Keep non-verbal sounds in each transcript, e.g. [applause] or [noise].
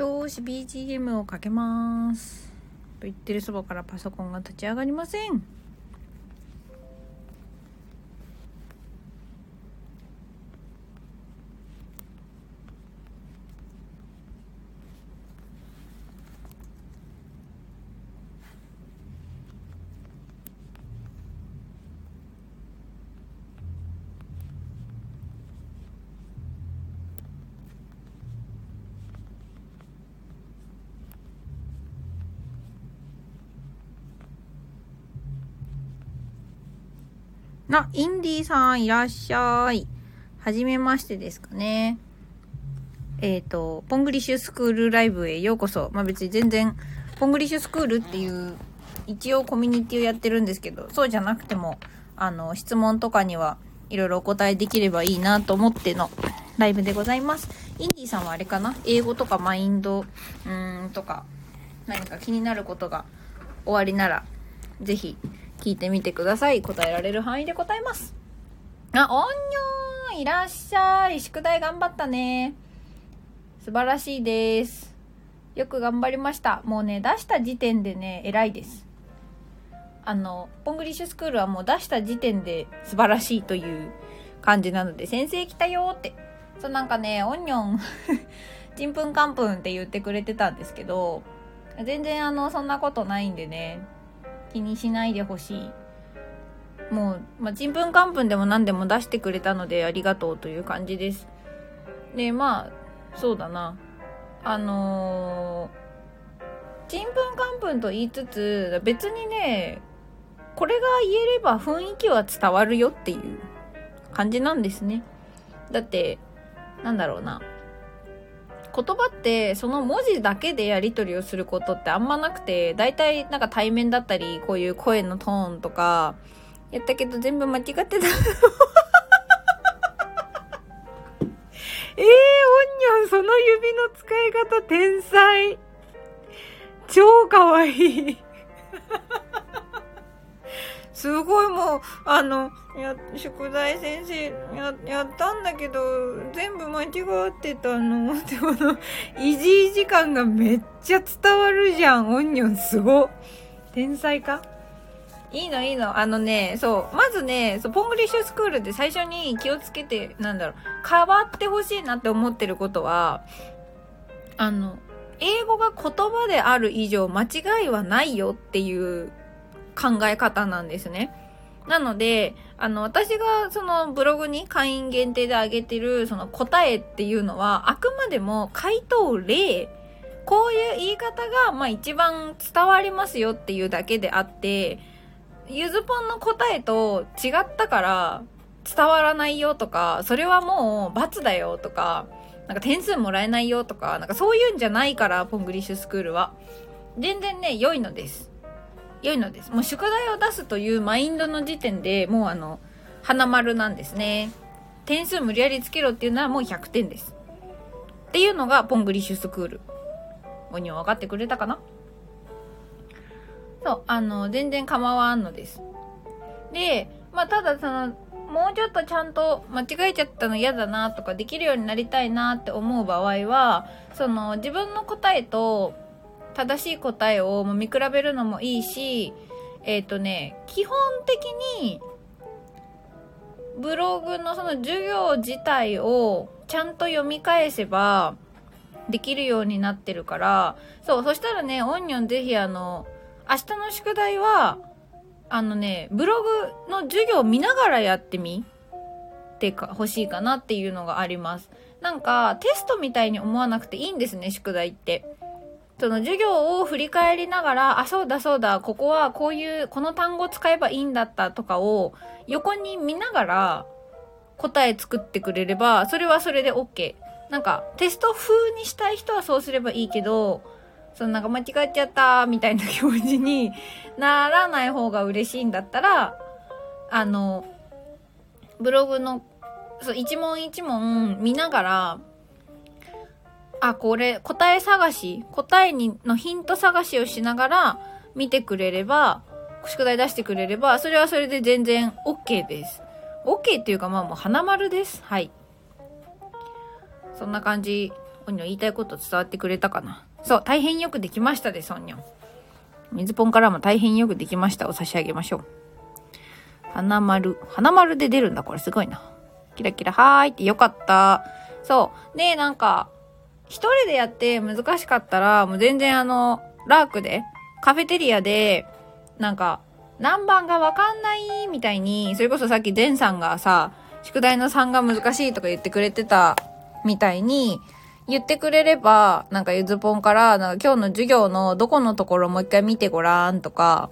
よーし BGM をかけます。と言ってるそばからパソコンが立ち上がりません。な、インディーさんいらっしゃい。はじめましてですかね。えっ、ー、と、ポングリッシュスクールライブへようこそ。まあ別に全然、ポングリッシュスクールっていう、一応コミュニティをやってるんですけど、そうじゃなくても、あの、質問とかにはいろいろお答えできればいいなと思ってのライブでございます。インディーさんはあれかな？英語とかマインド、うーん、とか、何か気になることが終わりなら、ぜひ聞いてみてください。答えられる範囲で答えます。あ、おんにょーんいらっしゃい。宿題頑張ったね。素晴らしいです。よく頑張りました。もうね、出した時点でね、偉いです。あの、ポングリッシュスクールはもう出した時点で素晴らしいという感じなので、先生来たよって。そうなんかね、オンニョンちんぷんかんぷんって言ってくれてたんですけど、全然あの、そんなことないんでね、気にしないでほしい。もう、まあ、ちんぷんかんぷんでも何でも出してくれたのでありがとうという感じです。で、まあ、そうだな。あのー、ちんぷんかんぷんと言いつつ、別にね、これが言えれば雰囲気は伝わるよっていう感じなんですね。だって、なんだろうな。言葉ってその文字だけでやり取りをすることってあんまなくて、大体なんか対面だったり、こういう声のトーンとか、やったけど全部間違ってた。[laughs] えー、オンニョン、その指の使い方天才。超かわいい。すごいもう、あの、や、宿題先生、や、やったんだけど、全部間違ってたの。[laughs] でもの、いじいじ感がめっちゃ伝わるじゃん。オンニョンすご。天才か？いいのいいの。あのね、そう。まずね、そう、ポングリッシュスクールで最初に気をつけて、なんだろう、変わってほしいなって思ってることは、あの、英語が言葉である以上間違いはないよっていう考え方なんですね。なので、あの、私がそのブログに会員限定で上げてるその答えっていうのは、あくまでも回答例、こういう言い方が、まあ一番伝わりますよっていうだけであって、ゆずぽんの答えと違ったから伝わらないよとか、それはもう罰だよとか、なんか点数もらえないよとか、なんかそういうんじゃないから、ポングリッシュスクールは。全然ね、良いのです。良いのです。もう宿題を出すというマインドの時点でもうあの、花丸なんですね。点数無理やりつけろっていうのはもう100点です。っていうのがポングリッシュスクール。鬼は分かってくれたかな？そう、あの、全然構わんのです。で、まあ、ただその、もうちょっとちゃんと間違えちゃったの嫌だなとかできるようになりたいなって思う場合は、その自分の答えと正しい答えをも見比べるのもいいし、えっ、ー、とね、基本的に、ブログのその授業自体をちゃんと読み返せば、できるようになってるから、そう、そしたらね、オンニョンぜひあの、明日の宿題は、あのね、ブログの授業見ながらやってみてか、欲しいかなっていうのがあります。なんか、テストみたいに思わなくていいんですね、宿題って。その授業を振り返りながら、あ、そうだそうだ、ここはこういう、この単語使えばいいんだったとかを横に見ながら答え作ってくれれば、それはそれで OK。なんかテスト風にしたい人はそうすればいいけど、そのなんか間違っちゃったみたいな気持ちに [laughs] ならない方が嬉しいんだったら、あの、ブログのそう一問一問見ながらあ、これ、答え探し、答えにのヒント探しをしながら見てくれれば、宿題出してくれれば、それはそれで全然 OK です。OK っていうかまあもう花丸です。はい。そんな感じオニョン言いたいこと伝わってくれたかな？そう、大変よくできましたです、オニョン。水ポンからも大変よくできましたを差し上げましょう。花丸。花丸で出るんだ、これすごいな。キラキラ、はーいってよかった。そう。で、なんか、一人でやって難しかったら、もう全然あの、ラークで、カフェテリアで、なんか、何番がわかんないみたいに、それこそさっきデンさんがさ、宿題の3が難しいとか言ってくれてたみたいに、言ってくれれば、なんかゆずぽんから、なんか今日の授業のどこのところもう一回見てごらんとか、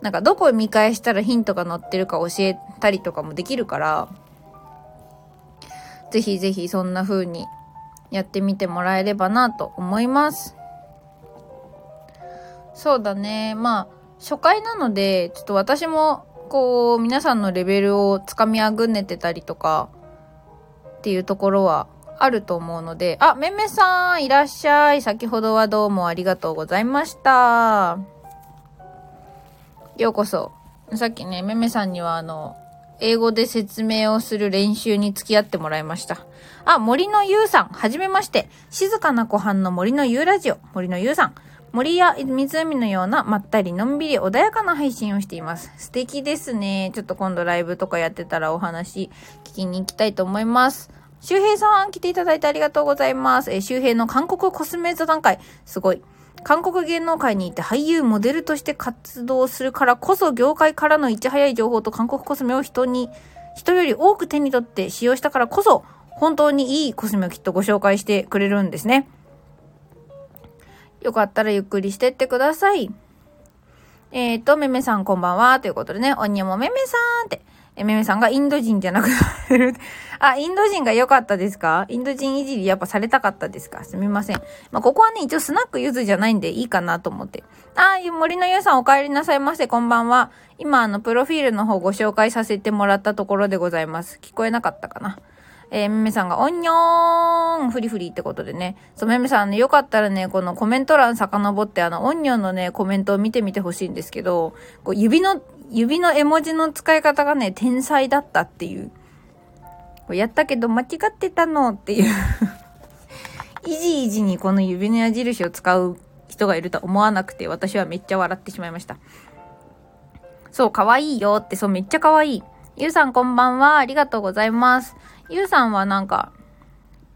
なんかどこ見返したらヒントが載ってるか教えたりとかもできるから、ぜひぜひそんな風にやってみてもらえればなと思います。そうだね。まあ、初回なので、ちょっと私も、こう、皆さんのレベルをつかみあぐねてたりとか、っていうところはあると思うので、あ、めめさん、いらっしゃい。先ほどはどうもありがとうございました。ようこそ。さっきね、めめさんにはあの、英語で説明をする練習に付き合ってもらいました。あ、森のゆうさん、はじめまして。静かな湖畔の森のゆうラジオ、森のゆうさん。森や湖のようなまったりのんびり穏やかな配信をしています。素敵ですね。ちょっと今度ライブとかやってたらお話聞きに行きたいと思います。周平さん、来ていただいてありがとうございます。え、周平の韓国コスメ座談会。すごい。韓国芸能界にいて俳優、モデルとして活動するからこそ、業界からのいち早い情報と韓国コスメを人に、人より多く手に取って使用したからこそ、本当にいいコスメをきっとご紹介してくれるんですね。よかったらゆっくりしてってください。えっ、ー、と、めめさんこんばんは。ということでね、おにゃもめめさんって。え、めめさんがインド人じゃなくなる。あ、インド人が良かったですか？インド人いじりやっぱされたかったですか？すみません。まあ、ここはね、一応スナックゆずじゃないんでいいかなと思って。あ、森のゆうさんお帰りなさいませ。こんばんは。今、あの、プロフィールの方ご紹介させてもらったところでございます。聞こえなかったかな？えー、めめさんが、おんにょーんフリフリってことでね。そう、めめさんね、よかったらね、このコメント欄遡って、あの、オンニョンのね、コメントを見てみてほしいんですけど、こう指の、指の絵文字の使い方がね、天才だったっていう。こうやったけど間違ってたのっていう [laughs] いじいじにこの指の矢印を使う人がいると思わなくて、私はめっちゃ笑ってしまいました。そう、可愛いいよって、そう、めっちゃ可愛い。ゆうさんこんばんは。ありがとうございます。ゆうさんはなんか、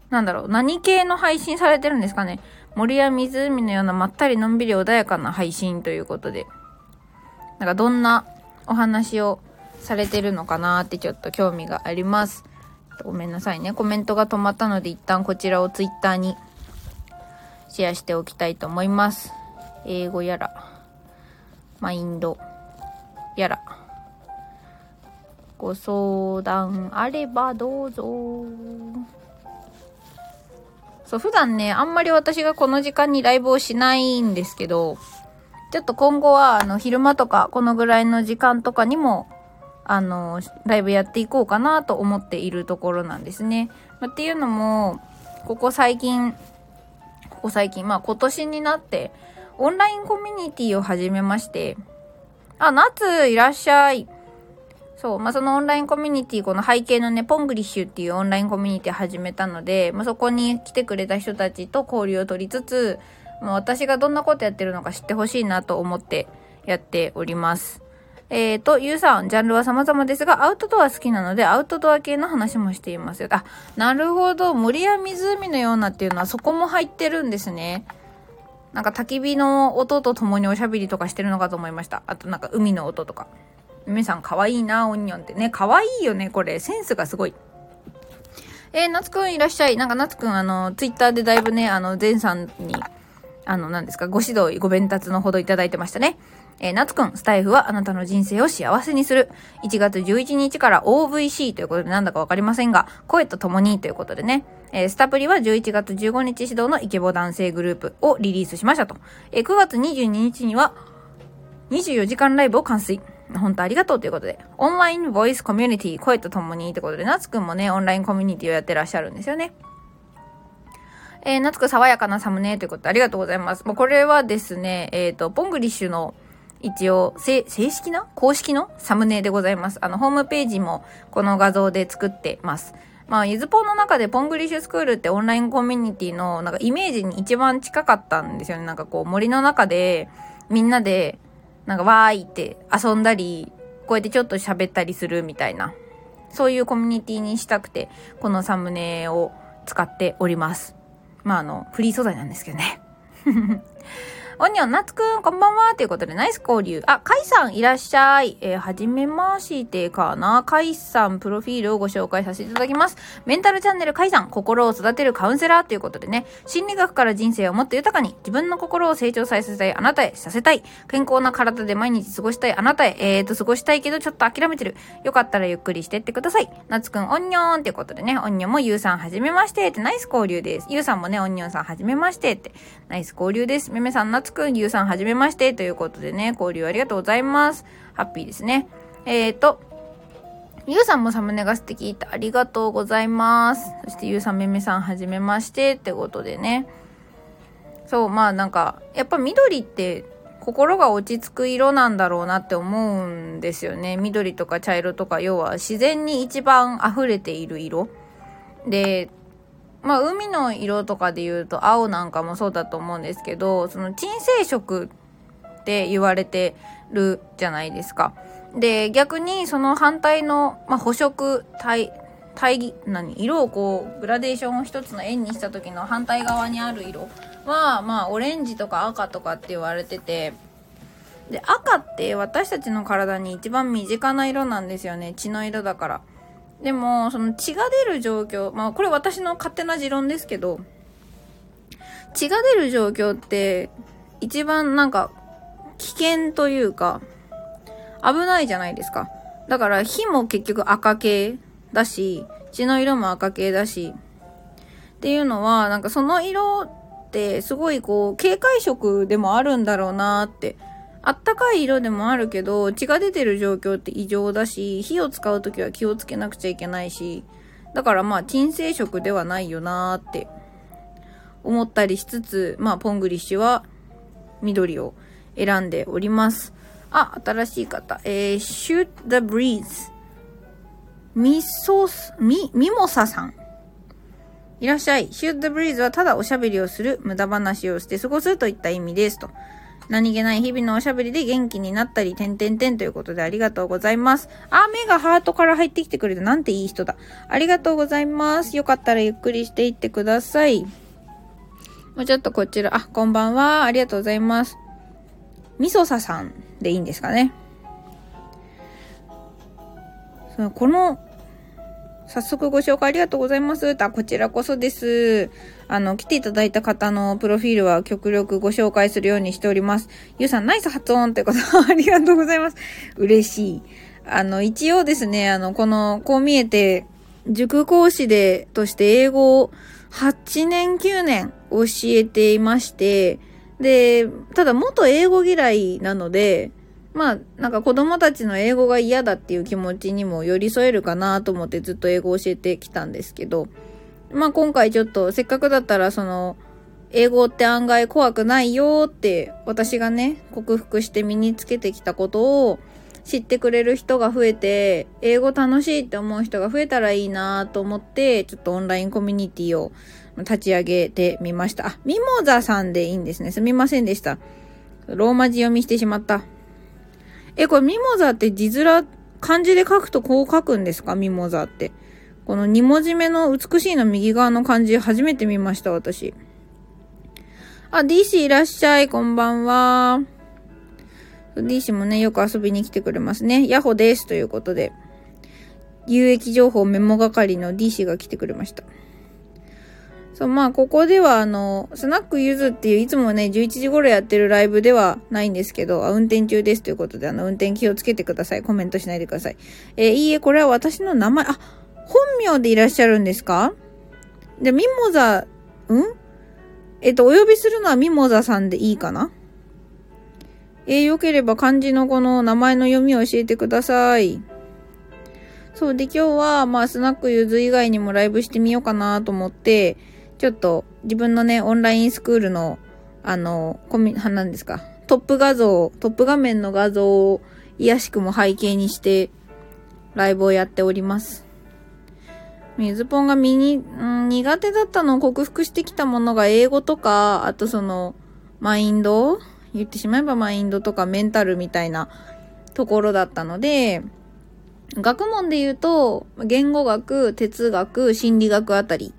なんだろう、何系の配信されてるんですかね？森や湖のようなまったりのんびり穏やかな配信ということで、なんかどんなお話をされてるのかなってちょっと興味があります。ごめんなさいね。コメントが止まったので一旦こちらをツイッターにシェアしておきたいと思います。英語やら、マインドやら。ご相談あればどうぞ。そう、普段ね、あんまり私がこの時間にライブをしないんですけど、ちょっと今後は、あの、昼間とか、このぐらいの時間とかにも、あの、ライブやっていこうかなと思っているところなんですね。まっていうのも、ここ最近、ここ最近、まあ今年になって、オンラインコミュニティを始めまして、あ、夏いらっしゃい。そう、まあ、そのオンラインコミュニティ、この背景のね、ポングリッシュっていうオンラインコミュニティ始めたので、まあ、そこに来てくれた人たちと交流を取りつつ、まあ、私がどんなことやってるのか知ってほしいなと思ってやっております。えっ、ー、と、ゆうさん、ジャンルは様々ですが、アウトドア好きなので、アウトドア系の話もしていますよ。あ、なるほど。森や湖のようなっていうのはそこも入ってるんですね。なんか焚き火の音と共におしゃべりとかしてるのかと思いました。あとなんか海の音とか。皆さん可愛いな、オニオンってね。可愛いよね、これ。センスがすごい。えー、夏くんいらっしゃい。なんか夏くん、あの、ツイッターでだいぶね、あの、前さんに、あの、何ですか、ご指導、ご鞭達のほどいただいてましたね。えー、夏くん、スタイフはあなたの人生を幸せにする。1月11日から OVC ということでなんだかわかりませんが、声と共にということでね、えー、スタプリは11月15日指導のイケボ男性グループをリリースしましたと。えー、9月22日には、24時間ライブを完遂。本当ありがとうということで、オンラインボイスコミュニティ、声と共にということで、夏くんもね、オンラインコミュニティをやってらっしゃるんですよね。えー、夏くん爽やかなサムネということでありがとうございます。もうこれはですね、えっ、ー、と、ポングリッシュの一応、正式な？公式の？サムネでございます。あの、ホームページもこの画像で作ってます。まあ、ゆずぽんの中でポングリッシュスクールってオンラインコミュニティのなんかイメージに一番近かったんですよね。なんかこう森の中でみんなでなんかわーいって遊んだり、こうやってちょっと喋ったりするみたいな、そういうコミュニティにしたくて、このサムネを使っております。まあ、あの、フリー素材なんですけどね。オニオン、ナツくん、こんばんは。ということで、ナイス交流。あ、カイさん、いらっしゃい。えー、はじめましてかな。カイさん、プロフィールをご紹介させていただきます。メンタルチャンネルカイさん、心を育てるカウンセラーということでね、心理学から人生をもっと豊かに、自分の心を成長させたいあなたへ、させたい。健康な体で毎日過ごしたいあなたへ、えーと、過ごしたいけどちょっと諦めてる。よかったらゆっくりしてってください。ナツくん、オンニョンということでね、オンニョンもユウさん、はじめましてって、ナイス交流です。ユウさんもね、オンニョンさん、はじめましてって、ナイス交流です。めめさん、ナツくん、ユウさん、はじめましてということでね、交流ありがとうございます。ハッピーですね。えーと、ゆうさんもサムネが素敵ってありがとうございます。そしてゆうさんめめさんはじめましてってことでね。そう、まあなんか、やっぱ緑って心が落ち着く色なんだろうなって思うんですよね。緑とか茶色とか、要は自然に一番溢れている色。で、まあ海の色とかで言うと青なんかもそうだと思うんですけど、その沈静色って言われてるじゃないですか。で、逆にその反対の、まあ、補色、対、対義、何？色をこう、グラデーションを一つの円にした時の反対側にある色は、まあ、オレンジとか赤とかって言われてて、で、赤って私たちの体に一番身近な色なんですよね。血の色だから。でも、その血が出る状況、まあ、これ私の勝手な持論ですけど、血が出る状況って、一番なんか危険というか、危ないじゃないですか。だから火も結局赤系だし、血の色も赤系だし、っていうのは、なんかその色ってすごいこう、警戒色でもあるんだろうなって。あったかい色でもあるけど、血が出てる状況って異常だし、火を使うときは気をつけなくちゃいけないし、だからまあ、鎮静色ではないよなーって思ったりしつつ、まあ、ポングリッシュは緑を選んでおります。あ、新しい方。えー、shoot the breeze. みそす、み、みもささん。いらっしゃい。shoot the breeze はただおしゃべりをする、無駄話をして過ごすといった意味です。と。何気ない日々のおしゃべりで元気になったり、てんてんてんということでありがとうございます。あ、目がハートから入ってきてくれてなんていい人だ。ありがとうございます。よかったらゆっくりしていってください。もうちょっとこちら、あ、こんばんは。ありがとうございます。みそささんでいいんですかね。そのこの、早速ご紹介ありがとうございます。あ、こちらこそです。あの、来ていただいた方のプロフィールは極力ご紹介するようにしております。ゆうさん、ナイス発音ってことありがとうございます。嬉しい。あの、一応ですね、あの、この、こう見えて、塾講師で、として英語を8年9年教えていまして、で、ただ元英語嫌いなので、まあ、なんか子供たちの英語が嫌だっていう気持ちにも寄り添えるかなと思ってずっと英語を教えてきたんですけど、まあ今回ちょっとせっかくだったらその、英語って案外怖くないよって私がね、克服して身につけてきたことを知ってくれる人が増えて、英語楽しいって思う人が増えたらいいなと思って、ちょっとオンラインコミュニティを立ち上げてみました。あ、ミモザさんでいいんですね。すみませんでした。ローマ字読みしてしまった。え、これミモザって字面、漢字で書くとこう書くんですか？ミモザって。この2文字目の美しいの右側の漢字初めて見ました、私。あ、DC いらっしゃい、こんばんは。DC もね、よく遊びに来てくれますね。ヤホです、ということで。有益情報メモ係の DC が来てくれました。そう、まあ、ここでは、あの、スナックゆずっていう、いつもね、11時頃やってるライブではないんですけど、あ運転中ですということで、あの、運転気をつけてください。コメントしないでください。えー、いいえ、これは私の名前、あ、本名でいらっしゃるんですか？で、ミモザ、ん？えっと、お呼びするのはミモザさんでいいかな？えー、よければ漢字のこの名前の読みを教えてください。そうで、今日は、まあ、スナックゆず以外にもライブしてみようかなと思って、ちょっと自分のね、オンラインスクールの、あの、コミ、なんですか、トップ画像、トップ画面の画像を癒しくも背景にして、ライブをやっております。水ポンがミニ、ん、苦手だったのを克服してきたものが英語とか、あとその、マインド言ってしまえばマインドとかメンタルみたいなところだったので、学問で言うと、言語学、哲学、心理学あたり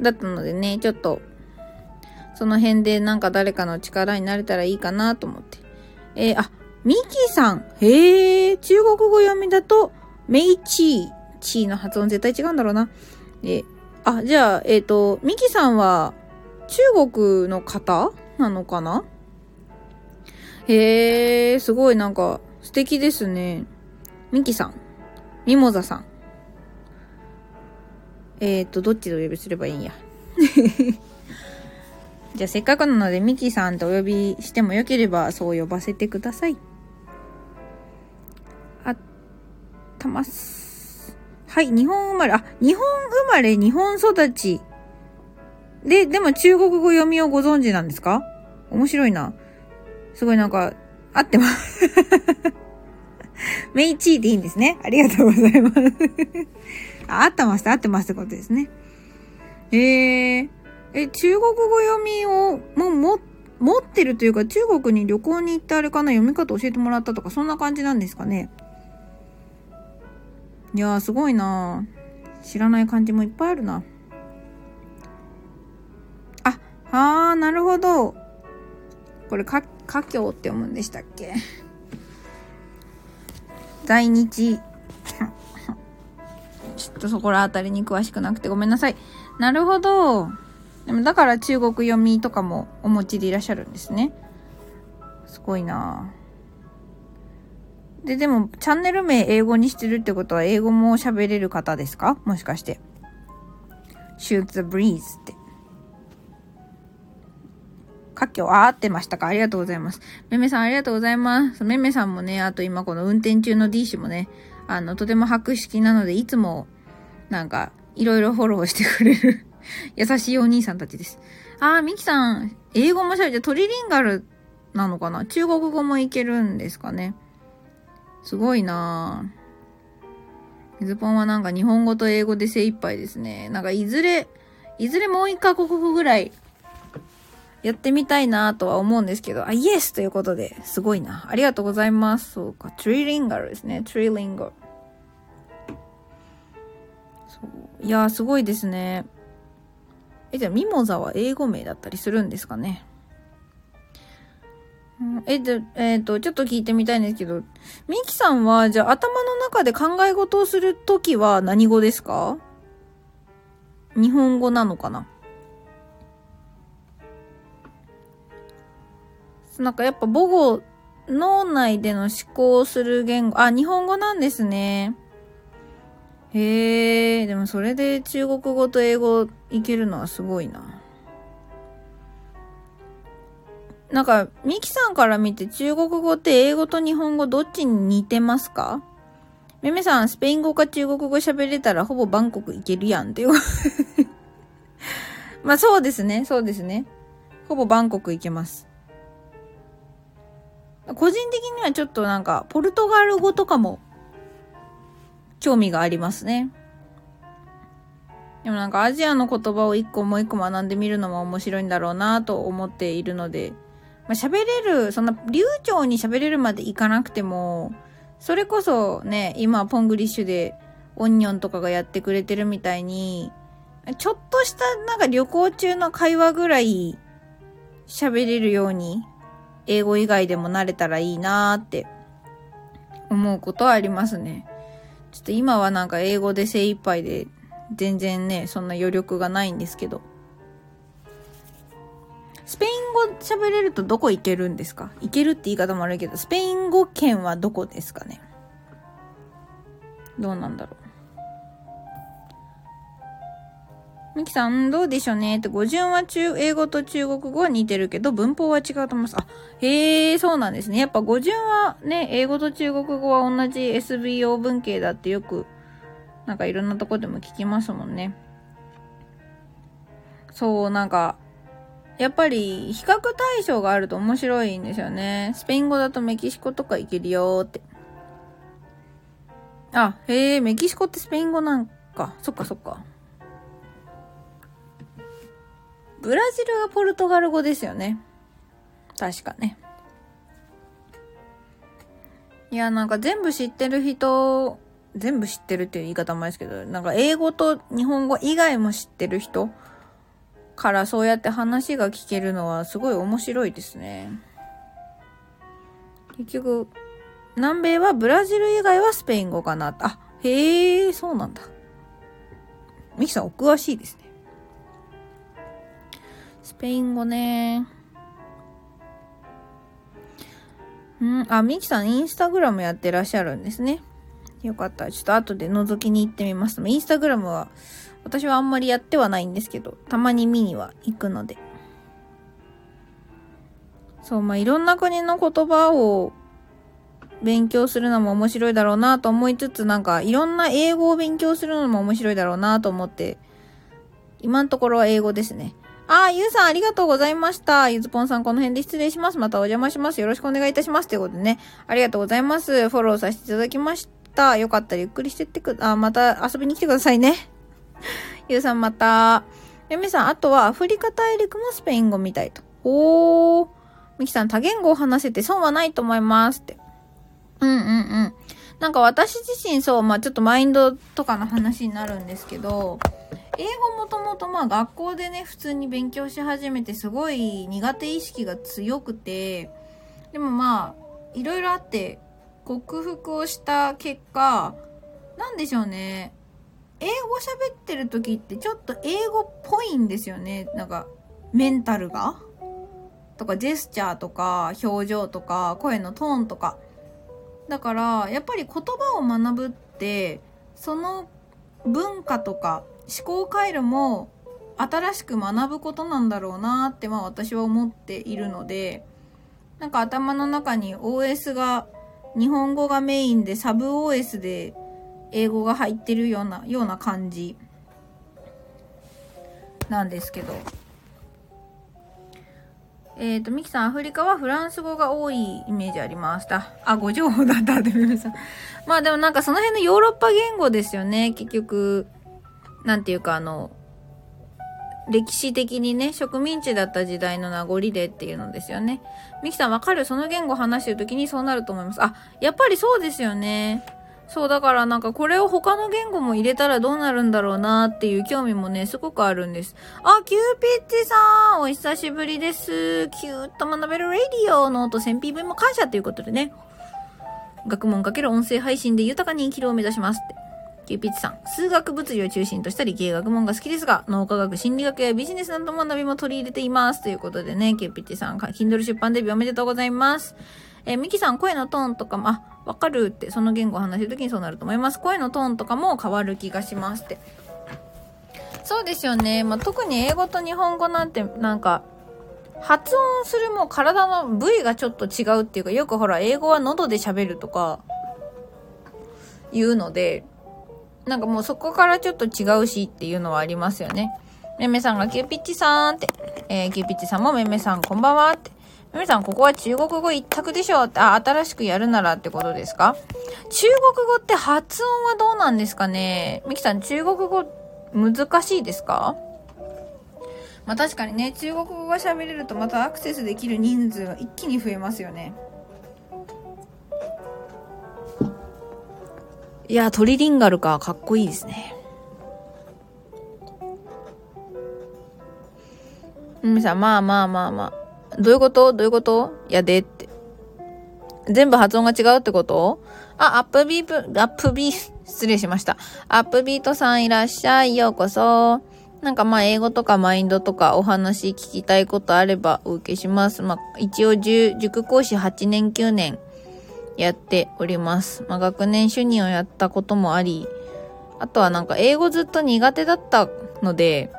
だったのでね、ちょっと、その辺でなんか誰かの力になれたらいいかなと思って。えー、あ、ミキさん。へえ、中国語読みだと、メイチー。チーの発音絶対違うんだろうな。え、あ、じゃあ、えっ、ー、と、ミキさんは、中国の方なのかな？へえ、すごいなんか、素敵ですね。ミキさん。ミモザさん。えっ、と、どっちでお呼びすればいいんや？[laughs] じゃあせっかくなのでミキさんとお呼びしてもよければそう呼ばせてください。あたます。はい、日本生まれ、あ、日本生まれ、日本育ち。で、でも中国語読みをご存知なんですか？面白いな。すごいなんか、合ってます [laughs] メイチーでいいんですね。ありがとうございますあ。合ってます、合ってますってことですね。えー、え、中国語読みを、もう、も、持ってるというか、中国に旅行に行ってあれかな、読み方教えてもらったとか、そんな感じなんですかね。いやー、すごいな知らない漢字もいっぱいあるな。あ、あー、なるほど。これ、か、家境って読むんでしたっけ？[laughs] 在日。ちょっとそこら辺りに詳しくなくてごめんなさい。なるほど。でもだから中国読みとかもお持ちでいらっしゃるんですね。すごいなで、でもチャンネル名英語にしてるってことは英語も喋れる方ですか？もしかして。shoot the breeze って。活況、あ、合ってましたか？ありがとうございます。めめさんありがとうございます。めめさんもね、あと今この運転中の D 氏もね、あの、とても博識なので、いつも、なんか、いろいろフォローしてくれる優しいお兄さんたちです。[laughs] あー、ミキさん、英語もしゃべってトリリンガルなのかな？中国語もいけるんですかね？すごいなぁ。ズポンはなんか日本語と英語で精一杯ですね。なんかいずれ、いずれもう一カ国語ぐらいやってみたいなとは思うんですけど、あ、イエスということで、すごいな。ありがとうございます。そうか、トリリンガルですね。トリリンガル。いやー、すごいですね。え、じゃあ、ミモザは英語名だったりするんですかね？え、で、えっ、ー、と、ちょっと聞いてみたいんですけど、ミキさんは、じゃあ頭の中で考え事をするときは何語ですか？日本語なのかな？なんかやっぱ母語、脳内での思考をする言語、あ、日本語なんですね。へえ、でもそれで中国語と英語いけるのはすごいな。なんか、ミキさんから見て中国語って英語と日本語どっちに似てますか？めめさん、スペイン語か中国語喋れたらほぼバンコク行けるやんっていう。[laughs] まあそうですね、そうですね。ほぼバンコク行けます。個人的にはちょっとなんか、ポルトガル語とかも興味がありますね。でもなんかアジアの言葉を一個もう一個学んでみるのも面白いんだろうなと思っているので、まあ、喋れる、そんな流暢に喋れるまでいかなくても、それこそね、今ポングリッシュでオニョンとかがやってくれてるみたいに、ちょっとしたなんか旅行中の会話ぐらい喋れるように、英語以外でもなれたらいいなーって思うことはありますね。ちょっと今はなんか英語で精一杯で全然ね、そんな余力がないんですけど。スペイン語喋れるとどこ行けるんですか？行けるって言い方もあるけど、スペイン語圏はどこですかね？どうなんだろう。ミキさん、どうでしょうねって、語順は中、英語と中国語は似てるけど、文法は違うと思います。あ、へえ、そうなんですね。やっぱ語順はね、英語と中国語は同じ SBO 文系だってよく、なんかいろんなとこでも聞きますもんね。そう、なんか、やっぱり比較対象があると面白いんですよね。スペイン語だとメキシコとか行けるよって。あ、へえ、メキシコってスペイン語なんか。そっかそっか。ブラジルはポルトガル語ですよね。確かね。いや、なんか全部知ってる人、全部知ってるっていう言い方もですけど、なんか英語と日本語以外も知ってる人からそうやって話が聞けるのはすごい面白いですね。結局、南米はブラジル以外はスペイン語かな。あ、へえ、そうなんだ。ミキさんお詳しいです。スペイン語ね。んあ、ミキさんインスタグラムやってらっしゃるんですね。よかったちょっと後で覗きに行ってみます。インスタグラムは私はあんまりやってはないんですけど、たまに見には行くので。そう、まあ、いろんな国の言葉を勉強するのも面白いだろうなと思いつつ、なんかいろんな英語を勉強するのも面白いだろうなと思って、今のところは英語ですね。ああ、ゆうさんありがとうございました。ゆずぽんさんこの辺で失礼します。またお邪魔します。よろしくお願いいたします。ということでね、ありがとうございます。フォローさせていただきました。よかったらゆっくりしてってく、あ、また遊びに来てくださいね。[laughs] ゆうさんまた。ゆみさん、あとはアフリカ大陸もスペイン語みたいと。おー。みきさん、多言語を話せて損はないと思いますって。うんうんうん。なんか私自身そう、まあちょっとマインドとかの話になるんですけど、英語もともとまあ学校でね、普通に勉強し始めてすごい苦手意識が強くて、でもまあ、いろいろあって克服をした結果、なんでしょうね。英語喋ってる時ってちょっと英語っぽいんですよね。なんか、メンタルが。とか、ジェスチャーとか、表情とか、声のトーンとか。だからやっぱり言葉を学ぶってその文化とか思考回路も新しく学ぶことなんだろうなってまあ私は思っているのでなんか頭の中に OS が日本語がメインでサブ OS で英語が入ってるようなような感じなんですけどえっ、ー、と、ミキさん、アフリカはフランス語が多いイメージありました。あ、ご情報だった、デビさん。まあでもなんかその辺のヨーロッパ言語ですよね。結局、なんていうかあの、歴史的にね、植民地だった時代の名残でっていうのですよね。ミキさんわかる？その言語話してる時にそうなると思います。あ、やっぱりそうですよね。そう、だからなんかこれを他の言語も入れたらどうなるんだろうなっていう興味もね、すごくあるんです。あ、キューピッチさんお久しぶりです。キューッと学べるラディオの音 1000PV も感謝ということでね。学問かける音声配信で豊かに生きるを目指しますって。キューピッチさん、数学物理を中心とした理系学問が好きですが、脳科学、心理学やビジネスなどの学びも取り入れています。ということでね、キューピッチさん、Kindle 出版デビューおめでとうございます。えー、ミキさん、声のトーンとかも、あ、わかるって、その言語を話してる時にそうなると思います。声のトーンとかも変わる気がしますって。そうですよね。まあ、特に英語と日本語なんて、なんか、発音するも体の部位がちょっと違うっていうか、よくほら、英語は喉で喋るとか、言うので、なんかもうそこからちょっと違うしっていうのはありますよね。めめさんがキューピッチさんって、えー、キューピッチさんもめめさんこんばんはって。皆さん、ここは中国語一択でしょうあ、新しくやるならってことですか？中国語って発音はどうなんですかね？ミキさん、中国語難しいですか？まあ確かにね、中国語が喋れるとまたアクセスできる人数が一気に増えますよね。いや、トリリンガルか、かっこいいですね。みさ、まあまあまあまあ。どういうこと？どういうこと？やでって。全部発音が違うってこと？あ、アップビープ、アップビー、失礼しました。アップビートさんいらっしゃい。ようこそ。なんかまあ英語とかマインドとかお話聞きたいことあればお受けします。まあ一応塾講師8年9年やっております。まあ学年主任をやったこともあり、あとはなんか英語ずっと苦手だったので、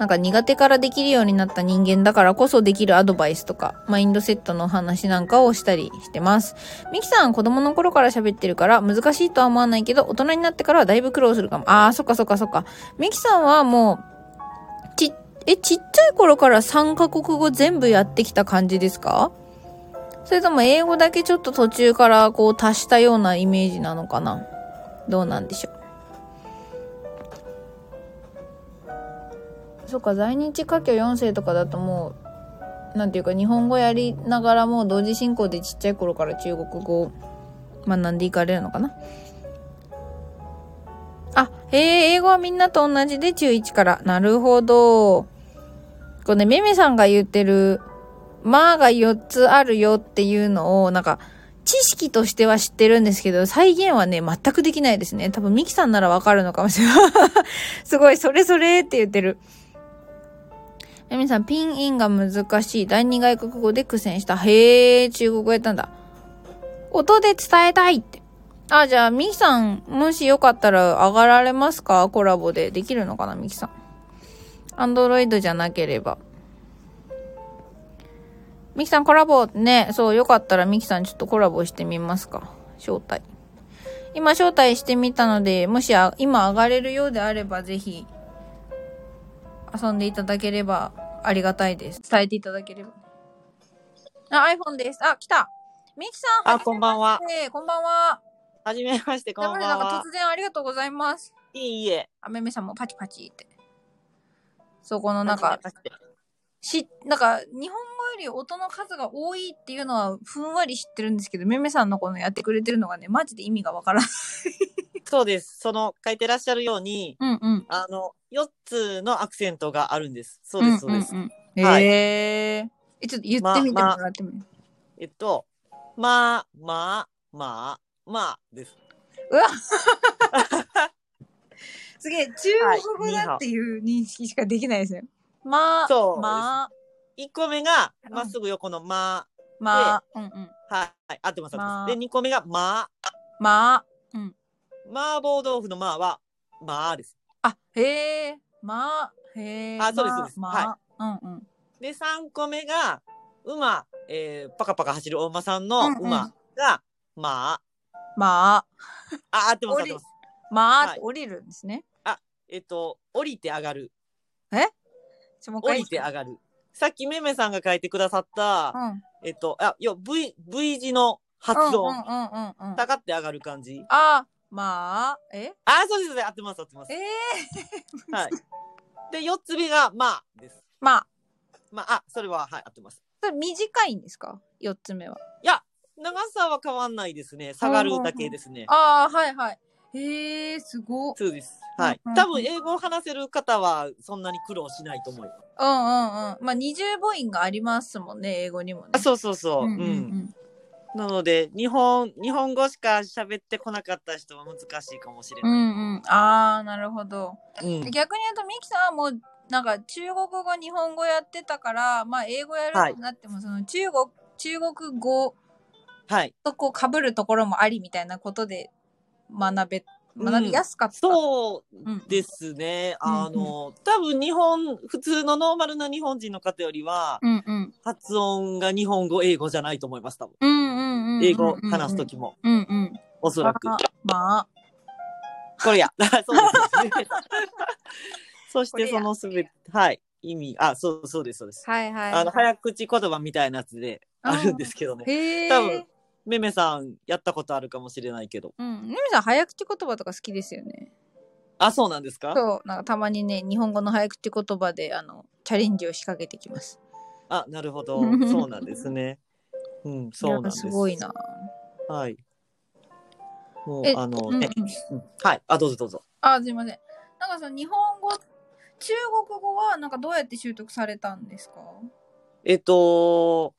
なんか苦手からできるようになった人間だからこそできるアドバイスとか、マインドセットの話なんかをしたりしてます。ミキさん子供の頃から喋ってるから難しいとは思わないけど、大人になってからはだいぶ苦労するかも。あー、そっかそっかそっか。ミキさんはもう、ち、え、ちっちゃい頃から3カ国語全部やってきた感じですか？それとも英語だけちょっと途中からこう足したようなイメージなのかな？どうなんでしょう？そっか在日華僑4世とかだともう何ていうか日本語やりながらも同時進行でちっちゃい頃から中国語を学んでいかれるのかな？あ、へえ、英語はみんなと同じで中1から。なるほど。これね、めめさんが言ってるまあが4つあるよっていうのを、なんか、知識としては知ってるんですけど、再現はね、全くできないですね。多分ミキさんならわかるのかもしれない。すごい、それそれって言ってる。めめさん、ピンインが難しい。第二外国語で苦戦した。へえ、中国語やったんだ。音で伝えたいって。あ、じゃあ、ミキさん、もしよかったら上がられますか？コラボで。できるのかなミキさん。アンドロイドじゃなければ。ミキさんコラボね、そう、よかったらミキさんちょっとコラボしてみますか招待。今招待してみたので、もしあ今上がれるようであれば、ぜひ、遊んでいただければありがたいです。伝えていただければ。あ、iPhone です。あ、来た。ミキさん。あ、こんばんは。えこんばんは。はじめまして、こんばんなんかは。突然ありがとうございます。いいいえ。あめめさんもパチパチって。そこのなんか、しなんか、日本語より音の数が多いっていうのはふんわり知ってるんですけど、めめさんのこのやってくれてるのがね、マジで意味がわからない。[laughs] そうです。その、書いてらっしゃるように、うんうん。あの、4つのアクセントがあるんです。そうです、そうです。んんうんはいへーえ、ちょっと言ってみてもらってもいい、えっと、まあ、まあ、まあ、まあです。うわ [laughs] すげえ、中国語だっていう認識しかできないですよ。まあ、まあ、1個目が、うんまっすぐ横のままあ、うんうん。あ、はい、合ってます、合ってまあ。で、2個目がまあ、まあ、うん。麻婆豆腐のまあは、まあです。あ、へえ、まあ、へえ。あそうですそうですまあ、まあうんうん。で、3個目が、馬、えー、パカパカ走るお馬さんのうんうん馬が、ままあ、あ、あ、合ってます、合降りってます。まあ、はい降りるんですね。えっと、降りて上がる。ちょもう一回降りて上がる。さっきめめさんが書いてくださった、うん。えっと、あ、要は V、V 字の発うん音。うんうんうんうん。下がって上がる感じ。あ、まあ、え？あ、そうです、そうです合ってます、合ってますえ。えはい。で、四つ目が、まあ、です。まあ、まあ、あ、それは、はい、合ってます。それ短いんですか？四つ目は。いや、長さは変わんないですね。下がるだけですね。ああ、はいはい。へえ、すごっ。そうです。はいうんうん。多分、英語を話せる方は、そんなに苦労しないと思います。うんうんうん。まあ、二重母音がありますもんね、英語にもね。あ、そうそうそう。うんん。ううんうん。なので、日本、日本語しか喋ってこなかった人は難しいかもしれうない。んうん。ああ、なるほど。うん。逆に言うとミキさんはもうなんか中国語日本語やってたからまあ英語やるようになっても、その中国中国語はい。とこう被るところもありみたいなことで学べ学びやすかった、そううんですね。うんあの、多分日本、普通のノーマルな日本人の方よりは、うんうん発音が日本語、英語じゃないと思います、多分。うんうん英語話すときも、うんうんおそらく。まあまあこれや。[laughs] そうですね。そしてそのすべて、はい。意味、あ、そうそうです、そうです。はいはいあの、早口言葉みたいなやつであるんですけどね。多分めめさん、やったことあるかもしれないけど。うんねみさん早口言葉とか好きですよねあ、そうなんですか？そうなんかたまにね日本語の早口言葉であのチャレンジを仕掛けてきますあ、なるほど。[laughs] そうなんですね。うん、そうなんです。すごいなはい。もうえ、あのね、うんはい。あ、どうぞどうぞ。あ、すいません。なんかその日本語、中国語はなんかどうやって習得されたんですか？えっと、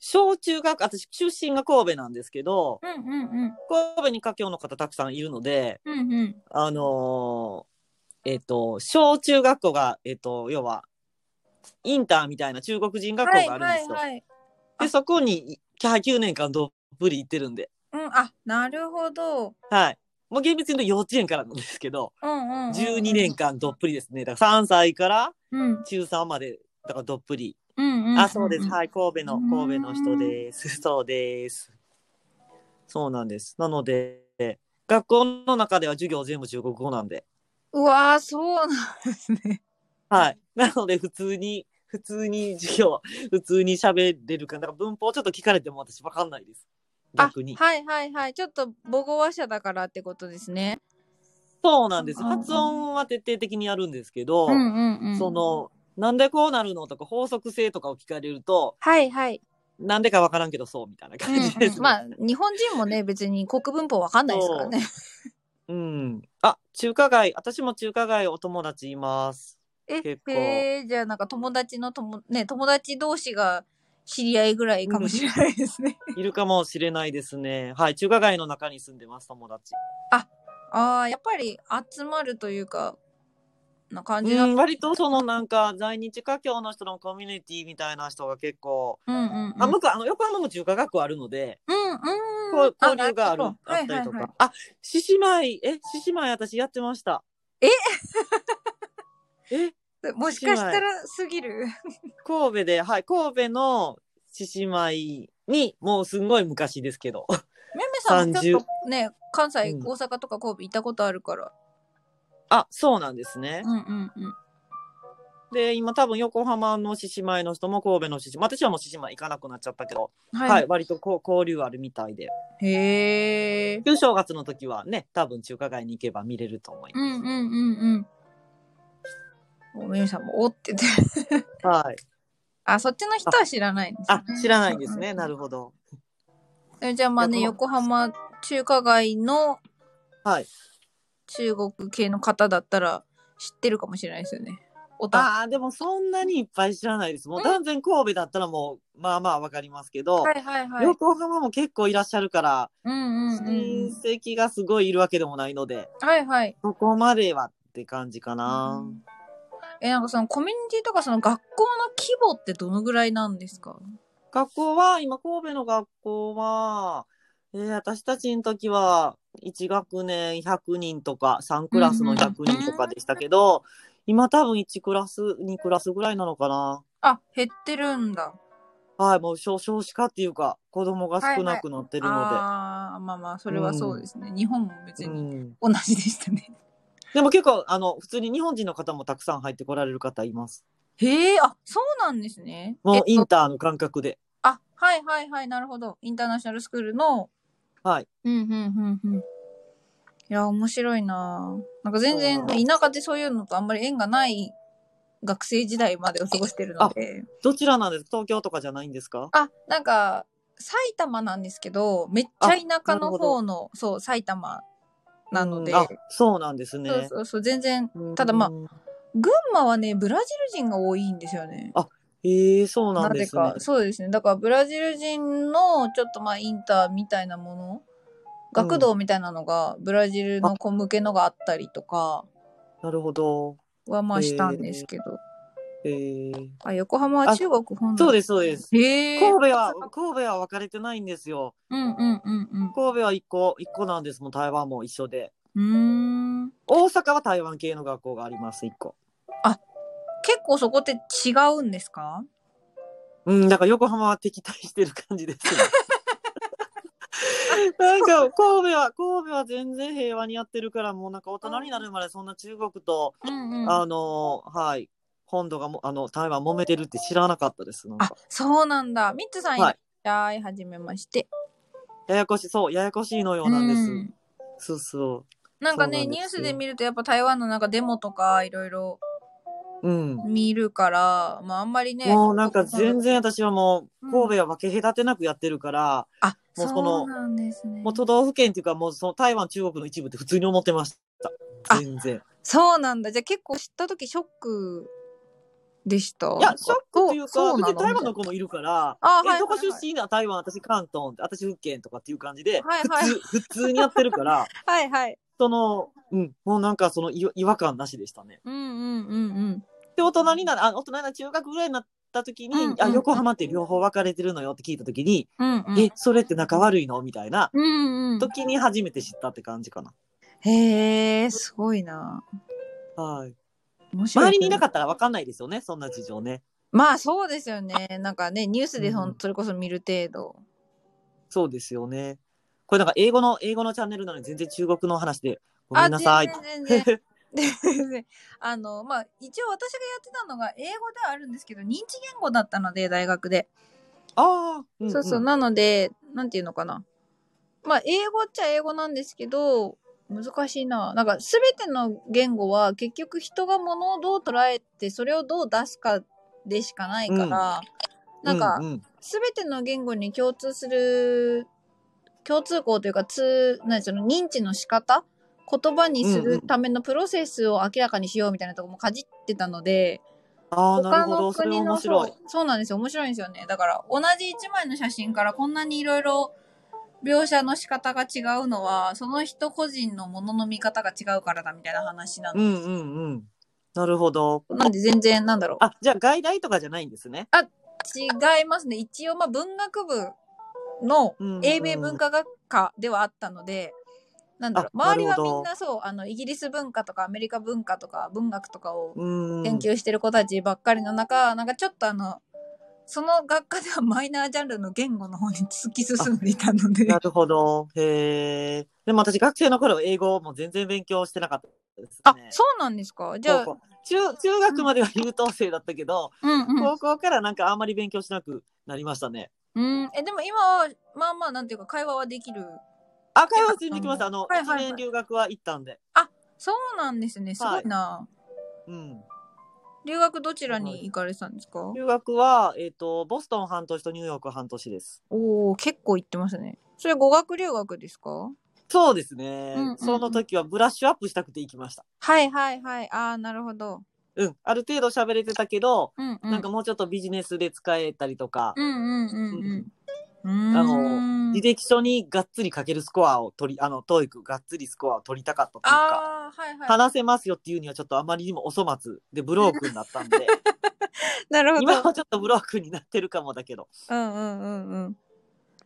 小中学、私、出身が神戸なんですけど、うんうんうん。神戸に華僑の方たくさんいるので、うんうん。あのーえっと、小中学校が、えっと、要は、インターみたいな中国人学校はいがあるんですよ。はいはい。で、そこに、9年間どっぷり行ってるんで、うん、あ、なるほど。はい。もう厳密に言うと幼稚園からなんですけど、うんうんうんうん。12年間どっぷりですね。だから3歳からうん。中3まで、だからどっぷり。うんうんうん。あ、そうです。い。はい。神戸の、うん神戸の人です。そうです。そうなんです。なので、学校の中では授業全部中国語なんで。うわー、そうなんですね。はい。なので、普通に、普通に授業、普通に喋れるか。だから文法ちょっと聞かれても私わかんないです。逆に。あはいはいはい。ちょっと母語話者だからってことですね。そうなんです。発音は徹底的にやるんですけど、うんうんうん。その、なんでこうなるのとか法則性とかを聞かれると、はいはい。なんでかわからんけどそうみたいなうん感じです、うん、まあ、日本人もね、別に国文法わかんないですからね。うん。あ、中華街、私も中華街お友達います。え、結構へえ、じゃあなんか友達の友、ね、友達同士が知り合いぐらいかもしれないですね。[laughs] いるかもしれないですね。はい。中華街の中に住んでます、友達。ああ、やっぱり集まるというか、な感じな。うん、割とそのなんか在日華僑の人のコミュニティみたいな人が結構、うんうんうん。あ、向こう、あの、横浜も中華学校あるので、うんうん。交流がある、あったりとか。はいはいはいあ、獅子舞、え、獅子舞私やってました。え？[laughs] え、もしかしたらすぎる。神戸で、はい、神戸の獅子舞に、もうすんごい昔ですけど。めめさんもちょっ30とね、関西、うん大阪とか神戸行ったことあるから。あ、そうなんですね。うんうんうん。で、今多分横浜の獅子舞の人も神戸の獅子舞、私はもう獅子舞行かなくなっちゃったけど、ははい、割とこう交流あるみたいで。へえ。旧正月の時はね、多分中華街に行けば見れると思いまうんうんうんうん。おめめさんもおってて。す。はい。あ、そっちの人は知らないんですねあ。、知らないんですね。なるるほど。えじゃあまあね、横浜中華街のはい。中国系の方だったら知ってるかもしれないですよね。おた。ああ、でもそんなにいっぱい知らないです。もう断然神戸だったらもう、まあまあわかりますけど、はいはいはい。横浜も結構いらっしゃるから、うんうんうんう親ん。戚がすごいいるわけでもないので、はいはい。そこまではって感じかな。え、なんかそのコミュニティとかその学校の規模ってどのぐらいなんですか？学校は、今神戸の学校は、えー私たちの時は1学年100人とか3クラスの100人とかでしたけど、今多分1クラス2クラスぐらいなのかな。あ、減ってるんだ。はい、もう少少子化っていうか子供が少なくなってるのああ、まあまあ、それはそうですね。日本も別で。うにん、同じでしたね。[laughs] でも結構あの普通に日本人の方もたくさん入ってこられる方います。へえ、あ、そうなんですね。もうえっとインターの感覚で。あ、はいはいはい、なるほど。インターナショナルスクールの、はい。うんうんうんうん。いや、面白いななんか全然、田舎でそういうのとあんまり縁がない学生時代までを過ごしてるので。どちらなんですか？東京とかじゃないんですか？あ、なんか、埼玉なんですけど、めっちゃ田舎の方の、そう、埼玉なので、そうなんですね。そうそうそう、全然、ただまあうん群馬はね、ブラジル人が多いんですよね。ええそうなんですねぜか。。そうですね。だから、ブラジル人の、ちょっとまあ、インターみたいなもの、学童みたいなのが、ブラジルの子向けのがあったりとかなるほど。はまあしたんですけど。ええあ、横浜は中国本土。そうです、そうです。へえ。神戸は、神戸は分かれてないんですよ。うんうんうんうん。神戸は一個、一個なんですもん、台湾も一緒で。うーん。大阪は台湾系の学校があります、一個。結構そこって違うんですか？うん、だから横浜は敵対してる感じですね。[laughs] なんか、神戸は、神戸は全然平和にやってるから、もうなんか大人になるまでそんな中国と、うんうん。あの、はい、本土がも、あの、台湾揉めてるって知らなかったです。なんあか、そうなんだ。ミッツさんはっしゃい。はじめまして。ややこしい、そう、ややこしいのようなんです。うんそうそう。なんかね、ニュースで見るとやっぱ台湾のなんかデモとかいろいろうん。見るから、まああんまりね。もうなんか全然私はもううん神戸は分け隔てなくやってるから、あ、もうそこのね。もう都道府県っていうかもうその台湾中国の一部って普通に思ってました。あ全然。そうなんだ。じゃあ結構知った時ショックでした？いや、ショックっていうか、そうなの？別に台湾の子もいるから、え、あはいはいどこ出身？な台湾、私関東、私福建とかっていう感じで、はいはい普通、普通にやってるから、[laughs] はいはい。その、うん、もうなんかその違違和感なしでしたね。うんうんうんうん。で、大人になる、あ、大人になる中学ぐらいになった時に、うんうんあ、横浜って両方分かれてるのよって聞いた時に、うんうん。え、それって仲悪いのみたいなうんうん。時に初めて知ったって感じかな。へえ、すごいな。はい。周りにいなかったら分かんないですよね、そんな事情ね。まあそうですよね。なんかね、ニュースでそ,、うんそれこそ見る程度。そうですよね。これなんか英語の、英語のチャンネルなのに全然中国の話で、ごめんなさい。全然 [laughs] 全然。あの、まあ、一応私がやってたのが英語ではあるんですけど、認知言語だったので、大学で。ああ、うんんそうそう。なので、なんていうのかな。まあ、英語っちゃ英語なんですけど、難しいな。なんか、すべての言語は結局人が物をどう捉えて、それをどう出すかでしかないから、なんかう、んすべての言語に共通する、共通項というか、つ、何その認知の仕方言葉にするためのプロセスを明らかにしようみたいなところもかじってたので、ああ、な他るほど。の国の面白いそう。そうなんですよ。面白いんですよね。だから、同じ一枚の写真からこんなにいろいろ描写の仕方が違うのは、その人個人のものの見方が違うからだみたいな話なの。うんうんうん。なるほど。なんで全然、なんだろう。あ、じゃあ外来とかじゃないんですね。違いますね。一応、まあ、文学部の英米文化学科ではあったので、なんだろう。あ周りはみんなそう、あの、イギリス文化とかアメリカ文化とか文学とかをうん。研究してる子たちばっかりの中、なんかちょっとあの、その学科では [laughs] マイナージャンルの言語の方に突き進んでいたので、なるほど。へえ。でも私学生の頃英語も全然勉強してなかったですあね。、そうなんですか？じゃあ、中中学までは優等生だったけど、うんうん。高校からなんかあんまり勉強しなくなりましたね。うん、え、でも今は、まあまあ、なんていうか、会話はできる。あ、会話全然できます。あの、はいはいはい1年留学は行ったんで。そうなんですね。すごいな。うん。留学どちらに行かれてたんですか？留学は、えっ、と、ボストン半年とニューヨーク半年です。おお結構行ってますね。それ語学留学ですか？そうですね、うんうんうんその時はブラッシュアップしたくて行きました。はいはいはい。ああ、なるほど。うん。ある程度喋れてたけど、うんうん。なんかもうちょっとビジネスで使えたりとか、うんうんうんうん。うーんあの履歴書にがっつり書けるスコアを取り、あの、トーイックがっつりスコアを取りたかったというか、はいはい。話せますよっていうにはちょっとあまりにもお粗末でブロークになったんで、[laughs] なるほど。今はちょっとブロークになってるかもだけど。うんうんうんうん。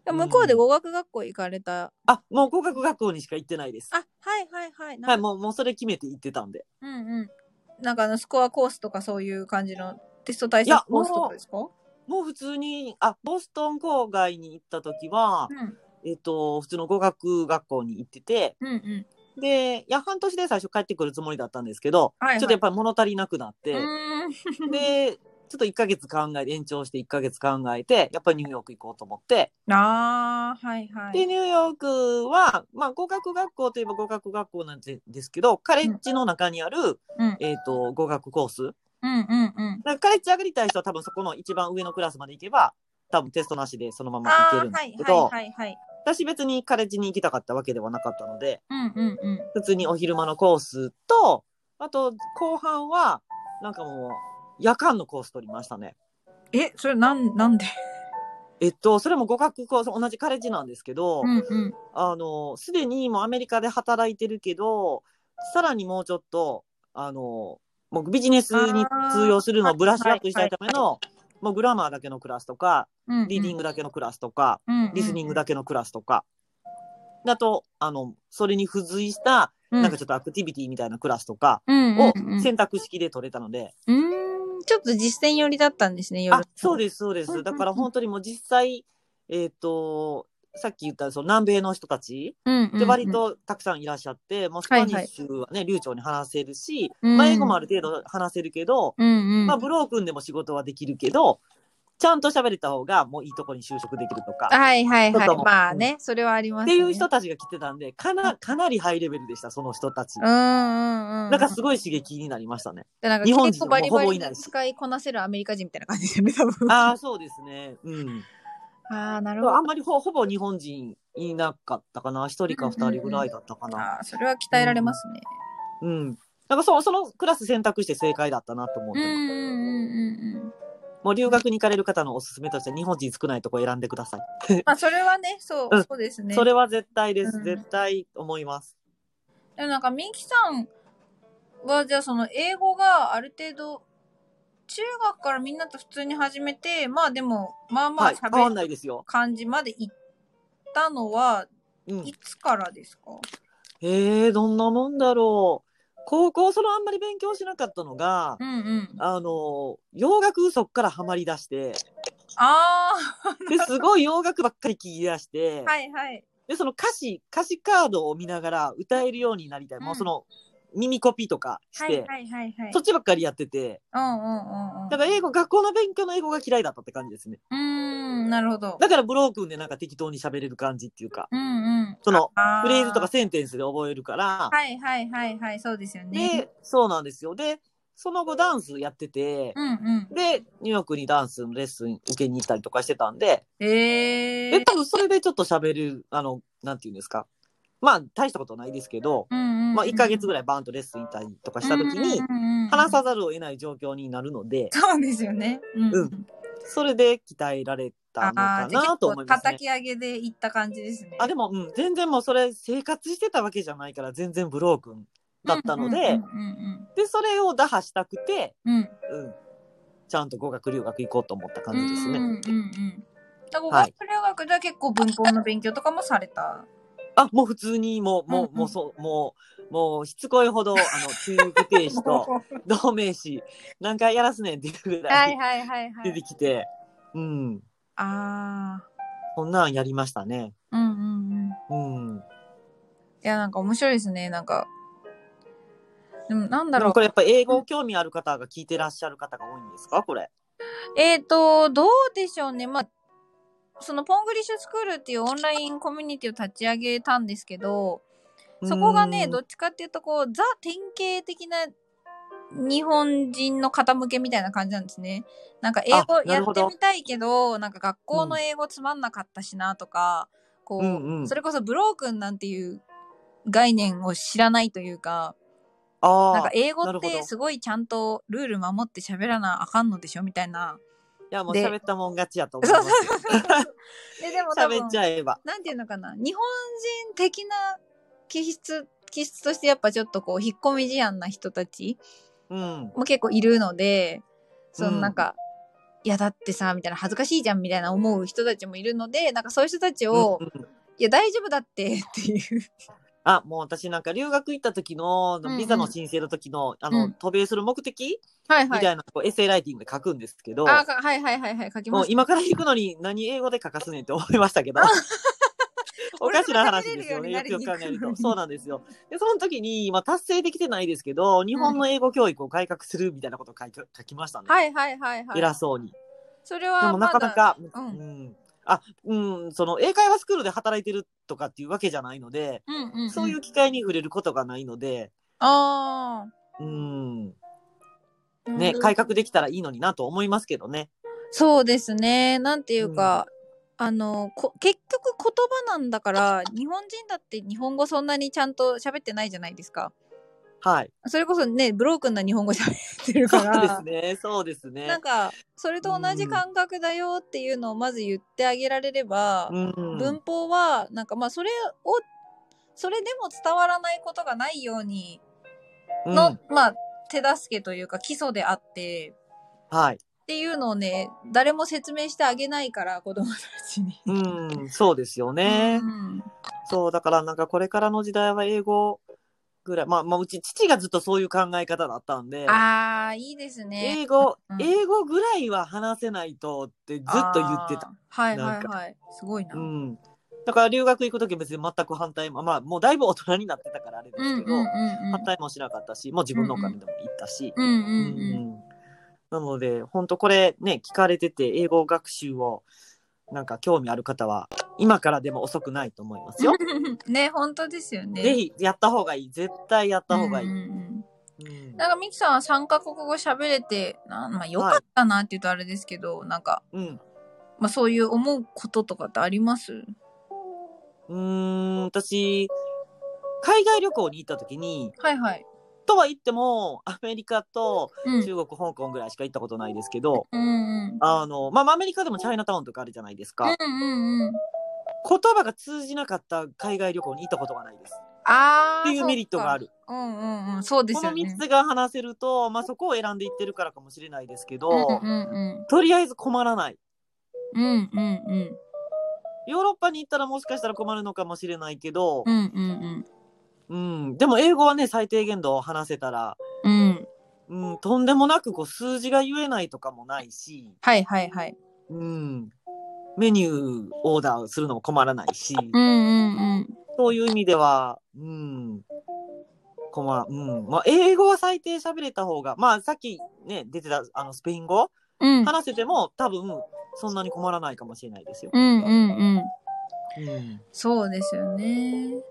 でも向こうで語学学校行かれた。あ、もう語学学校にしか行ってないです。あ、はいはいはい。はい、もう、もうそれ決めて行ってたんで。うんうん。なんかあの、スコアコースとかそういう感じのテスト対策コースとかですか？もう普通に、あ、ボストン郊外に行った時は、うん。えっと、普通の語学学校に行ってて、うんうん。で、いや、半年で最初帰ってくるつもりだったんですけど、はいはいちょっとやっぱり物足りなくなって。で、ちょっと1ヶ月考えて、延長して1ヶ月考えて、やっぱりニューヨーク行こうと思って、ああ、はいはで、い。ニューヨークは、まあ、語学学校といえば語学学校なんですけど、カレッジの中にある、うんえっ、と、語学コース。うんうんうん。だからカレッジ上がりたい人は多分そこの一番上のクラスまで行けば、多分テストなしでそのまま行けるんではいすけど、はいはいはい。私別にカレッジに行きたかったわけではなかったので、うんうんうん。普通にお昼間のコースと、あと後半は、なんかもう、夜間のコース取りましたね。え、それなん、なんで？えっと、それも語学コース、同じカレッジなんですけど、うんうん。あの、すでにもうアメリカで働いてるけど、さらにもうちょっと、あの、もうビジネスに通用するのをブラッシュアップしたいための、もうグラマーだけのクラスとか、うんうん。リーディングだけのクラスとか、うんうん。リスニングだけのクラスとか、だと、あの、それに付随した、うん、なんかちょっとアクティビティみたいなクラスとかうんをうんうん選択式で取れたので、うーん、ちょっと実践寄りだったんですね、夜。あ、そうす。です、そうです。だから本当にもう実際、えっ、と、さっき言ったその南米の人たちで割とたくさんいらっしゃって、もうスパニッシュはね、流暢に話せるし、うんまあ英語もある程度話せるけど。まあブロークンでも仕事はできるけど、ちゃんと喋れた方がもういいとこに就職できるとか、はいはいはい。まあね、それはありますね。っていう人たちが来てたんで、かな、かなりハイレベルでした、その人たち。うんうんうん。なんかすごい刺激になりましたね。でなんか日本人もほぼいないし使いこなせるアメリカ人みたいな感じですよね、多分。ああ、そうですね。うん。あー、なるほど。あんまりほほぼ日本人いなかったかな。一人か二人ぐらいだったかな。あーそれは鍛えられますね。うん。なんかそそのクラス選択して正解だったなと思ってうんうんうんうん。もう留学に行かれる方のおすすめとしては日本人少ないとこ選んでください。ま [laughs] あそれはね、そう、うんそうですね。それは絶対です。うん絶対思います。でもなんかミキさんはじゃあその英語がある程度中学からみんなと普通に始めてまあでもまあまあ喋るないですよ。感じまで行ったのはうんい。つからですか、えー、どんなもんだろう。高校そのあんまり勉強しなかったのが、うんうん。あの、洋楽そっからハマり出して、あで、すごい洋楽ばっかり聞き出して、あはいはい。で、その歌詞、歌詞カードを見ながら歌えるようになりたい。うんもうその、耳コピーとかして、はいはいはいはい。そっちばっかりやってて、うんうんうんうん。だから英語、学校の勉強の英語が嫌いだったって感じですね。うーん。ん、なるほど。だからブロークンでなんか適当に喋れる感じっていうか、うんうん。そのあフレーズとかセンテンスで覚えるから、はいはいはいはい、そうですよね。で、そうなんですよ。で、その後ダンスやってて、うんうん。で、ニューヨークにダンスのレッスン受けに行ったりとかしてたんで、で、えー。多分それでちょっと喋る、あの、なんていうんですか。まあ、大したことないですけど、うんうんうんまあ、1ヶ月ぐらいバーンとレッスン行ったりとかした時に、話さざるを得ない状況になるので、そうですよね。うんうんそれで鍛えられたのあかなと思いますね叩。き上げでいった感じですね。あ、でも、うん、全然もうそれ生活してたわけじゃないから全然ブロークンだったので、で、それを打破したくて、うんうん。うん、ちゃんと語学留学行こうと思った感じですね。うんうんうん。語はい学留学では結構文法の勉強とかもされた？あ、もう普通にもう、もう、もうそう、もう、もうしつこいほど、あの、中国停止と [laughs] 同名詞、何回やらすねんっていうぐらはいいはいはいは出てい。きて、うん、ああ。こんなんやりましたね。うんうんうん。うん。いや、なんか面白いですね。なんか。でもなんだろうこ。れやっぱ英語興味ある方が聞いてらっしゃる方が多いんですか？これ。えっ、と、どうでしょうね。まあ、そのポングリッシュスクールっていうオンラインコミュニティを立ち上げたんですけど、そこがね、うんどっちかっていうと、こう、ザ典型的な日本人の方向けみたいな感じなんですね。なんか英語やってみたいけど、なんか学校の英語つまんなかったしなとか、こう、うんうんそれこそブロークンなんていう概念を知らないというか。なんか英語ってすごいちゃんとルール守って喋らなあかんのでしょみたいな。いや、もうで喋ったもん勝ちやと思いま。[laughs] で、でも多分喋っちゃえば。なんていうのかな、日本人的な気質、気質としてやっぱちょっとこう、引っ込み思案な人たちうん。も結構いるので、そのうんなんか、いやだってさ、みたいな恥ずかしいじゃんみたいな思う人たちもいるので、なんかそういう人たちを、うんうんいや大丈夫だって [laughs] っていう。あ、もう私なんか留学行った時の、うんうんビザの申請の時の、あの、うん渡米する目的、はいはい。みたいなこうエッセイライティングで書くんですけど、あかはいはいはいはい、書きます。もう今から行くのに何英語で書かすねんって思いましたけど。おかしな話ですよね、よくよく考えると。そうなんですよ。で、その時に、まあ達成できてないですけど、日本の英語教育を改革するみたいなことを書いて書きましたね。はいはいはいはい。偉そうに。それはでもなかなか、ううんん。あ、うん、その英会話スクールで働いてるとかっていうわけじゃないので、うんうん、うん。そういう機会に触れることがないので、あうん、あ。ね、うん改革できたらいいのになと思いますけどね。そうですね。なんていうか、あのこ結局言葉なんだから日本人だって日本語そんなにちゃんと喋ってないじゃないですか。はい。それこそねブロークンな日本語喋ってるそうから。ですね、そうですね。なんかそれと同じ感覚だよっていうのをまず言ってあげられれば、うん、文法はなんかまあそれをそれでも伝わらないことがないようにの、うんまあ手助けというか基礎であってはい。っていうのをね誰も説明してあげないから子供たちに。うん、そうですよね。うんそう、だからなんかこれからの時代は英語ぐらい、まあ、まあ、うち父がずっとそういう考え方だったんで、ああ、いいですね。英語、うん英語ぐらいは話せないとってずっと言ってた。あー。はいはなんかいはい。すごいな。ううんん。だから留学行くとき別に全く反対も、まあもうだいぶ大人になってたからあれですけど、うんうんうん。反対もしなかったし、もう自分のお金でも行ったし。うんうんうん。うんなので、本当これね、聞かれてて、英語学習を、なんか興味ある方は、今からでも遅くないと思いますよ。[laughs] ね、本当ですよね。ぜひ、やった方がいい。絶対やった方がいい。うんうんなんかミキさんは3カ国語喋れて、なまあよかったなって言うとあれですけど、なんか、うん。まあそういう思うこととかってあります？うーん、私、海外旅行に行った時に、はいはい。とは言っても、アメリカとうん。中国、香港ぐらいしか行ったことないですけど。あの、まあ、アメリカでもチャイナタウンとかあるじゃないですか。言葉が通じなかった海外旅行に行ったことがないです。ああ。っていうメリットがある。そうんうんうん。そうですこのよね。3つが話せると、まあ、そこを選んでいってるからかもしれないですけど、とりあえず困らない。うん。うんうんうん。ヨーロッパに行ったらもしかしたら困るのかもしれないけどう、んうんうん、でも英語はね、最低限度話せたら、うん。うん。うん、とんでもなくこう数字が言えないとかもないし、はいはいはい。うん、メニューオーダーするのも困らないし、うんうんうん。そういう意味では、うん、困うん、まあ、英語は最低喋れた方が、まあ、さっきね、出てた、あの、スペイン語うん。話せても、多分、そんなに困らないかもしれないですよ。うんうんうん。うんそうですよね。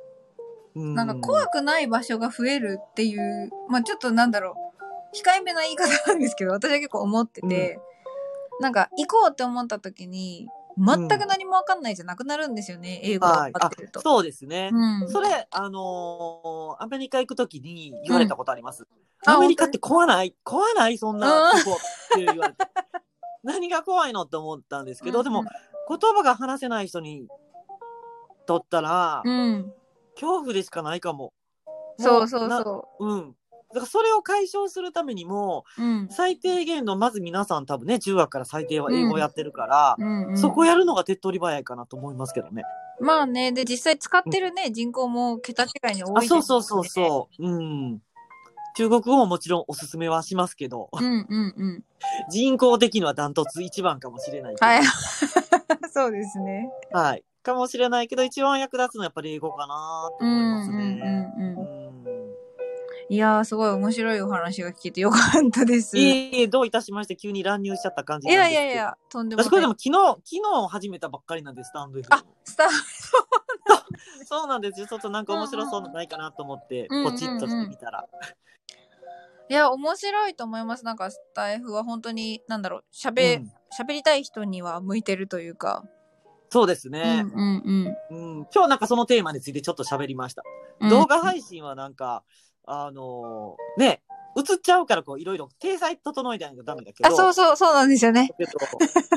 うんなんか怖くない場所が増えるっていう、まあちょっとなんだろう、控えめな言い方なんですけど、私は結構思ってて、なんか行こうって思った時に、全く何もわかんないじゃなくなるんですよね、英語がってると。そうですね。うん。それ、あのーアメリカ行くときに言われたことあります？あアメリカって怖ない？怖ない？そんなうんとこって言われて。[laughs] 何が怖いのって思ったんですけど、でもうん、言葉が話せない人にとったら、うん。恐怖でしかないかも。そうそうなそうん。だからそれを解消するためにも、う。うん。最低限の、まず皆さん多分ね、中学から最低は英語をやってるから、うんうん、そこやるのが手っ取り早いかなと思いますけどね。まあね、で、実際使ってるね、人口も桁違いに多いあ、ですそうそうそうそう。うん。中国語ももちろんおすすめはしますけど、う。うんうんうん。人口的にはダントツ一番かもしれない。はい。[laughs] そうですね。はい。かもしれないけど、一番役立つのはやっぱり英語かなとうん思いますうんね。うんうん。うんいやー、すごい面白いお話が聞けてよかったです。いいどういたしまして急に乱入しちゃった感じなんやいやいや、とんでもない。私これでも昨日、昨日始めたばっかりなんで、スタンド FM あ、スターそうなんですよ。ちょっとなんか面白そうないかなと思って、うんうんうんポチッとしてみたら。いや、面白いと思います。なんか、スタイフは本当に、なんだろう、喋、うん喋りたい人には向いてるというか。そうですうんね、うんうんうん今日なんかそのテーマについてちょっと喋りました。うん。動画配信はなんか、あのーね、映っちゃうからこういろいろ体裁整えないとダメだけど。あ、そうそう、そうなんですよね。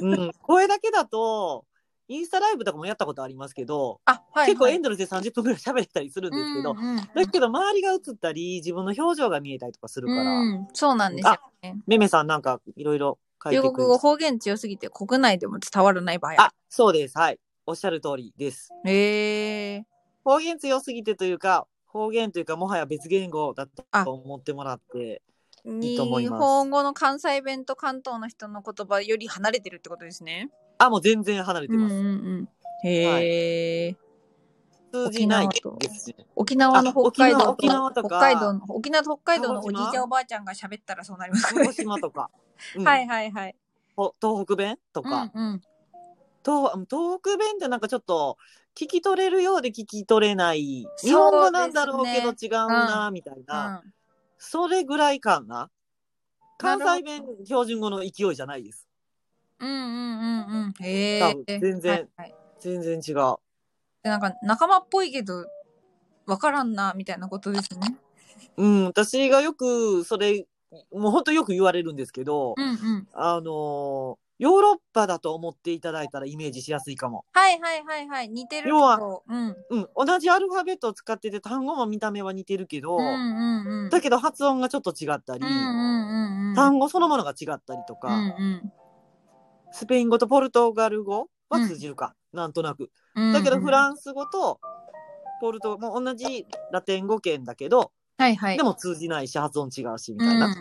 うん、声だけだと、インスタライブとかもやったことありますけど、あ、はい。結構エはいンドレスで30分ぐらい喋れたりするんですけど、うんうんうんだけど周りが映ったり、自分の表情が見えたりとかするから、うん、そうなんですよね。めめさんなんかいろいろ中国語方言強すぎて国内でも伝わらない場合あ、そうです。はい。おっしゃる通りです。へえ方言強すぎてというか、方言というかもはや別言語だと思ってもらって、いいと思い日ます本語の関西弁と関東の人の言葉より離れてるってことですね。あ、もう全然離れてます。うんうんうん。へえ、通じない沖縄とですね。沖縄の北海道沖縄とか北海道の沖縄と北海道のおじいちゃんおばあちゃんが喋ったらそうなります鹿児島とか、うんはいはいはい。ほ東北弁とうか、んうん。東東北弁ってなんかちょっと聞き取れるようで聞き取れない日本語なんだろうけど違うなみたいな、うんそれぐらいかな関西弁標準語の勢いじゃないですうんうんうんうん。へえ。多分全然はいはい全然違うでなんか仲間っぽいけど、わからんな、みたいなことですね。うん私がよくそれもうほんとよく言われるんですけど、うんうん。あのーヨーロッパだと思っていただいたらイメージしやすいかも。はいはいはいはい。似てるけ要はど。うん。うん、同じアルファベットを使ってて単語も見た目は似てるけど、うんうんうん。だけど発音がちょっと違ったり、うんうんうんうん。単語そのものが違ったりとか、うんスペイン語とポルトガル語は通じるか、なんとなく。うん。だけどフランンス語とポルトもう同じラテン語圏だけど、はいはい。でも通じないし発音違うしみうんたいな。うん。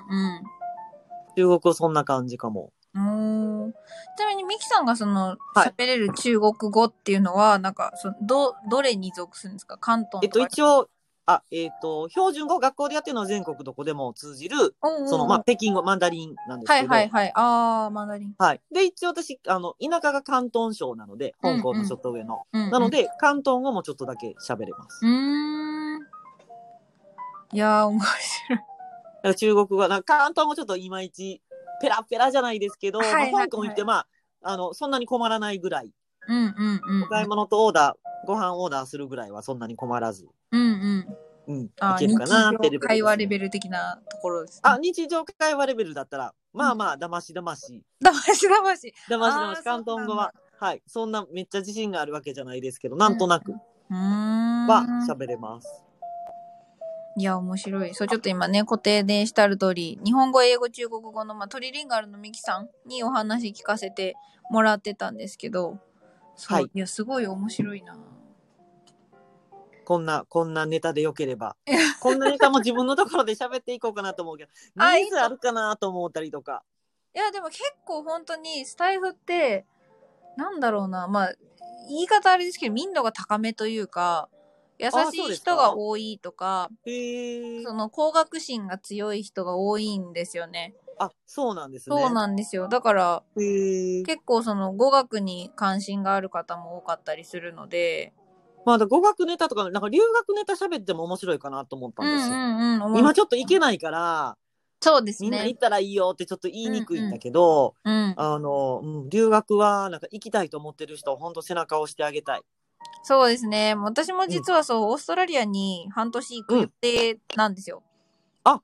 中国語そんな感じかも。おーちなみにミキさんがそのはい喋れる中国語っていうのは、なんかそのどどれに属するんですか？関東えっと一応、あ、えっと、標準語学校でやってるのは全国どこでも通じる、おうおうおうその、まあ、北京語、マンダリンなんですはいけど。はいはい。あー、マンダリン。はい。で、一応私、あの、田舎が広東省なので、うんうん香港のちょっと上の。うんうんなの、で、広東語もちょっとだけ喋れます。うーん。いやー、面白い。中国語、なんか広東語ちょっといまいち、ペラペラじゃないですけど、はいまあ香港行って、まあ、あの、そんなに困らないぐらい、うんうんうん。お買い物とオーダー、ご飯オーダーするぐらいはそんなに困らず、うんうん。うん、いけるかなって日常会話レベル。ル的なところです、ね。あ、日常会話レベルだったら、まあまあ、だましだまし。だましだまし。だましだまし、広東語は、はい。そんなめっちゃ自信があるわけじゃないですけど、なんとなく。は喋れます。いや、面白い。そう、ちょっと今ね、固定でしてある通り、日本語、英語、中国語の、まあ、トリリンガルのミキさんにお話聞かせてもらってたんですけど、そう、はいい、や、すごい面白いな。こんな、こんなネタでよければ。こんなネタも自分のところで喋っていこうかなと思うけど、[laughs] あニーズあるかなと思ったりとか。いや、でも結構本当にスタイフって、なんだろうな、まあ、言い方あれですけど、民度が高めというか、優しい人が多いとか、その高学心が強い人が多いんですよね。あ、そうなんですね。そうなんですよ。だから、結構その語学に関心がある方も多かったりするので、まあ、語学ネタとか、なんか留学ネタ喋っても面白いかなと思ったうんんですよ。うんうん。今ちょっと行けないから、そうですねみんな行っ。たらいいよってちょっと言いにくいんだけど、うん。あの、うん留学はなんか行きたいと思ってる人は本当背中を押してあげたい。そうですね。私も実はそう、オーストラリアに半年行く予定なんですよ。あ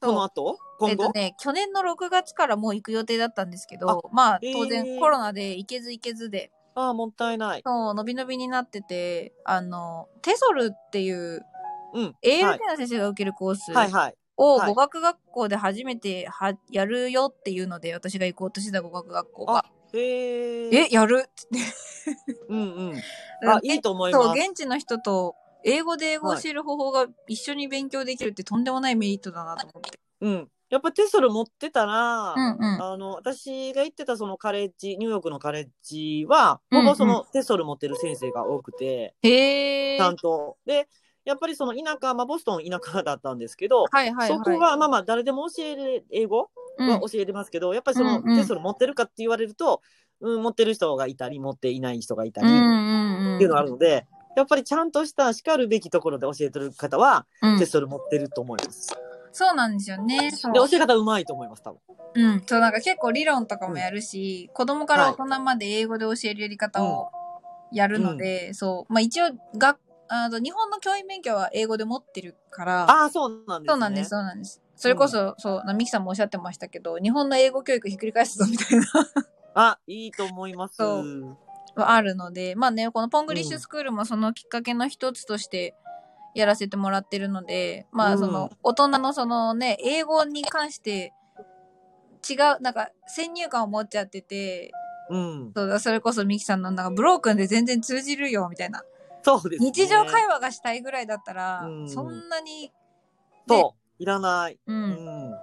そう。この後？今後、えっとね、去年の6月からもう行く予定だったんですけど、まあ、へー。当然コロナで行けず行けずで、ああ、もったいない。そう、伸び伸びになってて、あの、テソルっていううん。ALT はいの先生が受けるコースを語学学校で初めてはやるよっていうので、私が行こうとしてた語学学校が、へえ。え、やる？っつって。うんうん。[laughs] あ、いいと思いそう、ます。現地の人と英語で英語を教える方法が一緒に勉強できるってとんでもないメリットだなと思って。うん。やっぱテストル持ってたら、うんうん。あの、私が行ってたそのカレッジ、ニューヨークのカレッジは、うんうんほぼそのテストル持ってる先生が多くて、へえ。ちゃんと。で、やっぱりその田舎、まあボストン田舎だったんですけど、はいはいはい。そこが、まあまあ誰でも教える英語うんは教えれますけど、やっぱりそのうんうんテストル持ってるかって言われると、うん、持ってる人がいたり、持っていない人がいたり、っうんうんうん。ていうのがあるので、やっぱりちゃんとしたしかるべきところで教えてる方は、うんテストル持ってると思います。そうなんですよね。で、教え方うまいと思います、多分。うん。そう、なんか結構理論とかもやるし、子供から大人まで英語で教えるやり方をやるので、そう。まあ一応、があの、日本の教員免許は英語で持ってるから、ああ、そうなんですね。そうなんです、そうなんです。それこそ、そう、なミキさんもおっしゃってましたけど、日本の英語教育ひっくり返すぞみたいなあ、いいと思います。そうはあるので、まあね、このポングリッシュスクールもそのきっかけの一つとしてやらせてもらってるので、まあうんその大人のそのね、英語に関して違う、なんか先入観を持っちゃってて、うん。そうだ、それこそミキさんのなんかブロークンで全然通じるよみたいな。そうです、ね。日常会話がしたいぐらいだったら、うんそんなに、そう。いらない。う。うんん。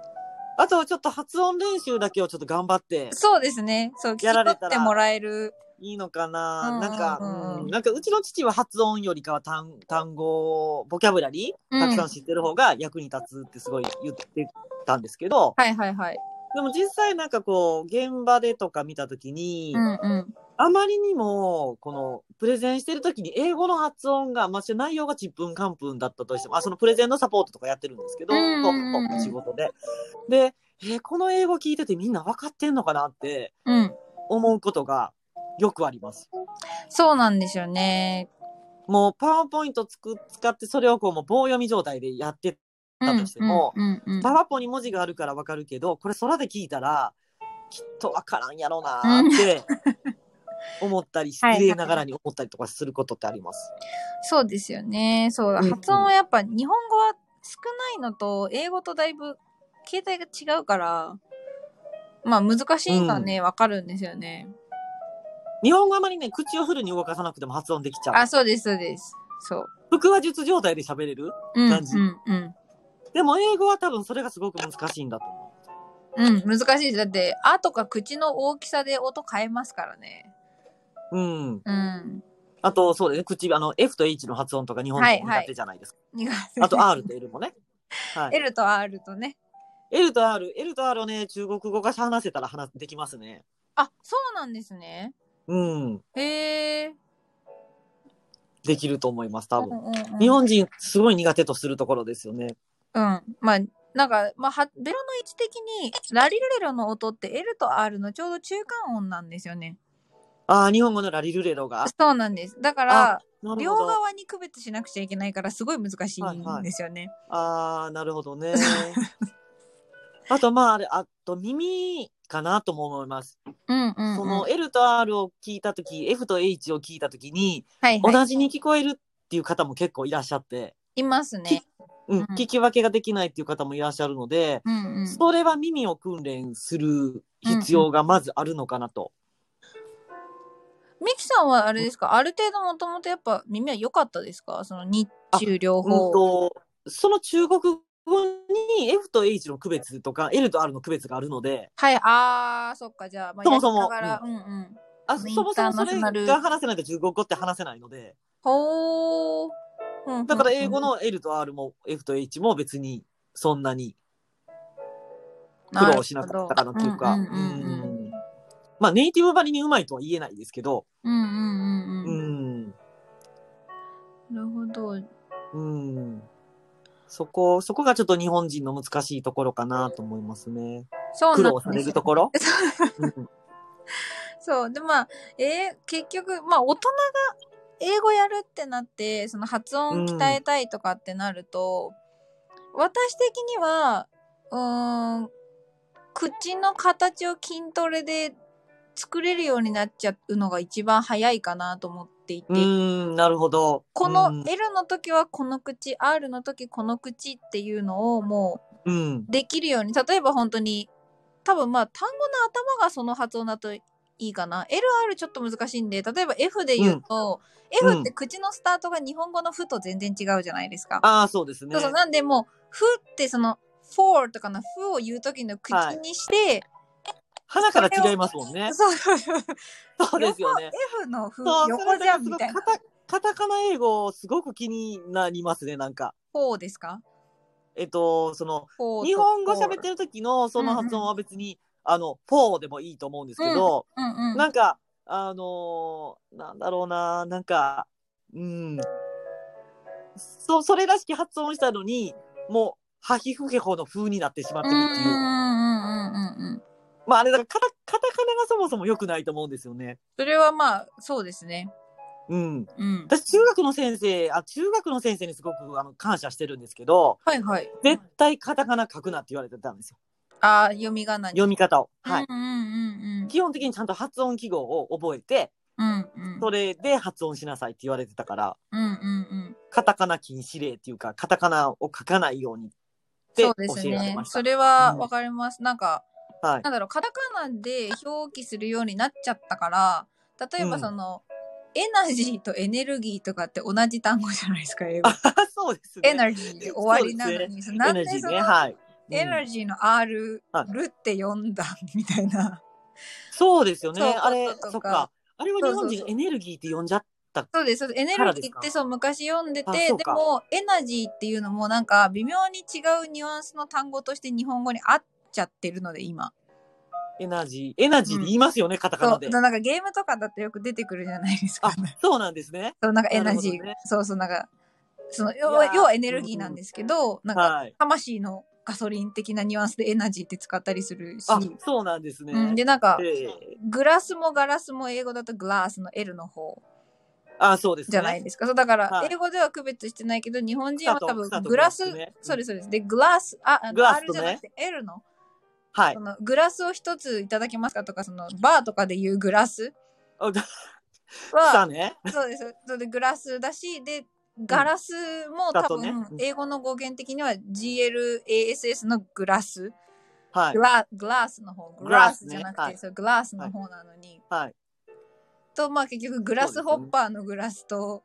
あと、ちょっと発音練習だけをちょっと頑張ってそうですね。そう、やられたらってもらえる。いいのかな、うんなんか、うんなんかうちの父は発音よりかは単単語、ボキャブラリーたくさん知ってる方が役に立つってすごい言ってたんですけど、はいはいはい。でも実際なんかこう、現場でとか見たときに、うんうん。あまりにも、この、プレゼンしてるときに英語の発音が、まあ、内容がちっぷんかんぷんだったとしても、あ、そのプレゼンのサポートとかやってるんですけど、うんうんうんうん仕事で。で、えーこの英語聞いててみんな分かってんのかなってうん。思うことがよくあります。そうなんですよね。もう、パワーポイントつく使って、それをこう、もう棒読み状態でやってだとしてもうんうんうんパワポに文字があるから分かるけど、これ空で聞いたら、きっと分からんやろなーって思ったり、失礼ながらに思ったりとかすることってあります？そうですよね。そうだ。うんうん発音はやっぱ日本語は少ないのと英語とだいぶ形態が違うから、まあ難しいのはね、わ、かるんですよね。日本語あまりね、口をフルに動かさなくても発音できちゃう。あ、そうです、そうです。そう。腹話術状態で喋れる？うん、感じうん、うん。でも英語は多分それがすごく難しいんだと思うん、難しい。だって、あとか口の大きさで音変えますからね。う。うん。うん。あと、そうだね、口、あの、F と H の発音とか日本人苦手じゃないですか。苦手あと R と L もね。はい。L と R とね。L と R、L と R をね、中国語が話せたら話できますね。あ、そうなんですね。うん。へえ。できると思います、多分。うんうんうん日本人すごい苦手とするところですよね。うん。まあ、なんか、まあ、はベロの位置的に、ラリルレロの音って L と R のちょうど中間音なんですよね。ああ、日本語のラリルレロが。そうなんです。だから、両。側に区別しなくちゃいけないから、すごい難しいんですよね。ああ、なるほどね。[laughs] あと、まあ、あれ、あと耳かなとも思います。うんうん、うん。その L と R を聞いたとき、F と H を聞いたときに、はいはい。同じに聞こえるっていう方も結構いらっしゃって、いますね。うん、うん聞き分けができないっていう方もいらっしゃるので、うんうん。それは耳を訓練する必要がまずあるのかなと。ミキさんはあれですか？ある程度もともとやっぱ耳は良かったですか？その日中両うん方。と、その中国語に F と H の区別とか L と R の区別があるので、はい、あー、そっか、じゃあ、まあ、そもそも。あそもそもそれが話せないと中国語って話せないので、ほー。だから英語、の L と R も F と H も別にそんなに苦労しなかったかなっていうか。うんうんうん。うんまあ、ネイティブばりにうまいとは言えないですけど、うんうんうんううん。ん。なるほど。うん。そこ、そこがちょっと日本人の難しいところかなと思いますね。そう苦労さなんですよれるところ？[laughs] うんそう。で、まあ、えー結局、まあ、大人が英語やるってなって、その発音鍛えたいとかってなると、私的には、うーん、口の形を筋トレで作れるようになっちゃうのが一番早いかなと思っていて、うん、なるほど。このうん L の時はこの口、R の時この口っていうのをもううん。できるように例えば本当に多分まあ単語の頭がその発音だといいかな LR ちょっと難しいんで例えば F で言うと、うん F って口のスタートが日本語の「ふ」と全然違うじゃないですか。ああ、そうですね。そうそうなんでもう「ふ」ってその「for」とかの「ふ」を言う時の口にして、鼻から違いますもんね。そうそうそうそうですよね。F の「ふ」そう横じゃんみたいな。カタカナ英語、すごく気になりますね、なんか。4ですか？えっと、その、4日本語喋ってる時のその発音は別に、あの、フォーでもいいと思うんですけど、うんうんなんか、あのーなんだろうな、なんか、うん。そ、それらしき発音したのに、もう、ハヒフヘホの風になってしまってるっていう。うまああれだからカタ、カタカナがそもそも良くないと思うんですよね。それはまあそうですね。うん。うん。私、中学の先生、あ、中学の先生にすごくあの感謝してるんですけど、はいはい。絶対カタカナ書くなって言われてたんですよ。ああ、読み仮名に。読み方を。はい。うんうんうんうん。基本的にちゃんと発音記号を覚えて、うんうん。それで発音しなさいって言われてたから、うんうんうん。カタカナ禁止令っていうか、カタカナを書かないようにって教えられま。した。それはうんわかります。なんか、はい。なんだろう、カタカナで表記するようになっちゃったから、例えばその、エナジーとエネルギーとかって同じ単語じゃないですか、英語あ。そうですね。エナジーで終わりなのに、そなんエナジーね。でその、はい。エナうんジーの R、はいルって読んだみたいな。そうですよね。あれそっか。あれは日本人エネルギーって呼んじゃった。そうです。そうですエネルギーってそう昔読んでて、でもエナジーっていうのもなんか微妙に違うニュアンスの単語として日本語に合っちゃってるので今。エナジー。エナジーで言いますよね、カタカナで。そうなんかゲームとかだとよく出てくるじゃないですかあ。、そうなんですね。[laughs] そうなんかエナジー、なるほどねそうそうなんかその要いやーは要はエネルギーなんですけど、なんかはい。魂のガソリン的なニュアンスでエナジーって使ったりするし。あ、そうなんですね。うん、でなんか、ええグラスもガラスも英語だとグラスの L の方あ、そうですね。じゃないですか。そうだから、はい英語では区別してないけど、日本人は多分草とグラス、ねそうです、そうです。で、グラス、あ、あのグラス R とねじゃなくて L の、はいそ。のグラスを一ついただけますかとか、そのバーとかで言うグラスあ草は、ね。そうです。そうで、グラスだし、で、ガラスも多だとね分、うん英語の語源的には GLASS のグラス、はいグ。ラグラスの方、ググラスねラスじゃなくて、はいそうグラスの方なのに、はい。と、まあ結局グラスホッパーのグラスと、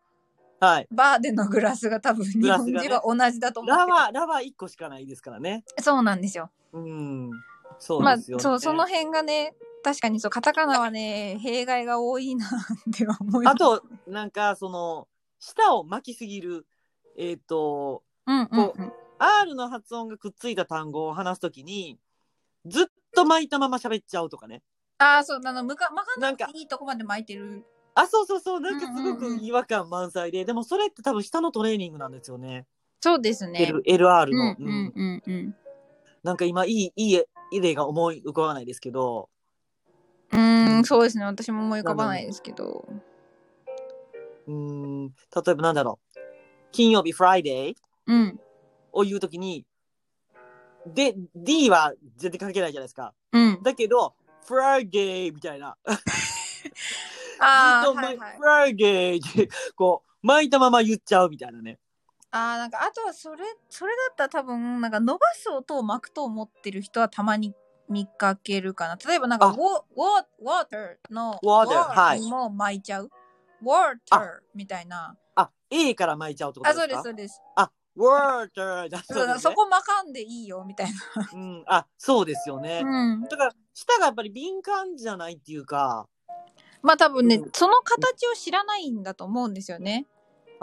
はい。バーでのグラスが多分日グラスがね本人は同じだと思ってるラは、ラは1個しかないですからね。そうなんですよ。うん。そうまあ、ですよね。そう、その辺がね、確かにそう、カタカナはね、弊害が多いなっては思います。あと、なんか、その、舌を巻きすぎる、えっ、と、うんうんこうん。R の発音がくっついた単語を話すときに、ずっと巻いたまま喋っちゃうとかね。ああ、そう、あの、むか、巻かななんかくていいとこまで巻いてる。あ、そうそうそう、なんかすごくうんうんうん違和感満載で、でもそれって多分舌のトレーニングなんですよね。そうですね。L、LR の。うんうんうんうん。なんか今いい、いい例が思い浮かばないですけど、うん、そうですね。私も思い浮かばないですけど。うん、例えばなんだろう。金曜日、Friday うん。を言うときに、で、D は絶対かけないじゃないですか。うん。だけど、Friday みたいな。ああ、ずっとはいはい。Friday って、こう、巻いたまま言っちゃうみたいなね。ああ、なんか、あとはそれ、それだったら多分、なんか伸ばす音を巻くと思ってる人はたまに見かけるかな。例えばなんか、あ。wa- wa- water の water も巻い。ちゃう。water みたいな。あ、A から巻いちゃうってことあ、ですか？そうです、そうです。あ、water だそうです、そね。こ巻かんでいいよ、みたいうん、あ、そうですよね。な。うん。だから、舌がやっぱり敏感じゃないっていうか、まあ多分ねうん、その形を知らないんだと思うんですよね。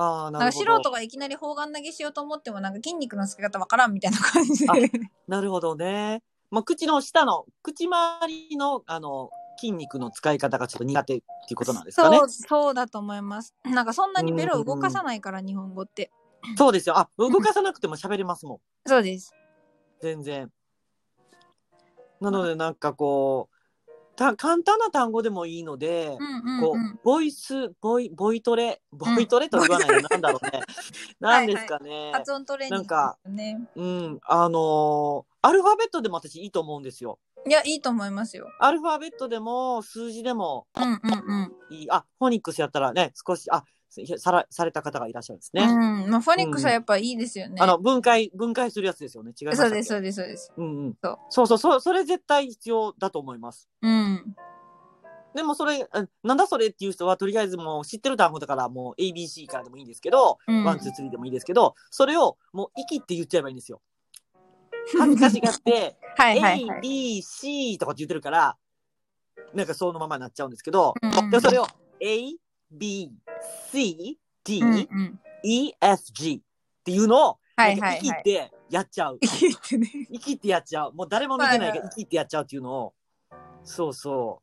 ああ、ななんか素。人がいきなり砲丸投げしようと思っても、なんか筋肉のつけ方わからんみたいな感じであ。なるほどね。まあ、口の下の、口周りの、あの、筋肉の使い方がちょっと苦手っていうことなんですかね。そう、そうだと思います。なんかそんなにベロ動かさないから、日本語って。そうですよ。あ、動かさなくても喋れますもん。[laughs] そうです。全然。なので、なんかこう、た簡単な単語でもいいので、うんうん、こうんう、。ボイス、ボイ、ボイトレ、ボイトレと言わないの、なんだろうね。[laughs] なんですかね。発音トレーニングね。うん、あのーアルファベットでも私いいと思うんですよ。いや、いいと思いますよ。アルファベットでも数字でもうんうんうん。いい。あ、フォニックスやったらね、少し、あ、さらされた方がいらっしゃるんですね。うん。まあ、フォニックスはやっぱいいですよね。あの、分解、分解するやつですよね。違いますそうです、そうです、そうです。うんうん。そうそうそうそれ絶対必要だと思います。うん。でもそれ、あなんだそれっていう人は、とりあえずもう知ってる単語だから、もう ABC からでもいいんですけど、うん one, two, three でもいいですけど、それをもう息って言っちゃえばいいんですよ。恥ずかしがって、[laughs] はいはい A はい。、B、C とかって言ってるから、なんかそのままになっちゃうんですけど、うんうんでそれを A、B、C、D、うんうん。E、F、G っていうのを、はいはいはいなんか息ってやっちゃう。いいってね。息ってやっちゃう。もう誰も見てないけどまあ息ってやっちゃうっていうのを、そうそ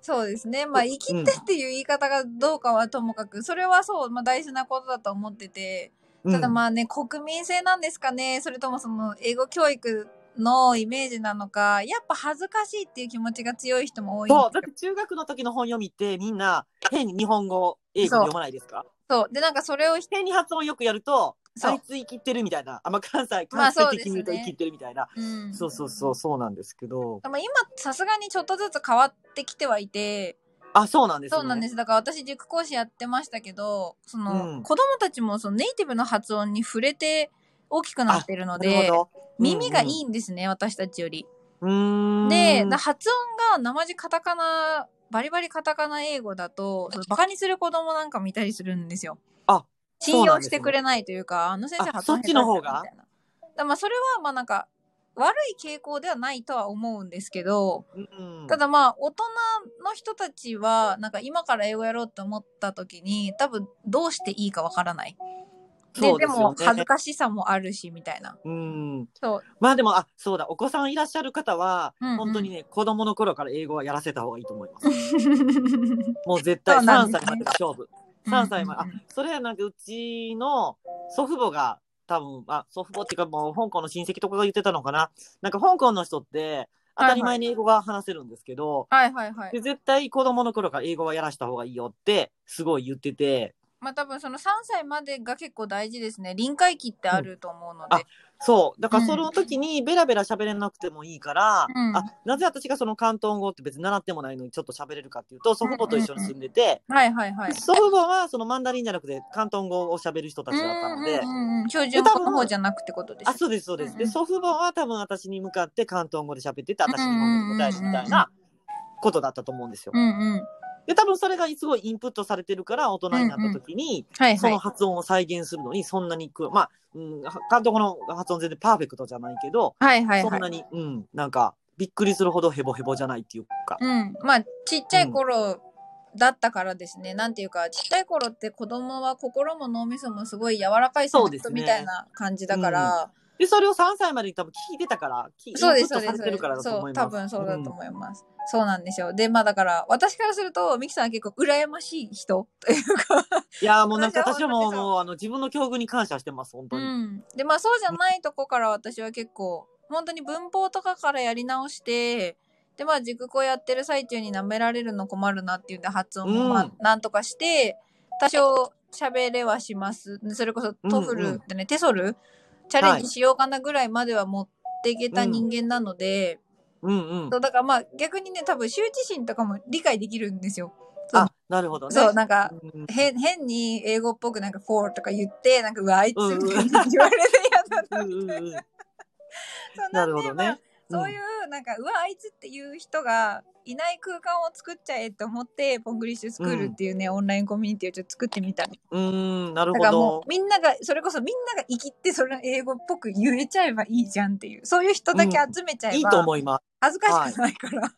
そうですね。まあ、生きてっていう言い方がどうかはともかく、それはそう、まあ大事なことだと思ってて、う。ただうんまあね、国民性なんですかね、それともその英語教育のイメージなのか、やっぱ恥ずかしいっていう気持ちが強い人も多いそう、だって中学の時の本読みってみんな変に日本語、英語読まないですか？そう。で、なんかそれをひ、変に発音よくやると、そうあいつ生きってるみたいな。あ、まあ、関西、まあ関西的に言うと生きってるみたいな。うん。そうそうそう、そうなんですけど。でも今、さすがにちょっとずつ変わってきてはいて、あ、そうなんですね。そうなんです。だから私塾講師やってましたけど、その、うん子供たちもそのネイティブの発音に触れて大きくなってるので。耳がいい。いんですね、私たちより。で、な発音が生地カタカナ、バリバリカタカナ英語だと、バカにする子供なんか見たりするんですよ。あ、信用してくれないというか、あの先生あ発音そっちの方が？下手みたいな。だからまあそれはまあなんか、悪い傾向ではないとは思うんですけど、うん、ただまあ大人の人たちはなんか今から英語やろうって思った時に多分どうしていいかわからない。ででも恥ずかしさもあるしみたいな。うん。そう。まあでも、あ、そうだ、お子さんいらっしゃる方は、うんうん本当にね、子供の頃から英語はやらせた方がいいと思います。[laughs] もう絶対3そうなんですね歳までが勝負。3歳まで、あそれはなんかうちの祖父母が多分、あ、祖父母っていうかもう香港の親戚とかが言ってたのかな。なんか香港の人って当たり前に英語が話せるんですけど、はいはいはいで。絶対子供の頃から英語はやらした方がいいよってすごい言ってて、まあ多分その3歳までが結構大事ですね。臨界期ってあると思うのあで。そう。だからうんその時にベラベラ喋れなくてもいいから、うんあ、なぜ私がその広東語って別に習ってもないのにちょっと喋れるかっていうと、祖父母と一緒に住んでて、はいはいはい。祖父母はそのマンダリンじゃなくて広東語を喋る人たちだったので、うんうんうん、標準語の方じゃなくてことです。あ、そうです、そうです。で、うんうん祖父母は多分私に向かって広東語で喋ってて、私に日本語で答えるみたいなことだったと思うんですよう。んうん。で、多分それがすごいインプットされてるから、大人になった時に、そのはいはい。発音を再現するのにそんなにく、まあ、うん、広東語の発音全然パーフェクトじゃないけど、はいはいは。そんないに、うん、なんか、びっくりするほどヘボヘボじゃないっていうか。うん。まあ、ちっちゃい頃だったからですね。なんていうか、ちっちゃい頃って子供は心も脳みそもすごい柔らかいセットみたいな感じだから、で、それを3歳までに多分聞いてたから、きそうです、インプットそうです。されてるからだとそう、思います。多分そうだと思います。そうなんですよ。で、まあだから、私からすると、ミキさんは結構羨ましい人というか、いやーもうなんか私はもう、もうあの自分の境遇に感謝してます、本当に。うん。で、まあそうじゃないとこから私は結構、本当に文法とかからやり直して、で、まあ塾講やってる最中に舐められるの困るなっていうんで発音もまあうんなんとかして、多少喋れはします。それこそトフうんうんルでね、テソル？チャレンジしようかなぐらいまでは持っていけた人間なので、うんうん。そうだからまあ逆にね、多分羞恥心とかも理解できるんですよ。そう。あ、なるほどね。そう、なんか、うん。変、変に英語っぽくなんか for とか言って、なんかうわ、あいつみたいに言われて嫌だなうんうんうん。そうなるほどね。まあそういう、なんか、うわ、あいつっていう人がいない空間を作っちゃえって思って、ポングリッシュスクールっていうね、オンラインコミュニティをちょっと作ってみたの。うーん、なるほだからもどう、。みんなが、それこそみんなが生きって、それ英語っぽく言えちゃえばいいじゃんっていう、そういう人だけ集めちゃえば、いいと思います。恥ずかしくないから。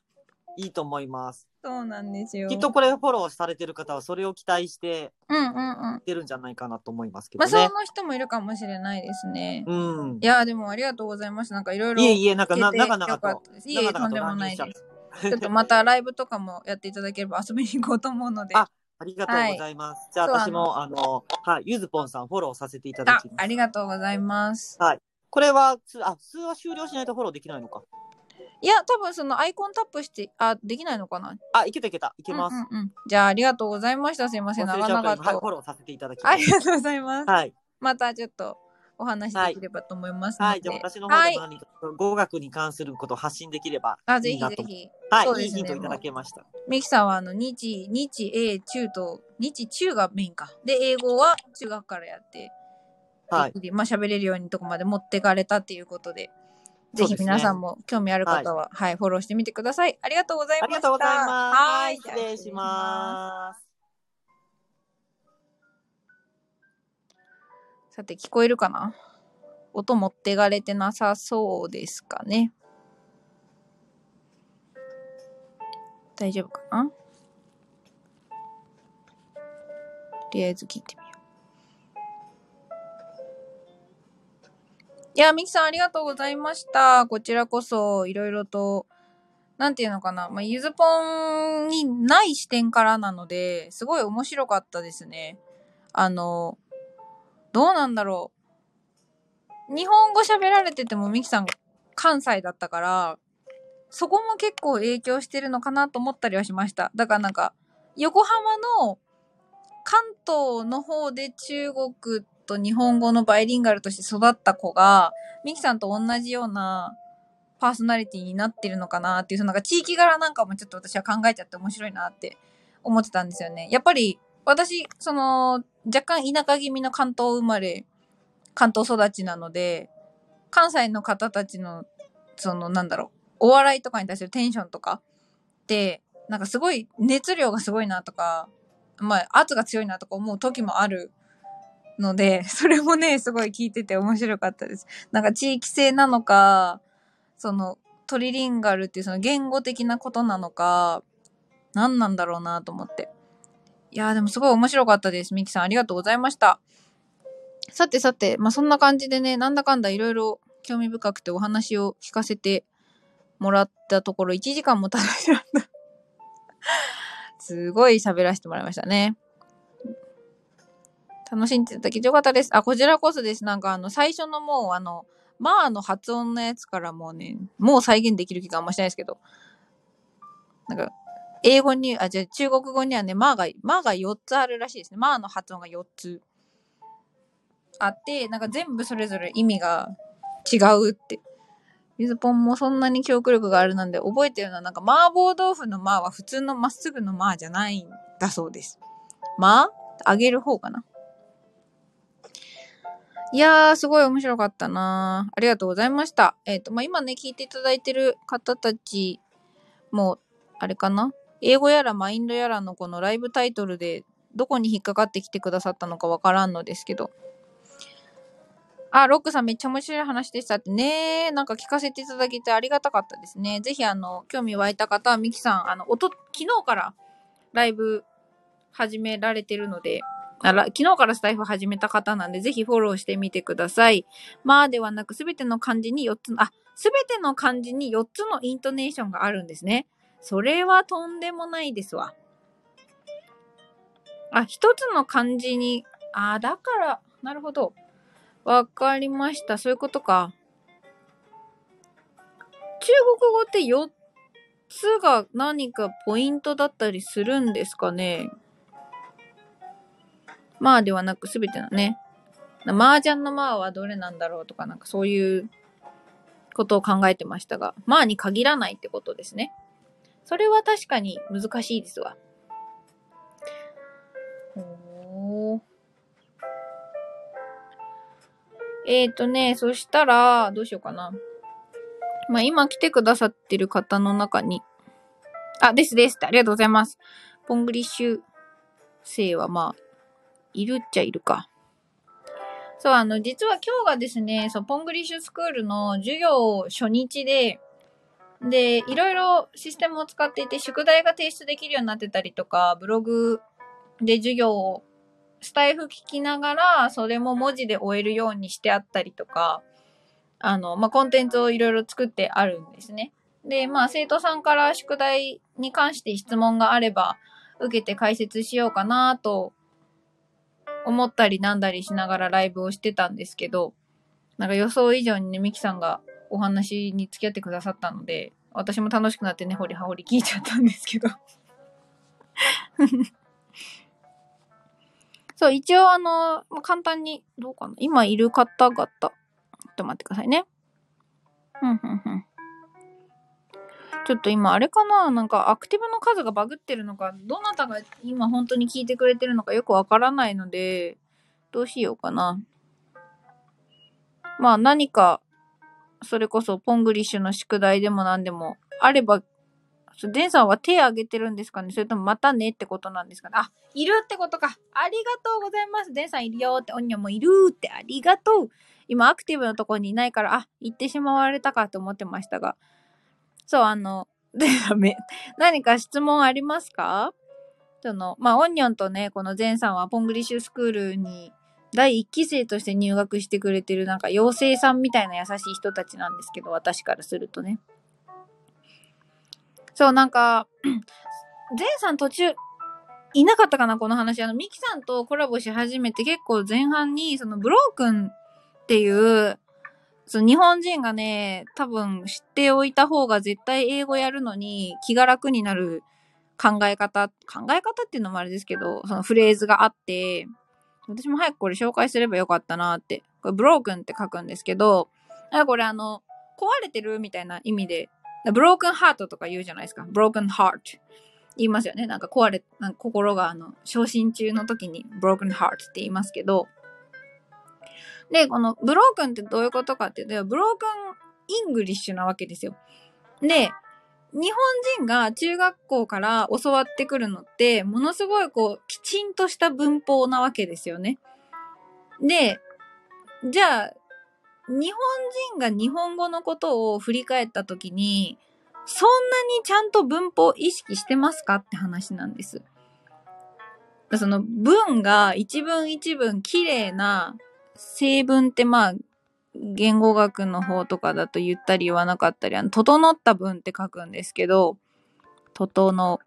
いいと思います。そうなんですよ。きっとこれフォローされてる方はそれを期待してうんうんうん。出るんじゃないかなと思いますけまあ。その人もいるかもしれないですね。うんい。やーでもありがとうございました。なんかいろいろいえいえ、なんかな、かっとたです。いえいえ、ととんでもないです。[laughs] ちょっとまたライブとかもやっていただければ遊びに行こうと思うので。あありがとうございます。じゃあそう私も、あの、はい、ゆずぽんさんフォローさせていただあきます。ありがとうございます。これは、つあ、普通は終了しないとフォローできないのか。いや、多分そのアイコンタップして、あ、できないのかな？あ、いけたいけた。いけます。うんうんうんじゃあありがとうございました。すいません。長ちゃうからはい、フォ々と。ローさせていただきます。ありがとうございます。はい。またちょっとお話できればと思いますので。はい。じゃあ私の方はいでも何か語学に関することを発信できればあ、ぜひ。ぜひ。はい、そうですねいいヒントいただけました。ミキさんはあの日、日、英、中と、日、中がメインか。で、英語は中学からやって、はい。まあ喋れるようにとこまで持ってかれたっていうことで、ぜひ皆さんも興味ある方は、はい、フォローしてみてください。ありがとうございました。ありがとうございます。ははい失礼します。さて、聞こえるかな？音持ってかれてなさそうですかね？大丈夫かな？とりあえず聞いてみいや、ミキさんありがとうございました。こちらこそ、いろいろと、なんていうのかな。まあ、ゆずぽんにない視点からなので、すごい面白かったですね。あの、どうなんだろう。日本語喋られててもミキさん関西だったから、そこも結構影響してるのかなと思ったりはしました。だからなんか、横浜の関東の方で中国と日本語のバイリンガルとして育った子が、ミキさんと同じようなパーソナリティになってるのかなっていう、そのなんか地域柄なんかもちょっと私は考えちゃって面白いなって思ってたんですよね。やっぱり私、その、若干田舎気味の関東生まれ、関東育ちなので、関西の方たちの、その、なんだろう、お笑いとかに対するテンションとかって、なんかすごい熱量がすごいなとか、まあ圧が強いなとか思う時もあるので、[laughs] それもね、すごい聞いてて面白かったです。なんか地域性なのか、そのトリリンガルっていうその言語的なことなのか、何なんだろうなと思って。いやーでもすごい面白かったです。ミキさんありがとうございました。さてさて、まあそんな感じでね、なんだかんだいろいろ興味深くてお話を聞かせてもらったところ1時間も経ってし。すごい喋らせてもらいましたね。楽しんでいただけてよかったです。あ、こちらこそです。なんかあの、最初のもうあの、まあの発音のやつからもうね、もう再現できる気があんましないですけど、なんか、英語に、あ、じゃ中国語にはね、まあが、まあが4つあるらしいですね。まあの発音が4つあって、なんか全部それぞれ意味が違うって。ゆずぽんもそんなに記憶力があるなんで、覚えてるのはなんか麻婆豆腐の麻は普通のまっすぐの麻じゃないんだそうです。麻？あげる方かないやー、すごい面白かったなありがとうございました。えっ、と、まあ、今ね、聞いていただいてる方たちも、あれかな？英語やらマインドやらのこのライブタイトルで、どこに引っかかってきてくださったのかわからんのですけど。あ、ロックさんめっちゃ面白い話でしたってね。なんか聞かせていただけてありがたかったですね。ぜひ、あの、興味湧いた方は、ミキさん、あの、おと、昨日からライブ始められてるので、あら、昨日からスタイフ始めた方なんで、ぜひフォローしてみてください。まあではなく、すべての漢字に4つの、あ、すべての漢字に4つのイントネーションがあるんですね。それはとんでもないですわ。あ、一つの漢字に、あ、だから、なるほど。わかりました。そういうことか。中国語って4つが何かポイントだったりするんですかね？まあではなくすべてのね。麻雀のまあはどれなんだろうとかなんかそういうことを考えてましたが、まあに限らないってことですね。それは確かに難しいですわ。ほー。えーとね、そしたら、どうしようかな。まあ今来てくださってる方の中に、あ、ですですってありがとうございます。ポングリッシュ生はまあ、いるっちゃいるか。そう、あの、実は今日がですね、そう、ポングリッシュスクールの授業初日で、で、いろいろシステムを使っていて、宿題が提出できるようになってたりとか、ブログで授業をスタイフ聞きながら、それも文字で終えるようにしてあったりとか、あの、まあ、コンテンツをいろいろ作ってあるんですね。で、まあ、生徒さんから宿題に関して質問があれば、受けて解説しようかなと思ったりなんだりしながらライブをしてたんですけど、なんか予想以上にね、ミキさんがお話に付き合ってくださったので、私も楽しくなってね、ほりはほり聞いちゃったんですけど。[laughs] そう、一応あの、簡単に、どうかな。今いる方々。ちょっと待ってくださいね。ふんふんふん。ちょっと今あれかな？なんかアクティブの数がバグってるのか、どなたが今本当に聞いてくれてるのかよくわからないので、どうしようかな。まあ何か、それこそポングリッシュの宿題でも何でもあれば、デンさんは手挙げてるんですかね？それともまたねってことなんですかね？あ、いるってことか。ありがとうございます。デンさんいるよって、オニョンもいるってありがとう。今アクティブのところにいないから、あ、行ってしまわれたかと思ってましたが。そう、あの、で、[laughs] 何か質問ありますか？その、まあ、オニョンとね、このゼンさんはポングリッシュスクールに第一期生として入学してくれてるなんか妖精さんみたいな優しい人たちなんですけど、私からするとね。そう、なんか、[clears throat] ゼンさん途中、いなかったかなこの話。あの、ミキさんとコラボし始めて結構前半に、そのブロークンっていう、そう、日本人がね、多分知っておいた方が絶対英語やるのに気が楽になる考え方、考え方っていうのもあれですけど、そのフレーズがあって、私も早くこれ紹介すればよかったなって。これ、 broken って書くんですけど、これあの、壊れてるみたいな意味で、 broken heart とか言うじゃないですか。 broken heart。言いますよね。なんか壊れ、なんか心があの、傷心中の時に broken heart って言いますけど、で、この broken ってどういうことかっていうと、 broken English なわけですよ。で、日本人が中学校から教わってくるのって、ものすごいこう、きちんとした文法なわけですよね。で、じゃあ、日本人が日本語のことを振り返ったときに、そんなにちゃんと文法意識してますかって話なんです。その文が一文一文綺麗な成文ってまあ、言語学の方とかだと言ったり言わなかったり、あの、整った文って書くんですけど、整、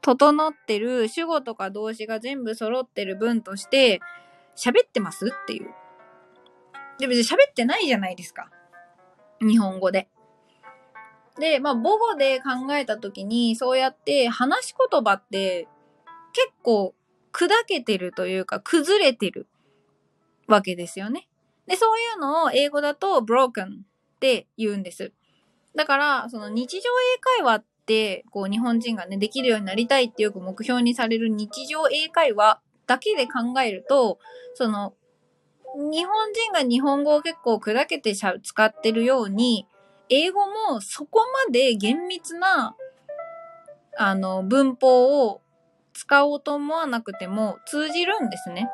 整ってる主語とか動詞が全部揃ってる文として、喋ってますっていう。で、別に喋ってないじゃないですか。日本語で。で、まあ、母語で考えたときに、そうやって話し言葉って結構砕けてるというか、崩れてるわけですよね。で、そういうのを英語だと broken って言うんです。だから、その日常英会話って、こう日本人がね、できるようになりたいってよく目標にされる日常英会話だけで考えると、その、日本人が日本語を結構砕けて使ってるように、英語もそこまで厳密な、あの、文法を使おうと思わなくても通じるんですね。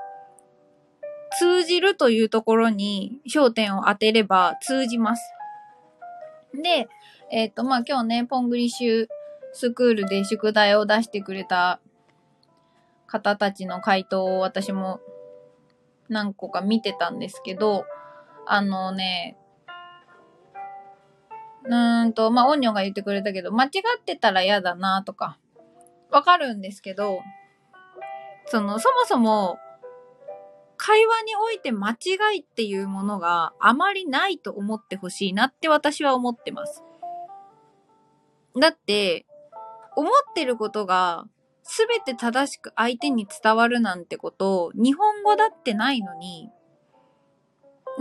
通じるというところに焦点を当てれば通じます。で、えっ、ー、と、まあ、今日ね、ポングリッシュスクールで宿題を出してくれた方たちの回答を私も何個か見てたんですけど、あのね、うーんと、まあ、オンニョンが言ってくれたけど、間違ってたら嫌だなとか、わかるんですけど、その、そもそも、会話において間違いっていうものがあまりないと思ってほしいなって私は思ってます。だって、思ってることが全て正しく相手に伝わるなんてこと、日本語だってないのに、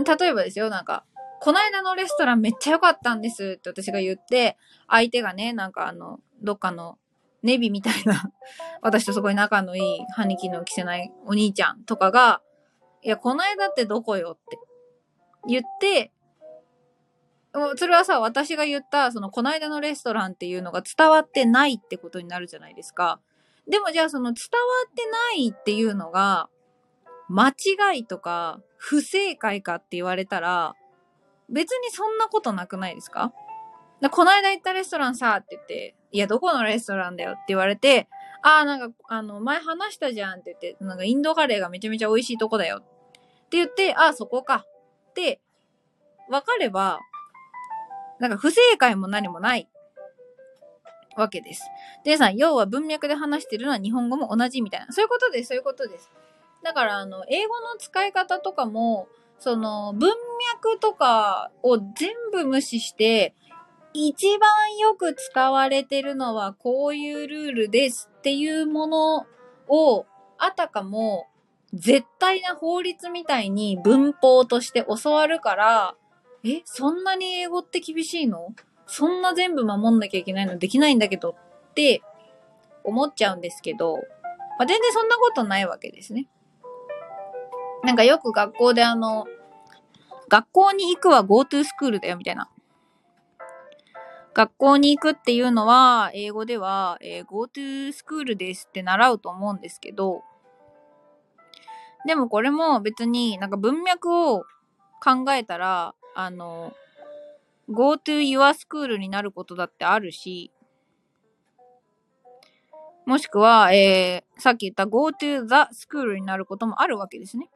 例えばですよ、なんか、この間のレストランめっちゃ良かったんですって私が言って、相手がね、なんかあの、どっかのネビみたいな [laughs] 私とそこに仲のいい、歯に衣を着せないお兄ちゃんとかが、いや、この間ってどこよって言って、それはさ、私が言った、その、この間のレストランっていうのが伝わってないってことになるじゃないですか。でもじゃあその伝わってないっていうのが、間違いとか、不正解かって言われたら、別にそんなことなくないですか？で、この間行ったレストランさ、って言って、いや、どこのレストランだよって言われて、ああ、なんか、あの、前話したじゃんって言って、なんかインドカレーがめちゃめちゃ美味しいとこだよって言って、ああ、そこかって、わかれば、なんか不正解も何もないわけです。でさん、要は文脈で話してるのは日本語も同じみたいな。そういうことです、そういうことです。だから、あの、英語の使い方とかも、その、文脈とかを全部無視して、一番よく使われてるのはこういうルールですっていうものを、あたかも絶対な法律みたいに文法として教わるから、え、そんなに英語って厳しいの？そんな全部守んなきゃいけないのできないんだけどって思っちゃうんですけど、まあ、全然そんなことないわけですね。なんかよく学校であの、学校に行くは GoTo スクールだよみたいな。学校に行くっていうのは、英語では、えー GoTo スクールですって習うと思うんですけど、でもこれも別になんか文脈を考えたら、あの、GoTo Your School になることだってあるし、もしくは、えー、さっき言った GoTo the School になることもあるわけですね。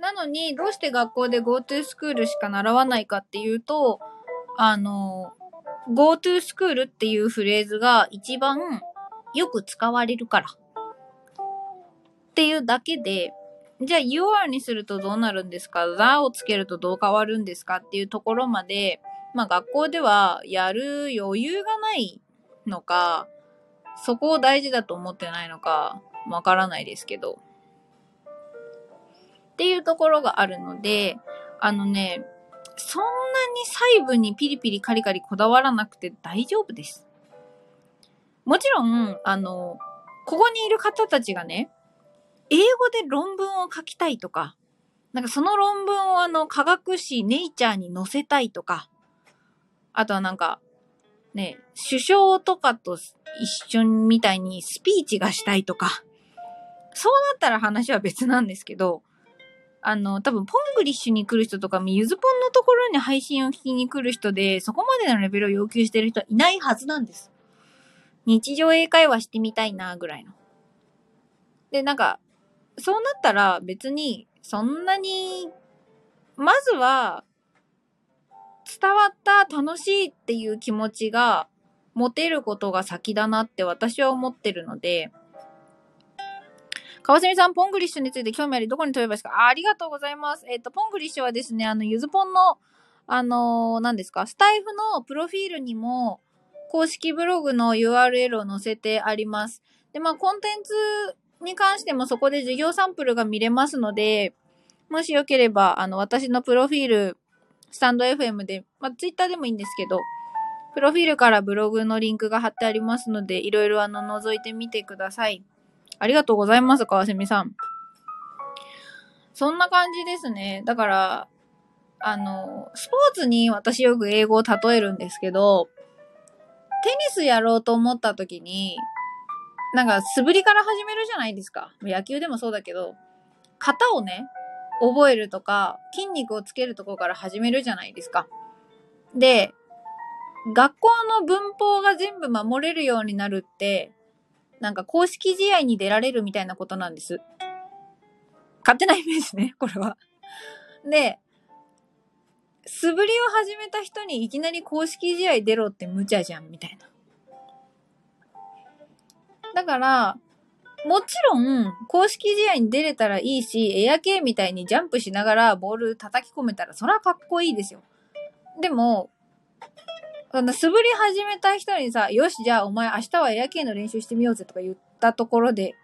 なのに、どうして学校で GoTo スクールしか習わないかっていうと、あの、GoTo スクールっていうフレーズが一番よく使われるから。っていうだけで、じゃあ your にするとどうなるんですか ?the をつけるとどう変わるんですかっていうところまで、まあ学校ではやる余裕がないのか、そこを大事だと思ってないのか、わからないですけど。っていうところがあるので、あのね、そんなに細部にピリピリカリカリこだわらなくて大丈夫です。もちろん、あの、ここにいる方たちがね、英語で論文を書きたいとか、なんかその論文をあの科学誌ネイチャーに載せたいとか、あとはなんか、ね、首相とかと一緒みたいにスピーチがしたいとか、そうなったら話は別なんですけど、あの、多分、ポングリッシュに来る人とか、ゆずぽんのところに配信を聞きに来る人で、そこまでのレベルを要求してる人はいないはずなんです。日常英会話してみたいな、ぐらいの。で、なんか、そうなったら別に、そんなに、まずは、伝わった楽しいっていう気持ちが持てることが先だなって私は思ってるので、川澄さん、ポングリッシュについて興味あり、どこに飛べばいいですか？あありがとうございます。えっ、と、ポングリッシュはですね、あの、ゆずぽんの、あのー何ですか、スタイフのプロフィールにも、公式ブログの URL を載せてあります。で、まあ、コンテンツに関してもそこで授業サンプルが見れますので、もしよければ、あの、私のプロフィール、スタンド FM で、まあ、ツイッターでもいいんですけど、プロフィールからブログのリンクが貼ってありますので、いろいろあの、覗いてみてください。ありがとうございます、川澄さん。そんな感じですね。だから、あの、スポーツに私よく英語を例えるんですけど、テニスやろうと思った時に、なんか素振りから始めるじゃないですか。野球でもそうだけど、型をね、覚えるとか、筋肉をつけるとこから始めるじゃないですか。で、学校の文法が全部守れるようになるって、なんか公式試合に出られるみたいなことなんです。勝手なイメージね、[laughs] これは。で、素振りを始めた人にいきなり公式試合出ろって無茶じゃん、みたいな。だから、もちろん、公式試合に出れたらいいし、エア系みたいにジャンプしながらボール叩き込めたら、それはかっこいいですよ。でも、その素振り始めた人にさ、よし、じゃあお前明日はエア系の練習してみようぜとか言ったところで、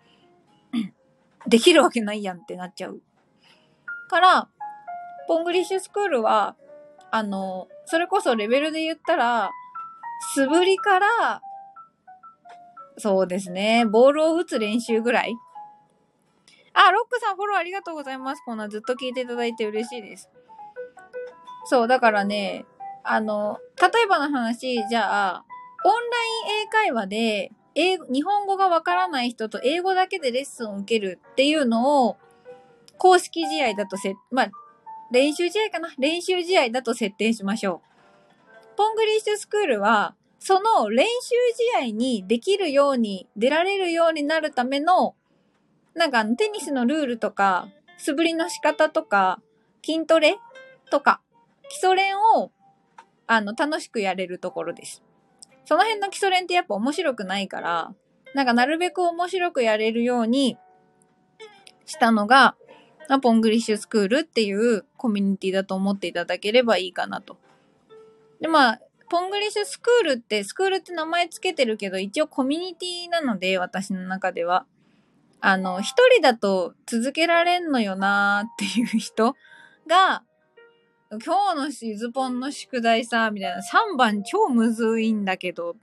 [clears throat] できるわけないやんってなっちゃう。から、ポングリッシュスクールは、あの、それこそレベルで言ったら、素振りから、そうですね、ボールを打つ練習ぐらい。あ、ロックさんフォローありがとうございます。こんなずっと聞いていただいて嬉しいです。そう、だからね、あの、例えばの話、じゃあ、オンライン英会話で、英語、日本語がわからない人と英語だけでレッスンを受けるっていうのを、公式試合だとせ、まあ、練習試合かな？練習試合だと設定しましょう。ポングリッシュスクールは、その練習試合にできるように、出られるようになるための、なんかテニスのルールとか、素振りの仕方とか、筋トレとか、基礎練を、あの、楽しくやれるところです。その辺の基礎練ってやっぱ面白くないから、なんかなるべく面白くやれるようにしたのが、ポングリッシュスクールっていうコミュニティだと思っていただければいいかなと。で、まあ、ポングリッシュスクールって、スクールって名前つけてるけど、一応コミュニティなので、私の中では。あの、一人だと続けられんのよなーっていう人が、今日のしずぽんの宿題さ、みたいな、3番超むずいんだけど、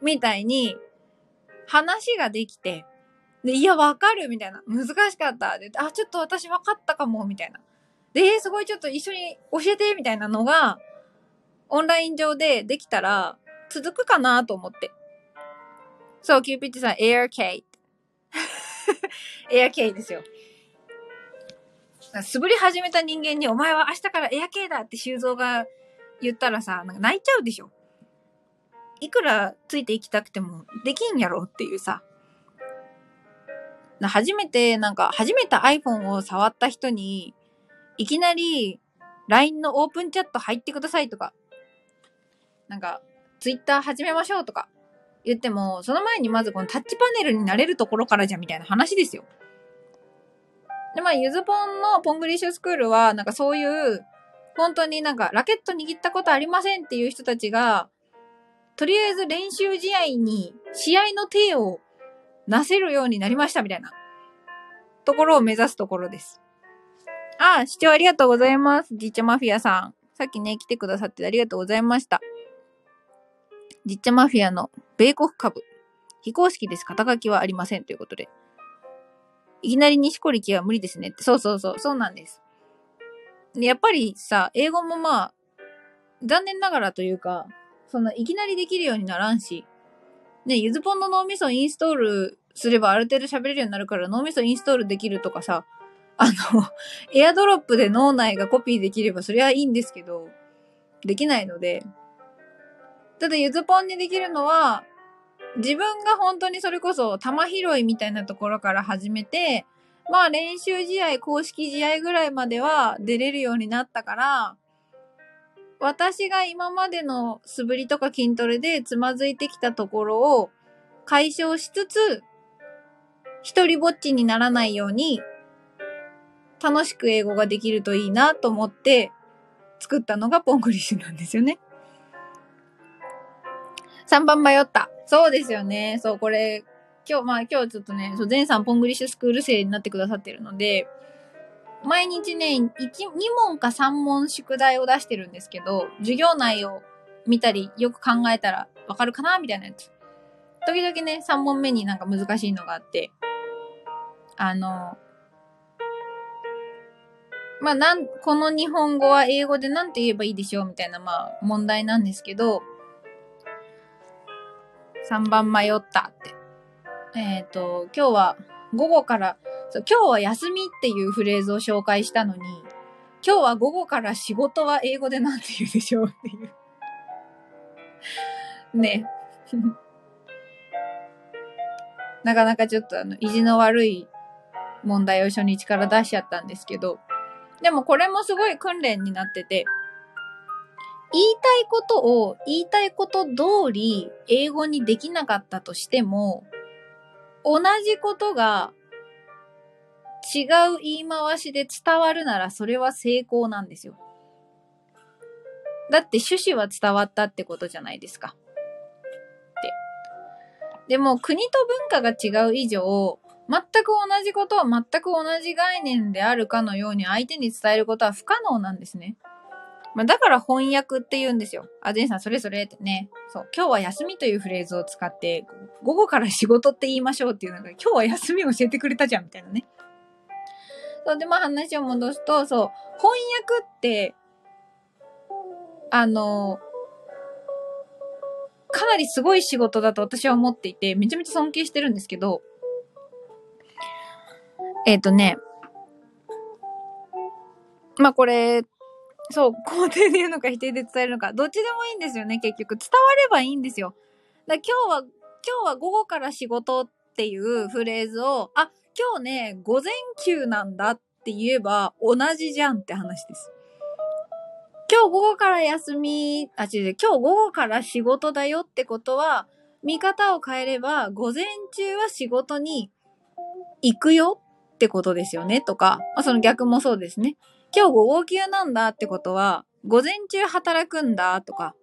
みたいに、話ができて、で、いや、わかるみたいな。難しかった。で、あ、ちょっと私わかったかも、みたいな。で、すごいちょっと一緒に教えて、みたいなのが、オンライン上でできたら、続くかなと思って。そう、キューピッチさん、AirK。[laughs] AirK ですよ。素振り始めた人間に、お前は明日からエア系だって修造が言ったらさ、なんか泣いちゃうでしょ。いくらついていきたくてもできんやろっていうさ。初めて、なんか、初めて iPhone を触った人に、いきなり LINE のオープンチャット入ってくださいとか、なんか、Twitter 始めましょうとか言っても、その前にまずこのタッチパネルになれるところからじゃみたいな話ですよ。で、まあ、ゆずぽんのポングリッシュスクールは、なんかそういう、本当になんかラケット握ったことありませんっていう人たちが、とりあえず練習試合に、試合の手をなせるようになりましたみたいな、ところを目指すところです。あ、視聴ありがとうございます。じっちゃマフィアさん。さっきね、来てくださってありがとうございました。じっちゃマフィアの米国株。非公式です。肩書きはありません。ということで。いきなり西堀木は無理ですねって。そうそうそう。そうなんです。で、やっぱりさ、英語もまあ、残念ながらというか、その、いきなりできるようにならんし、ね、ゆずぽんの脳みそインストールすればある程度喋れるようになるから脳みそインストールできるとかさ、あの、[laughs] エアドロップで脳内がコピーできればそれはいいんですけど、できないので、ただゆずぽんにできるのは、自分が本当にそれこそ球拾いみたいなところから始めて、まあ練習試合、公式試合ぐらいまでは出れるようになったから、私が今までの素振りとか筋トレでつまずいてきたところを解消しつつ、一人ぼっちにならないように、楽しく英語ができるといいなと思って作ったのがポングリッシュなんですよね。3番迷った。そうですよね。そう、これ、今日、まあ今日ちょっとね、そう、前さんポングリッシュスクール生になってくださってるので、毎日ね、1、2問か3問宿題を出してるんですけど、授業内を見たり、よく考えたらわかるかなみたいなやつ。時々ね、3問目になんか難しいのがあって、あの、まあ、なん、この日本語は英語でなんて言えばいいでしょうみたいな、まあ、問題なんですけど、3番迷ったって。えっ、と、今日は午後から、そう今日は休みっていうフレーズを紹介したのに、今日は午後から仕事は英語でなんて言うでしょうっていう。[laughs] ね。[laughs] なかなかちょっとあの、意地の悪い問題を初日から出しちゃったんですけど、でもこれもすごい訓練になってて、言いたいことを言いたいこと通り英語にできなかったとしても、同じことが違う言い回しで伝わるならそれは成功なんですよ。だって趣旨は伝わったってことじゃないですか。って。でも国と文化が違う以上、全く同じことを全く同じ概念であるかのように相手に伝えることは不可能なんですね。まあ、だから翻訳って言うんですよ。あ、ジェンさんそれそれってね。そう。今日は休みというフレーズを使って、午後から仕事って言いましょうっていうのが、今日は休み教えてくれたじゃんみたいなね。そうで、まあ話を戻すと、そう。翻訳って、あの、かなりすごい仕事だと私は思っていて、めちゃめちゃ尊敬してるんですけど、えっ、とね、まあこれ、そう、肯定で言うのか否定で伝えるのか、どっちでもいいんですよね、結局。伝わればいいんですよ。だ今日は、今日は午後から仕事っていうフレーズを、あ、今日ね、午前休なんだって言えば同じじゃんって話です。今日午後から休み、あ、違う違う、今日午後から仕事だよってことは、見方を変えれば、午前中は仕事に行くよってことですよね、とか、まあ、その逆もそうですね。今日午後休なんだってことは、午前中働くんだとか、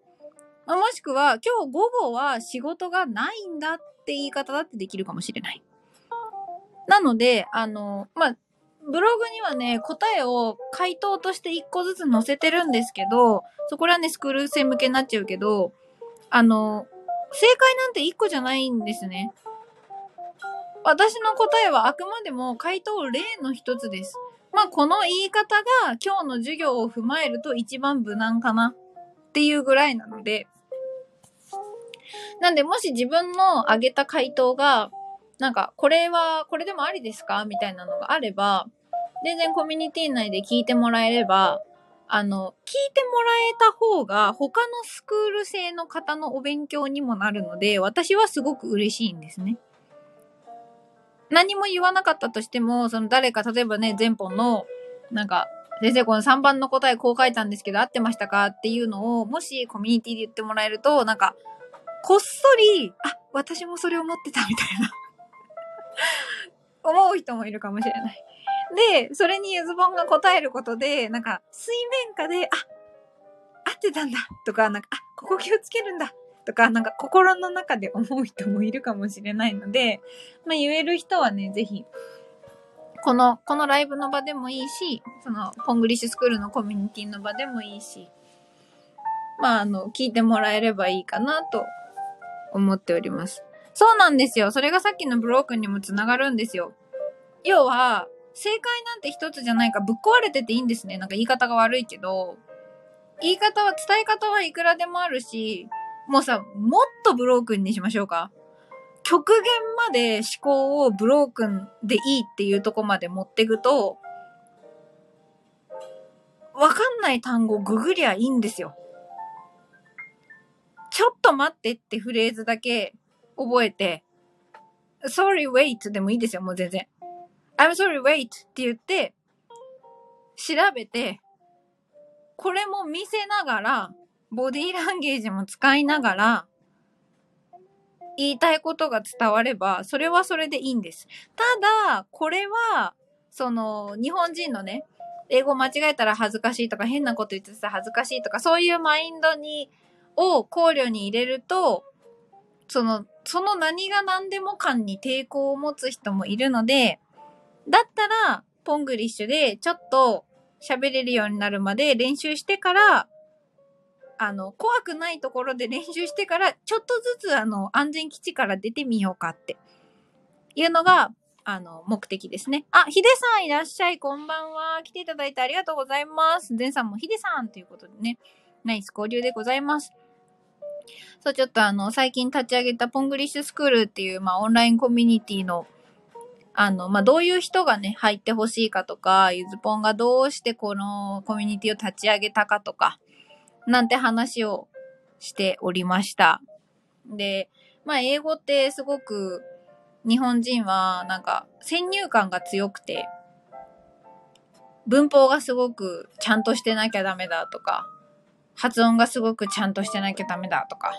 もしくは今日午後は仕事がないんだって言い方だってできるかもしれない。なので、あの、まあ、ブログにはね、答えを回答として一個ずつ載せてるんですけど、そこらね、スクール生向けになっちゃうけど、あの、正解なんて一個じゃないんですね。私の答えはあくまでも回答例の一つです。まあ、この言い方が今日の授業を踏まえると一番無難かな。っていうぐらいなので、なんで、もし自分の挙げた回答が、なんか、これは、これでもありですか？みたいなのがあれば、全然コミュニティ内で聞いてもらえれば、あの、聞いてもらえた方が、他のスクール生の方のお勉強にもなるので、私はすごく嬉しいんですね。何も言わなかったとしても、その誰か、例えばね、前本の、なんか、先生この3番の答えこう書いたんですけど合ってましたかっていうのを、もしコミュニティで言ってもらえると、なんか、こっそり、あ、私もそれ思ってたみたいな思う人もいるかもしれない。で、それにゆずぼんが答えることで、なんか、水面下で、あ、合ってたんだとか、なんか、あ、ここ気をつけるんだとか、なんか心の中で思う人もいるかもしれないので、まあ言える人はね、ぜひ、この、このライブの場でもいいし、その、ポングリッシュスクールのコミュニティの場でもいいし、まああの、聞いてもらえればいいかなと思っております。そうなんですよ。それがさっきのブロークにもつながるんですよ。要は、正解なんて一つじゃないかぶっ壊れてていいんですね。なんか言い方が悪いけど、言い方は、伝え方はいくらでもあるし、もうさ、もっとブロークンにしましょうか。極限まで思考をブロークンでいいっていうとこまで持っていくと、わかんない単語ググりゃいいんですよ。ちょっと待ってってフレーズだけ覚えて、sorry wait でもいいですよ、もう全然。I'm sorry wait って言って、調べて、これも見せながら、ボディーランゲージも使いながら、言いたいことが伝われば、それはそれでいいんです。ただ、これは、その、日本人のね、英語間違えたら恥ずかしいとか、変なこと言ってたら恥ずかしいとか、そういうマインドに、を考慮に入れると、その、その何が何でも感に抵抗を持つ人もいるので、だったら、ポングリッシュでちょっと喋れるようになるまで練習してから、あの、怖くないところで練習してから、ちょっとずつあの、安全基地から出てみようかっていうのが、あの、目的ですね。あ、ヒデさんいらっしゃい、こんばんは。来ていただいてありがとうございます。ゼンさんもヒデさんということでね、ナイス交流でございます。そう、ちょっとあの、最近立ち上げたポングリッシュスクールっていう、まあ、オンラインコミュニティの、あの、まあ、どういう人がね、入ってほしいかとか、ゆずぽんがどうしてこのコミュニティを立ち上げたかとか、なんて話をしておりました。で、まあ、英語ってすごく、日本人は、なんか、先入観が強くて、文法がすごくちゃんとしてなきゃダメだとか、発音がすごくちゃんとしてなきゃダメだとか、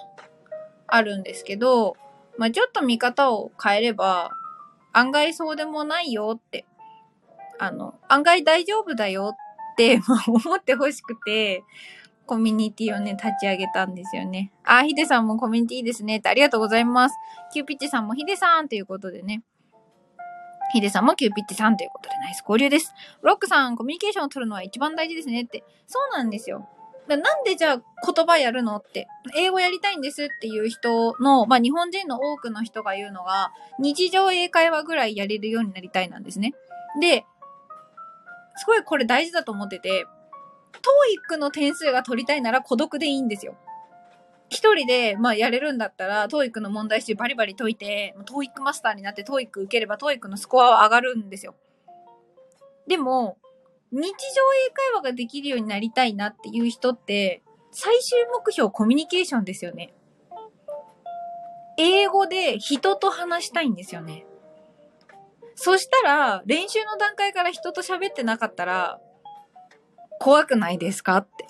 あるんですけど、まあ、ちょっと見方を変えれば、案外そうでもないよって、あの、案外大丈夫だよって、まあ、思ってほしくて、コミュニティをね、立ち上げたんですよね。あ、ヒデさんもコミュニティいいですねってありがとうございます。キューピッチさんもヒデさんということでね。ヒデさんもキューピッチさんということでナイス交流です。ロックさん、コミュニケーションを取るのは一番大事ですねって。そうなんですよ。なんでじゃあ言葉やるのって、英語やりたいんですっていう人の、まあ日本人の多くの人が言うのが、日常英会話ぐらいやれるようになりたいなんですね。で、すごいこれ大事だと思ってて、 TOEIC の点数が取りたいなら孤独でいいんですよ。一人で、まあ、やれるんだったら、 TOEIC の問題集バリバリ解いて、 TOEIC マスターになって TOEIC 受ければ、 TOEIC のスコアは上がるんですよ。でも、日常英会話ができるようになりたいなっていう人って、最終目標コミュニケーションですよね。英語で人と話したいんですよね。そしたら、練習の段階から人と喋ってなかったら、怖くないですか？って。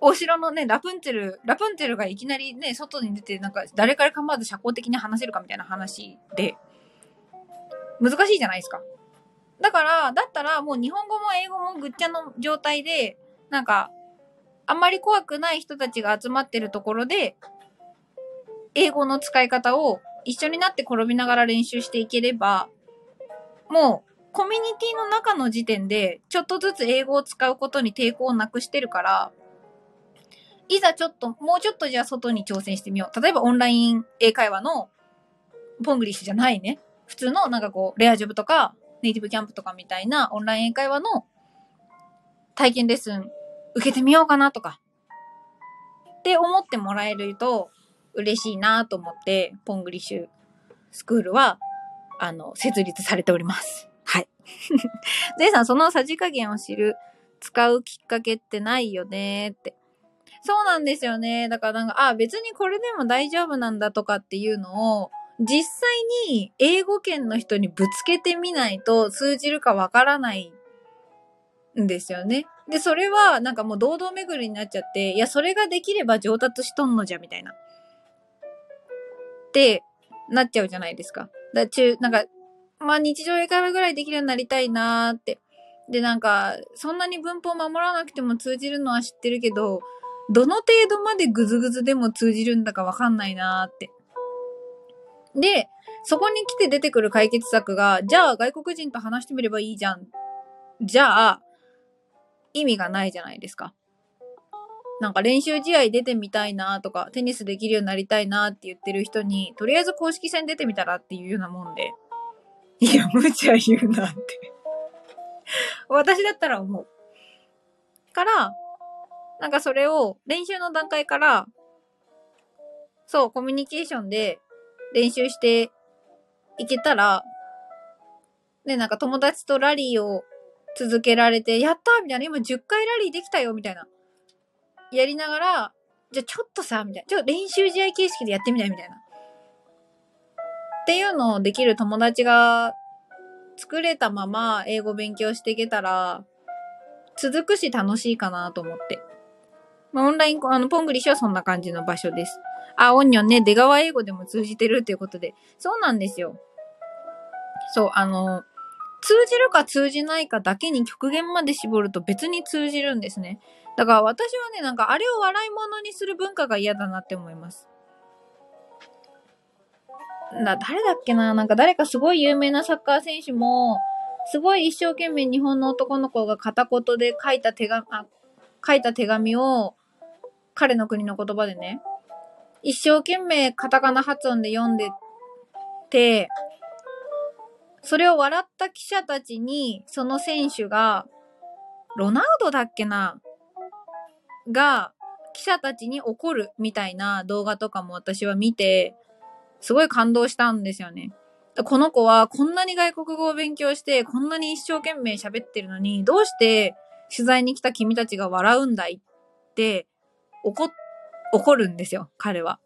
お城のね、ラプンツェル、ラプンツェルがいきなりね、外に出て、なんか、誰から構わず社交的に話せるかみたいな話で、難しいじゃないですか。だから、だったらもう日本語も英語もぐっちゃの状態で、なんか、あんまり怖くない人たちが集まってるところで、英語の使い方を一緒になって転びながら練習していければ、もう、コミュニティの中の時点で、ちょっとずつ英語を使うことに抵抗をなくしてるから、いざちょっと、もうちょっとじゃあ外に挑戦してみよう。例えばオンライン英会話の、ポングリッシュじゃないね。普通のなんかこう、レアジョブとか、ネイティブキャンプとかみたいなオンライン英会話の体験レッスン受けてみようかなとか、って思ってもらえると嬉しいなと思って、ポングリッシュスクールは、あの、設立されております。[laughs] ゼイさん、そのさじ加減を知る、使うきっかけってないよねって。そうなんですよね。だからなんか、あ、別にこれでも大丈夫なんだとかっていうのを、実際に英語圏の人にぶつけてみないと通じるかわからないんですよね。で、それはなんかもう堂々巡りになっちゃって、いや、それができれば上達しとんのじゃ、みたいな。ってなっちゃうじゃないですか。だ中、なんか、まあ日常英会話ぐらいできるようになりたいなーって。で、なんか、そんなに文法守らなくても通じるのは知ってるけど、どの程度までグズグズでも通じるんだかわかんないなーって。で、そこに来て出てくる解決策が、じゃあ外国人と話してみればいいじゃん。じゃあ、意味がないじゃないですか。なんか練習試合出てみたいなとか、テニスできるようになりたいなって言ってる人に、とりあえず公式戦出てみたらっていうようなもんで、いや、無茶言うなって。私だったら思う。から、なんかそれを練習の段階から、そう、コミュニケーションで練習していけたら、ね、なんか友達とラリーを続けられて、やったみたいな、今10回ラリーできたよみたいな。やりながら、じゃあちょっとさ、みたいな。ちょっと練習試合形式でやってみないみたいな。っていうのをできる友達が作れたまま英語勉強していけたら、続くし楽しいかなと思って。まあ、オンライン、あの、ポングリッシュはそんな感じの場所です。あ、オンニョンね、出川英語でも通じてるっていうことで。そうなんですよ。そう、あの、通じるか通じないかだけに極限まで絞ると別に通じるんですね。だから私はね、なんかあれを笑い物にする文化が嫌だなって思います。な、誰だっけな？なんか誰かすごい有名なサッカー選手も、すごい一生懸命日本の男の子が片言で書いた手紙、あ、書いた手紙を、彼の国の言葉でね、一生懸命カタカナ発音で読んでて、それを笑った記者たちに、その選手が、ロナウドだっけな？が、記者たちに怒るみたいな動画とかも私は見て、すごい感動したんですよね。この子はこんなに外国語を勉強して、こんなに一生懸命喋ってるのに、どうして取材に来た君たちが笑うんだいって、怒、怒るんですよ、彼は。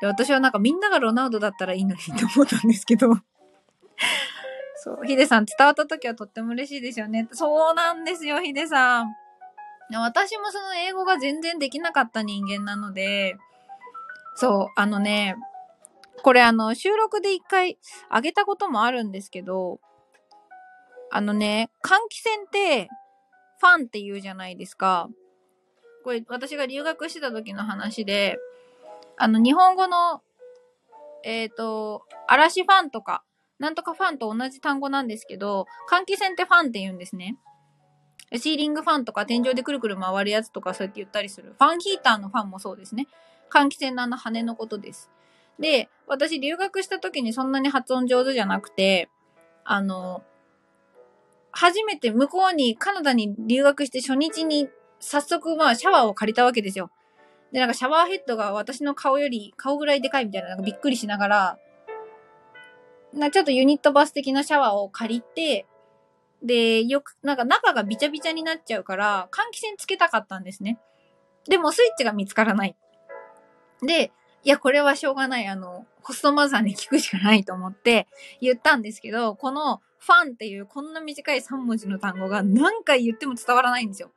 で、私はなんかみんながロナウドだったらいいのにって思ったんですけど。[laughs] そう、ヒデさん伝わった時はとっても嬉しいですよね。そうなんですよ、ヒデさん。私もその英語が全然できなかった人間なので、そう、あのね、これあの、収録で一回上げたこともあるんですけど、あのね、換気扇って、ファンって言うじゃないですか。これ、私が留学してた時の話で、あの、日本語の、えっ、ー、と、嵐ファンとか、なんとかファンと同じ単語なんですけど、換気扇ってファンって言うんですね。シーリングファンとか天井でくるくる回るやつとかそうやって言ったりする。ファンヒーターのファンもそうですね。換気扇のあの羽のことです。で、私留学した時にそんなに発音上手じゃなくて、あの、初めて向こうにカナダに留学して初日に早速まあシャワーを借りたわけですよ。で、なんかシャワーヘッドが私の顔より顔ぐらいでかいみたいな、なんかびっくりしながら、なちょっとユニットバス的なシャワーを借りて、で、よく、なんか中がびちゃびちゃになっちゃうから、換気扇つけたかったんですね。でもスイッチが見つからない。で、いや、これはしょうがない。あの、ホストマザーに聞くしかないと思って言ったんですけど、このファンっていうこんな短い3文字の単語が何回言っても伝わらないんですよ。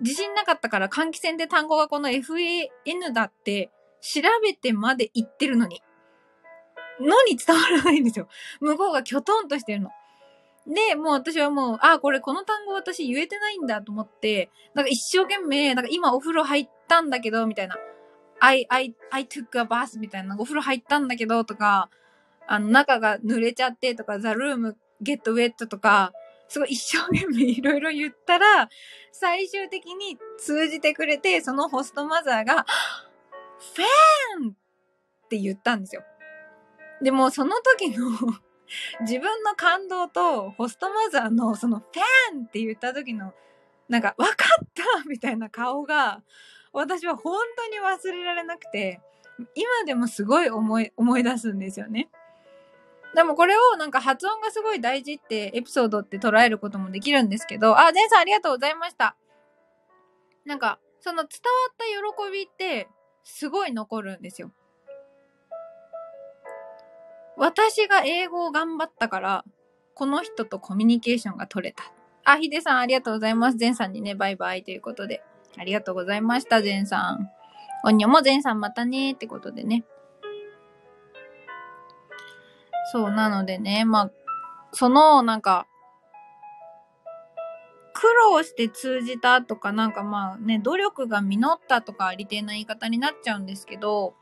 自信なかったから換気扇で単語がこの FAN だって調べてまで言ってるのに。のに伝わらないんですよ。向こうがきょとんとしてるの。で、もう私はもう、あ、これこの単語私言えてないんだと思って、なんか一生懸命、なんか今お風呂入ったんだけど、みたいな。I, I, I took a bath みたいな。お風呂入ったんだけど、とか、あの、中が濡れちゃってとか、the room get wet とか、すごい一生懸命いろいろ言ったら、最終的に通じてくれて、そのホストマザーが、ファンって言ったんですよ。でもその時の自分の感動とホストマザーのそのファンって言った時のなんか分かったみたいな顔が私は本当に忘れられなくて今でもすごい思い思い出すんですよね。でもこれをなんか発音がすごい大事ってエピソードって捉えることもできるんですけど、あ、デンさんありがとうございました。なんかその伝わった喜びってすごい残るんですよ。私が英語を頑張ったから、この人とコミュニケーションが取れた。あ、ヒデさんありがとうございます。ゼンさんにね、バイバイということで。ありがとうございました、ゼンさん。おにょもゼンさんまたねってことでね。そう、なのでね、まあ、その、なんか、苦労して通じたとか、なんかまあね、努力が実ったとかありてえな言い方になっちゃうんですけど、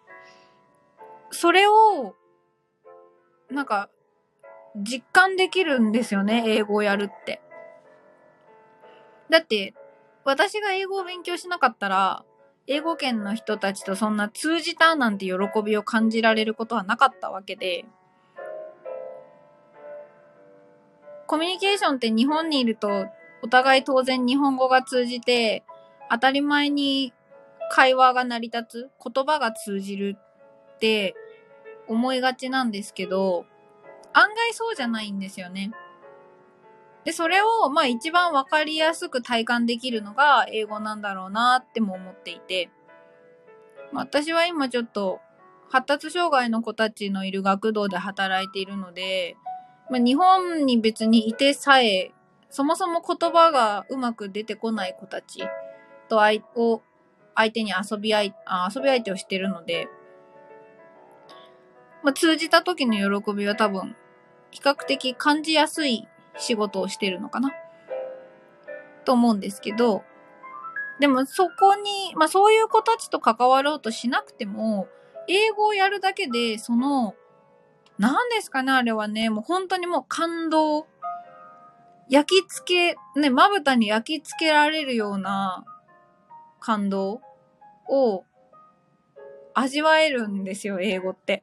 それを、なんか、実感できるんですよね、英語をやるって。だって、私が英語を勉強しなかったら、英語圏の人たちとそんな通じたなんて喜びを感じられることはなかったわけで、コミュニケーションって日本にいると、お互い当然日本語が通じて、当たり前に会話が成り立つ、言葉が通じるって思いがちなんですけど、案外そうじゃないんですよね。で、それを、まあ一番わかりやすく体感できるのが英語なんだろうなっても思っていて、私は今ちょっと発達障害の子たちのいる学童で働いているので、まあ、日本に別にいてさえ、そもそも言葉がうまく出てこない子たちと相相手に遊び相あ遊び相手をしてるので、まあ、通じた時の喜びは多分比較的感じやすい仕事をしてるのかな？と思うんですけど、でもそこに、まあそういう子たちと関わろうとしなくても、英語をやるだけで、その、何ですかね、あれはね、もう本当にもう感動、焼き付け、ね、まぶたに焼き付けられるような感動を味わえるんですよ、英語って。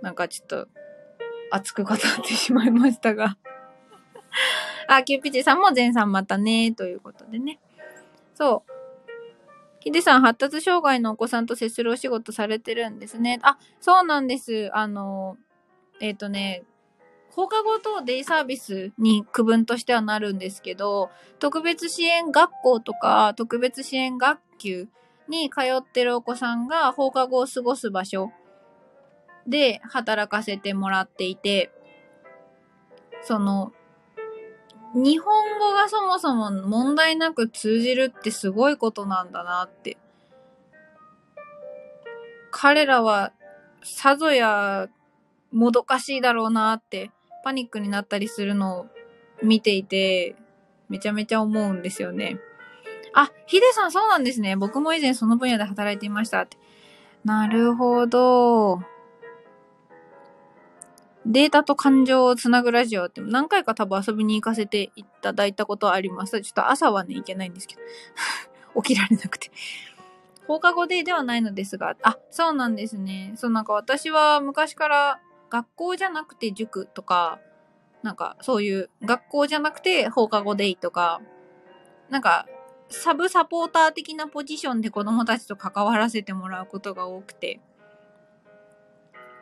なんかちょっと熱く語ってしまいましたが。あ、キューピチさんも前さんまたね、ということでね。そう。ヒデさん、発達障害のお子さんと接するお仕事されてるんですね。あ、そうなんです。あの、えっ、とね、放課後等デイサービスに区分としてはなるんですけど、特別支援学校とか特別支援学級に通ってるお子さんが放課後を過ごす場所で働かせてもらっていて、その、日本語がそもそも問題なく通じるってすごいことなんだなって。彼らはさぞやもどかしいだろうなってパニックになったりするのを見ていてめちゃめちゃ思うんですよね。あ、ヒデさんそうなんですね。僕も以前その分野で働いていましたって。なるほど。データと感情をつなぐラジオって何回か多分遊びに行かせていただいたことはあります。ちょっと朝はね、行けないんですけど。[laughs] 起きられなくて。放課後デーではないのですが、あ、そうなんですね。そうなんか私は昔から学校じゃなくて塾とか、なんかそういう学校じゃなくて放課後デイとか、なんかサブサポーター的なポジションで子供たちと関わらせてもらうことが多くて、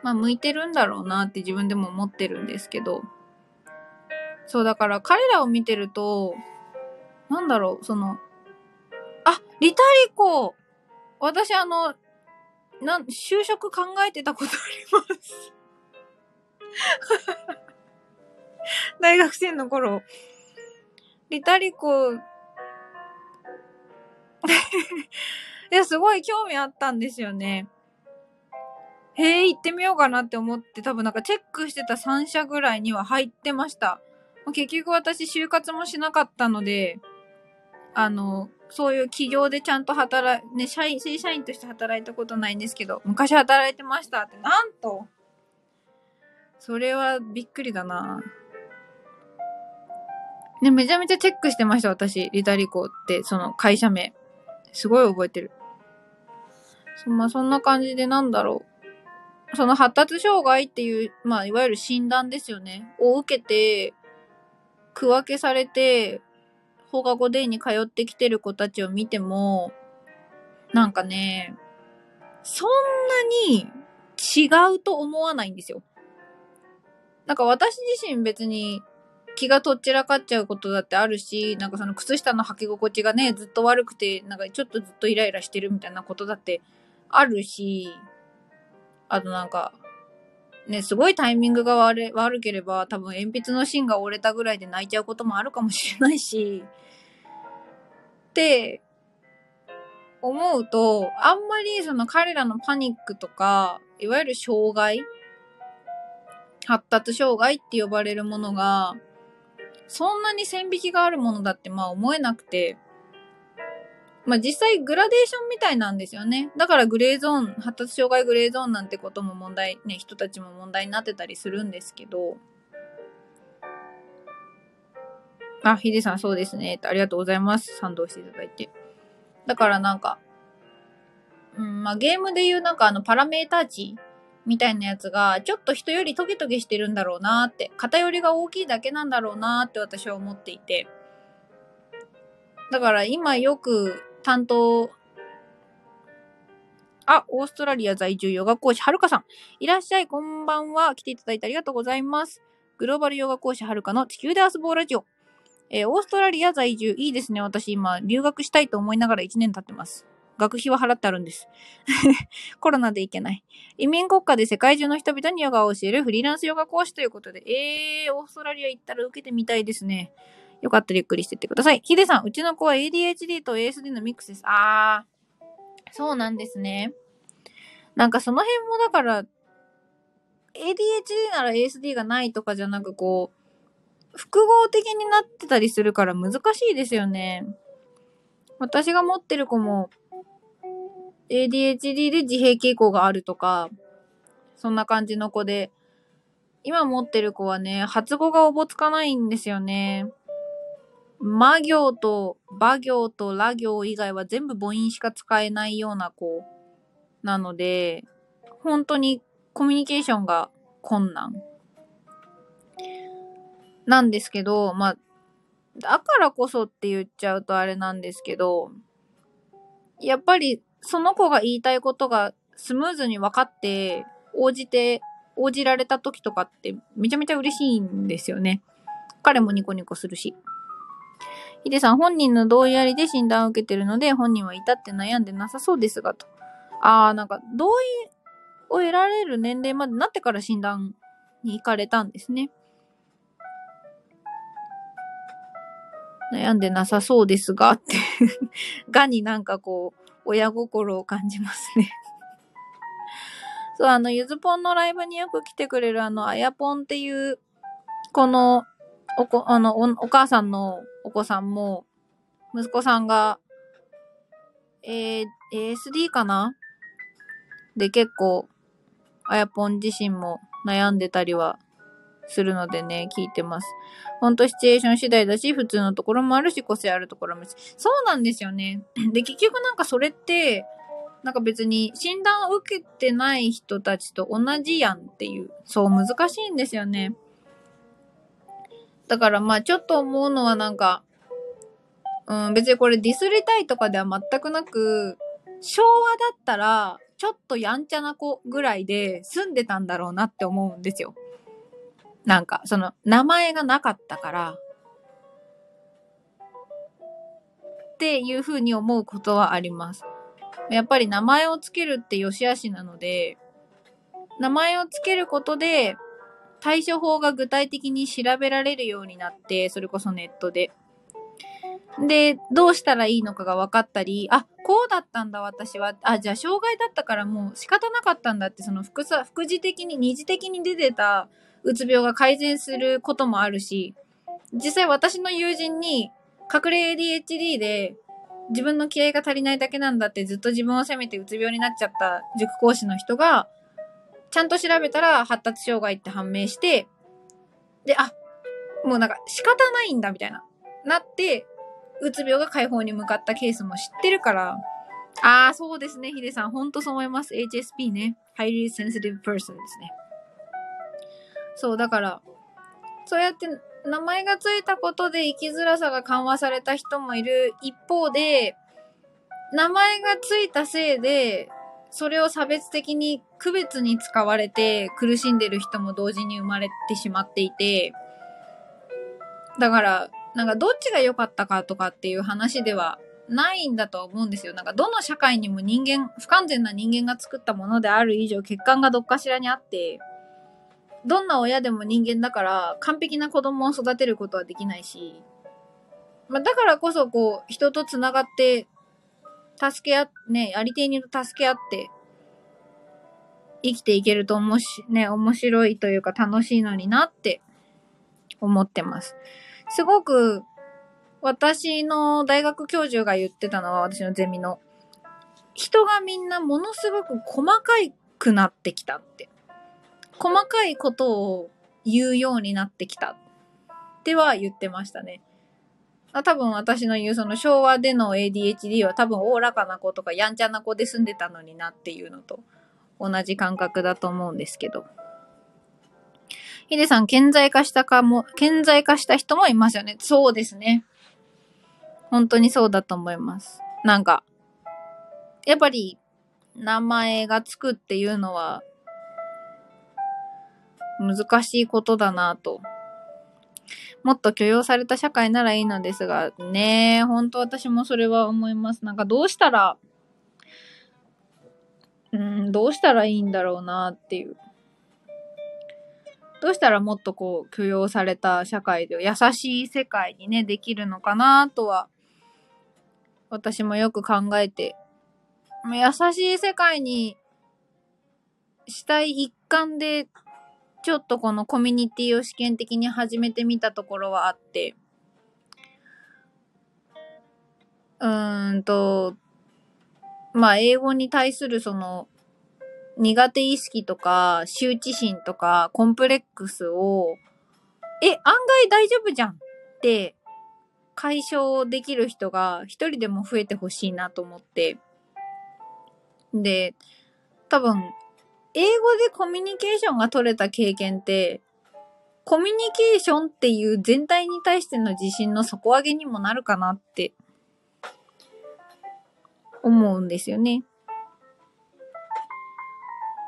まあ向いてるんだろうなって自分でも思ってるんですけど、そう、だから彼らを見てると、なんだろう、その、あ、リタリコ私あの、なん、就職考えてたことあります。[laughs] 大学生の頃、リタリコ、[laughs] いや、すごい興味あったんですよね。へえ、行ってみようかなって思って、多分なんかチェックしてた3社ぐらいには入ってました。結局私就活もしなかったので、あの、そういう企業でちゃんと働い、ね、社員、正社員として働いたことないんですけど、昔働いてましたって、なんとそれはびっくりだなね、めちゃめちゃチェックしてました、私。リタリコって、その会社名。すごい覚えてる。そまあ、そんな感じでなんだろう。その発達障害っていう、まあ、いわゆる診断ですよね。を受けて、区分けされて、放課後デイに通ってきてる子たちを見ても、なんかね、そんなに違うと思わないんですよ。なんか私自身別に気がとっちらかっちゃうことだってあるし、なんかその靴下の履き心地がね、ずっと悪くて、なんかちょっとずっとイライラしてるみたいなことだってあるし、あとなんか、ね、すごいタイミングが悪悪ければ、多分鉛筆の芯が折れたぐらいで泣いちゃうこともあるかもしれないし、って思うと、あんまりその彼らのパニックとか、いわゆる障害発達障害って呼ばれるものが、そんなに線引きがあるものだってまあ思えなくて、まあ実際グラデーションみたいなんですよね。だからグレーゾーン、発達障害グレーゾーンなんてことも問題、ね、人たちも問題になってたりするんですけど、あ、ヒデさんそうですね。ありがとうございます。賛同していただいて。だからなんか、うん、まあゲームでいうなんかあのパラメーター値みたいなやつが、ちょっと人よりトゲトゲしてるんだろうなって、偏りが大きいだけなんだろうなって私は思っていて。だから今よく担当、あ、オーストラリア在住ヨガ講師はるかさん。いらっしゃい、こんばんは。来ていただいてありがとうございます。グローバルヨガ講師はるかの地球で遊ぼうラジオ。えーオーストラリア在住、いいですね。私今、留学したいと思いながら1年経ってます。学費は払ってあるんです。[laughs] コロナで行けない。移民国家で世界中の人々にヨガを教えるフリーランスヨガ講師ということで、えー、オーストラリア行ったら受けてみたいですね。よかったらゆっくりしてってください。ヒデさん、うちの子は ADHD と ASD のミックスです。あー、そうなんですね。なんかその辺もだから、ADHD なら ASD がないとかじゃなくこう、複合的になってたりするから難しいですよね。私が持ってる子も ADHD で自閉傾向があるとか、そんな感じの子で、今持ってる子はね、発語がおぼつかないんですよね。魔行と馬行とラ行以外は全部母音しか使えないような子なので、本当にコミュニケーションが困難。なんですけど、まあ、だからこそって言っちゃうとあれなんですけど、やっぱりその子が言いたいことがスムーズに分かって、応じて、応じられた時とかってめちゃめちゃ嬉しいんですよね。彼もニコニコするし。ヒデさん、本人の同意ありで診断を受けてるので、本人は至って悩んでなさそうですが、と。あー、なんか、同意を得られる年齢までなってから診断に行かれたんですね。悩んでなさそうですが、って。[laughs] がになんかこう、親心を感じますね。そう、あの、ゆずぽんのライブによく来てくれるあの、あやぽんっていう、この、おこ、あの、お、お母さんのお子さんも、息子さんが、えー、ASD かな？で、結構、あやぽん自身も悩んでたりはするのでね、聞いてます。ほんとシチュエーション次第だし、普通のところもあるし、個性あるところもあるし。そうなんですよね。[clears throat] で、結局なんかそれって、なんか別に診断を受けてない人たちと同じやんっていう、そう難しいんですよね。だからまあちょっと思うのはなんか、うん、別にこれディスりたいとかでは全くなく、昭和だったら、ちょっとやんちゃな子ぐらいで住んでたんだろうなって思うんですよ。なんか、その、名前がなかったから、っていうふうに思うことはあります。やっぱり名前をつけるって良し悪しなので、名前をつけることで、対処法が具体的に調べられるようになって、それこそネットで。で、どうしたらいいのかが分かったり、あ、こうだったんだ私は。あ、じゃあ障害だったからもう仕方なかったんだって、その副、副次的に、二次的に出てたうつ病が改善することもあるし、実際私の友人に隠れ ADHD で自分の気合が足りないだけなんだってずっと自分を責めてうつ病になっちゃった塾講師の人が、ちゃんと調べたら発達障害って判明して、で、あ、もうなんか仕方ないんだみたいな、なって、うつ病が解放に向かったケースも知ってるから、ああ、そうですね、ヒデさん。ほんとそう思います。HSP ね。Highly Sensitive Person ですね。そう、だから、そうやって名前がついたことで生きづらさが緩和された人もいる一方で、名前がついたせいで、それを差別的に区別に使われて苦しんでる人も同時に生まれてしまっていて、だから、なんかどっちが良かったかとかっていう話ではないんだと思うんですよ。なんかどの社会にも人間、不完全な人間が作ったものである以上、欠陥がどっかしらにあって、どんな親でも人間だから完璧な子供を育てることはできないし、まあ、だからこそこう、人と繋がって、助け合って、ね、ありていに助け合って、生きていけるとおもし、ね、面白いというか楽しいのになって思ってます。すごく、私の大学教授が言ってたのは、私のゼミの、人がみんなものすごく細かいくなってきたって。細かいことを言うようになってきたっては言ってましたね。多分私の言うその昭和での ADHD は多分おおらかな子とかやんちゃな子で住んでたのになっていうのと同じ感覚だと思うんですけど。ヒデさん、顕在化したかも、顕在化した人もいますよね。そうですね。本当にそうだと思います。なんか、やっぱり、名前がつくっていうのは、難しいことだなと。もっと許容された社会ならいいのですが、ね本当私もそれは思います。なんかどうしたら、うん、どうしたらいいんだろうなっていう。どうしたらもっとこう許容された社会で優しい世界にね、できるのかなとは、私もよく考えて、優しい世界にしたい一環で、ちょっとこのコミュニティを試験的に始めてみたところはあって、うーんと、まあ、英語に対するその、苦手意識とか、羞恥心とか、コンプレックスを、え、案外大丈夫じゃんって、解消できる人が一人でも増えてほしいなと思って。で、多分、英語でコミュニケーションが取れた経験って、コミュニケーションっていう全体に対しての自信の底上げにもなるかなって思うんですよね。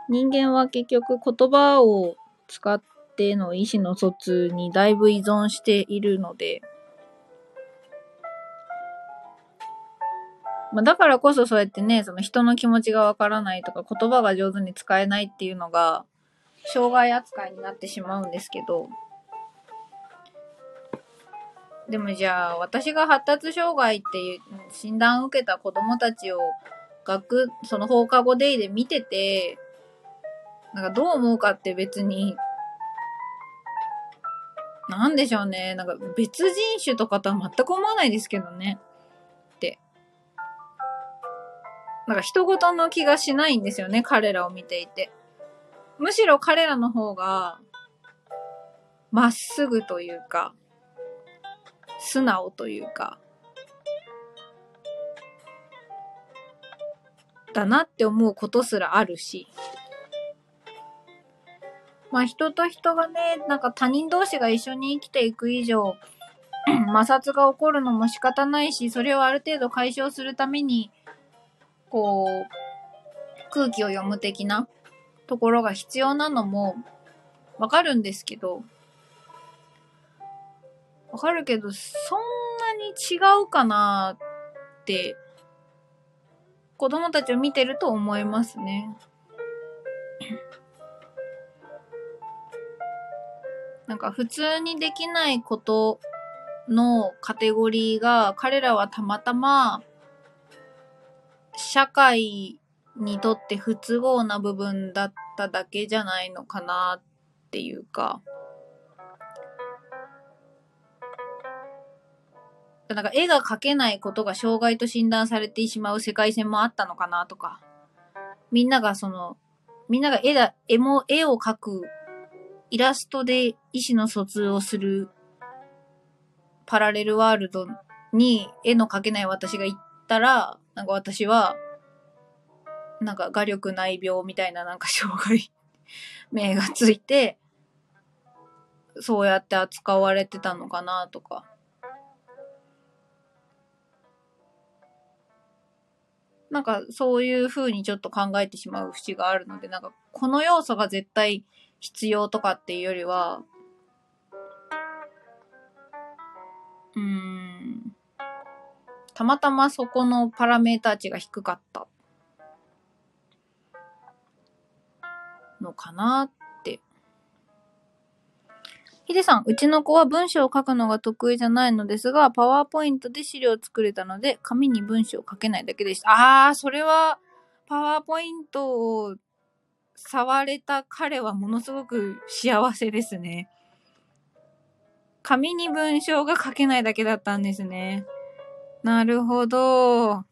人間は結局言葉を使っての意思の疎通にだいぶ依存しているので、まあ、だからこそそうやってね、その人の気持ちがわからないとか言葉が上手に使えないっていうのが、障害扱いになってしまうんですけど、でもじゃあ、私が発達障害っていう診断を受けた子供たちを学、その放課後デイで見てて、なんかどう思うかって別に、なんでしょうね。なんか別人種とかとは全く思わないですけどね。なんか人事の気がしないんですよね。彼らを見ていて。むしろ彼らの方が、まっすぐというか、素直というか、だなって思うことすらあるし。まあ人と人がね、なんか他人同士が一緒に生きていく以上、[clears throat] 摩擦が起こるのも仕方ないし、それをある程度解消するために、こう、空気を読む的なところが必要なのもわかるんですけど、わかるけど、そんなに違うかなって、子供たちを見てると思いますね。[coughs] なんか普通にできないことのカテゴリーが彼らはたまたま社会にとって不都合な部分だっただけじゃないのかなっていうか。なんか絵が描けないことが障害と診断されてしまう世界線もあったのかなとか。みんながその、みんなが絵だ、絵も、絵を描く、イラストで意思の疎通をするパラレルワールドに絵の描けない私が行ったら、なんか私は、なんか画力内病みたいななんか障害 [laughs] 名がついて、そうやって扱われてたのかなとか。なんかそういう風にちょっと考えてしまう節があるので、なんかこの要素が絶対必要とかっていうよりは、うーん、たまたまそこのパラメーター値が低かったのかなって。ヒデさん、うちの子は文章を書くのが得意じゃないのですが、パワーポイントで資料を作れたので、紙に文章を書けないだけでした。あー、それは、パワーポイントを触れた彼はものすごく幸せですね。紙に文章が書けないだけだったんですね。なるほど。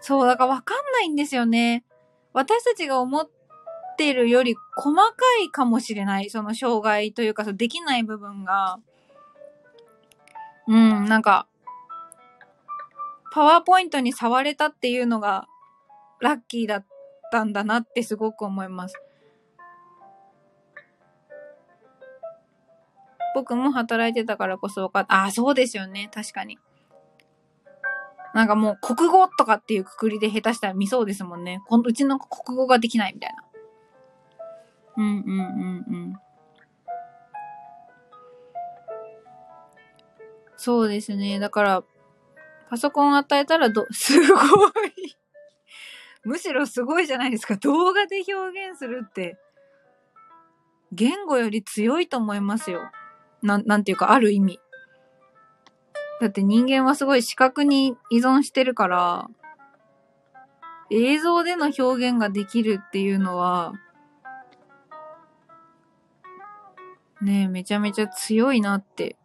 そう、だからわかんないんですよね。私たちが思ってるより細かいかもしれない。その障害というか、そのできない部分が。うん、なんか、パワーポイントに触れたっていうのがラッキーだったんだなってすごく思います。僕も働いてたからこそ分かった。ああ、そうですよね。確かに。なんかもう国語とかっていうくくりで下手したら見そうですもんね。こんうちの国語ができないみたいな。うんうんうんうん。そうですね。だから、パソコン与えたらど、[laughs] すごい。むしろすごいじゃないですか。動画で表現するって、言語より強いと思いますよ。なん、なんていうか、ある意味。だって人間はすごい視覚に依存してるから、映像での表現ができるっていうのは、ねえ、めちゃめちゃ強いなって。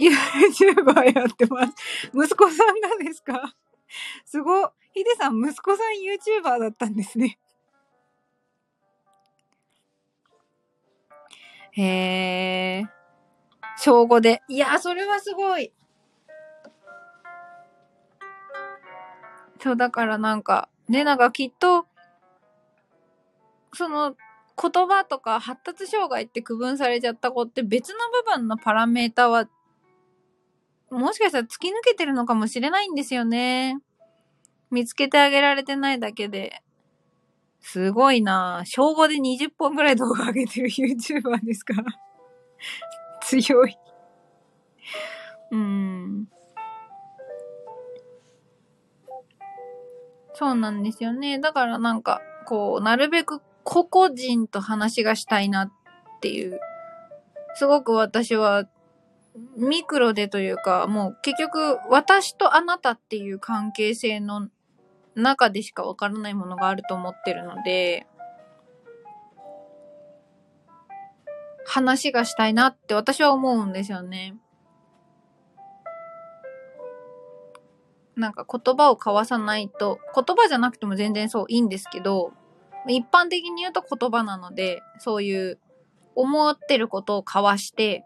YouTuber やってます。息子さんがですか？すご。ヒデさん、息子さん YouTuber だったんですね。へえ。小5で。いや、それはすごい。そう、だからなんか、ね、なんかきっと、その、言葉とか発達障害って区分されちゃった子って別の部分のパラメータは、もしかしたら突き抜けてるのかもしれないんですよね。見つけてあげられてないだけで。すごいな小5で20本ぐらい動画上げてる YouTuber ですか？ら [laughs] 強い。うん。そうなんですよね。だからなんか、こう、なるべく個々人と話がしたいなっていう。すごく私は、ミクロでというか、もう結局、私とあなたっていう関係性の中でしかわからないものがあると思ってるので、話がしたいなって私は思うんですよね。なんか言葉を交わさないと、言葉じゃなくても全然そういいんですけど、一般的に言うと言葉なので、そういう思ってることを交わして、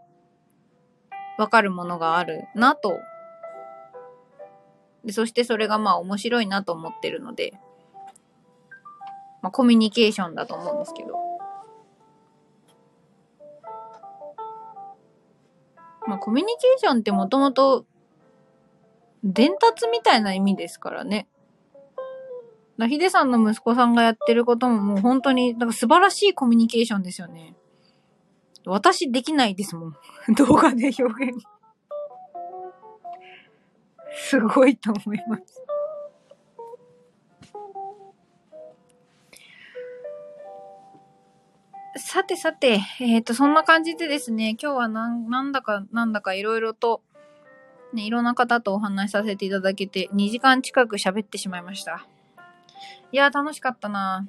わかるものがあるなとで、そしてそれがまあ面白いなと思ってるので、まあコミュニケーションだと思うんですけど。まあコミュニケーションってもともと伝達みたいな意味ですからね。だヒデさんの息子さんがやってることももう本当に、なんか素晴らしいコミュニケーションですよね。私できないですもん。[laughs] 動画で表現。すごいと思います。さてさて、えっ、と、そんな感じでですね、今日はなんなんだかなんだかいろいろと、ね、いろんな方とお話しさせていただけて、2時間近く喋ってしまいました。いやー、楽しかったな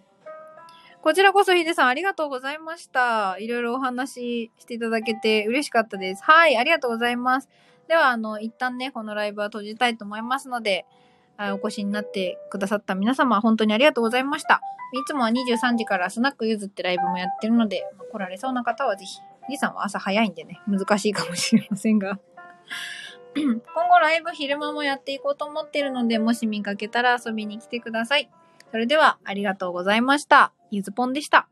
こちらこそヒデさんありがとうございました。いろいろお話ししていただけて嬉しかったです。はい、ありがとうございます。では、あの、一旦ね、このライブは閉じたいと思いますので、あお越しになってくださった皆様、本当にありがとうございました。いつもは23時からスナックゆずってライブもやってるので、来られそうな方はぜひ。ヒデさんは朝早いんでね、難しいかもしれませんが。[coughs] 今後ライブ昼間もやっていこうと思ってるので、もし見かけたら遊びに来てください。それでは、ありがとうございました。ゆずぽんでした。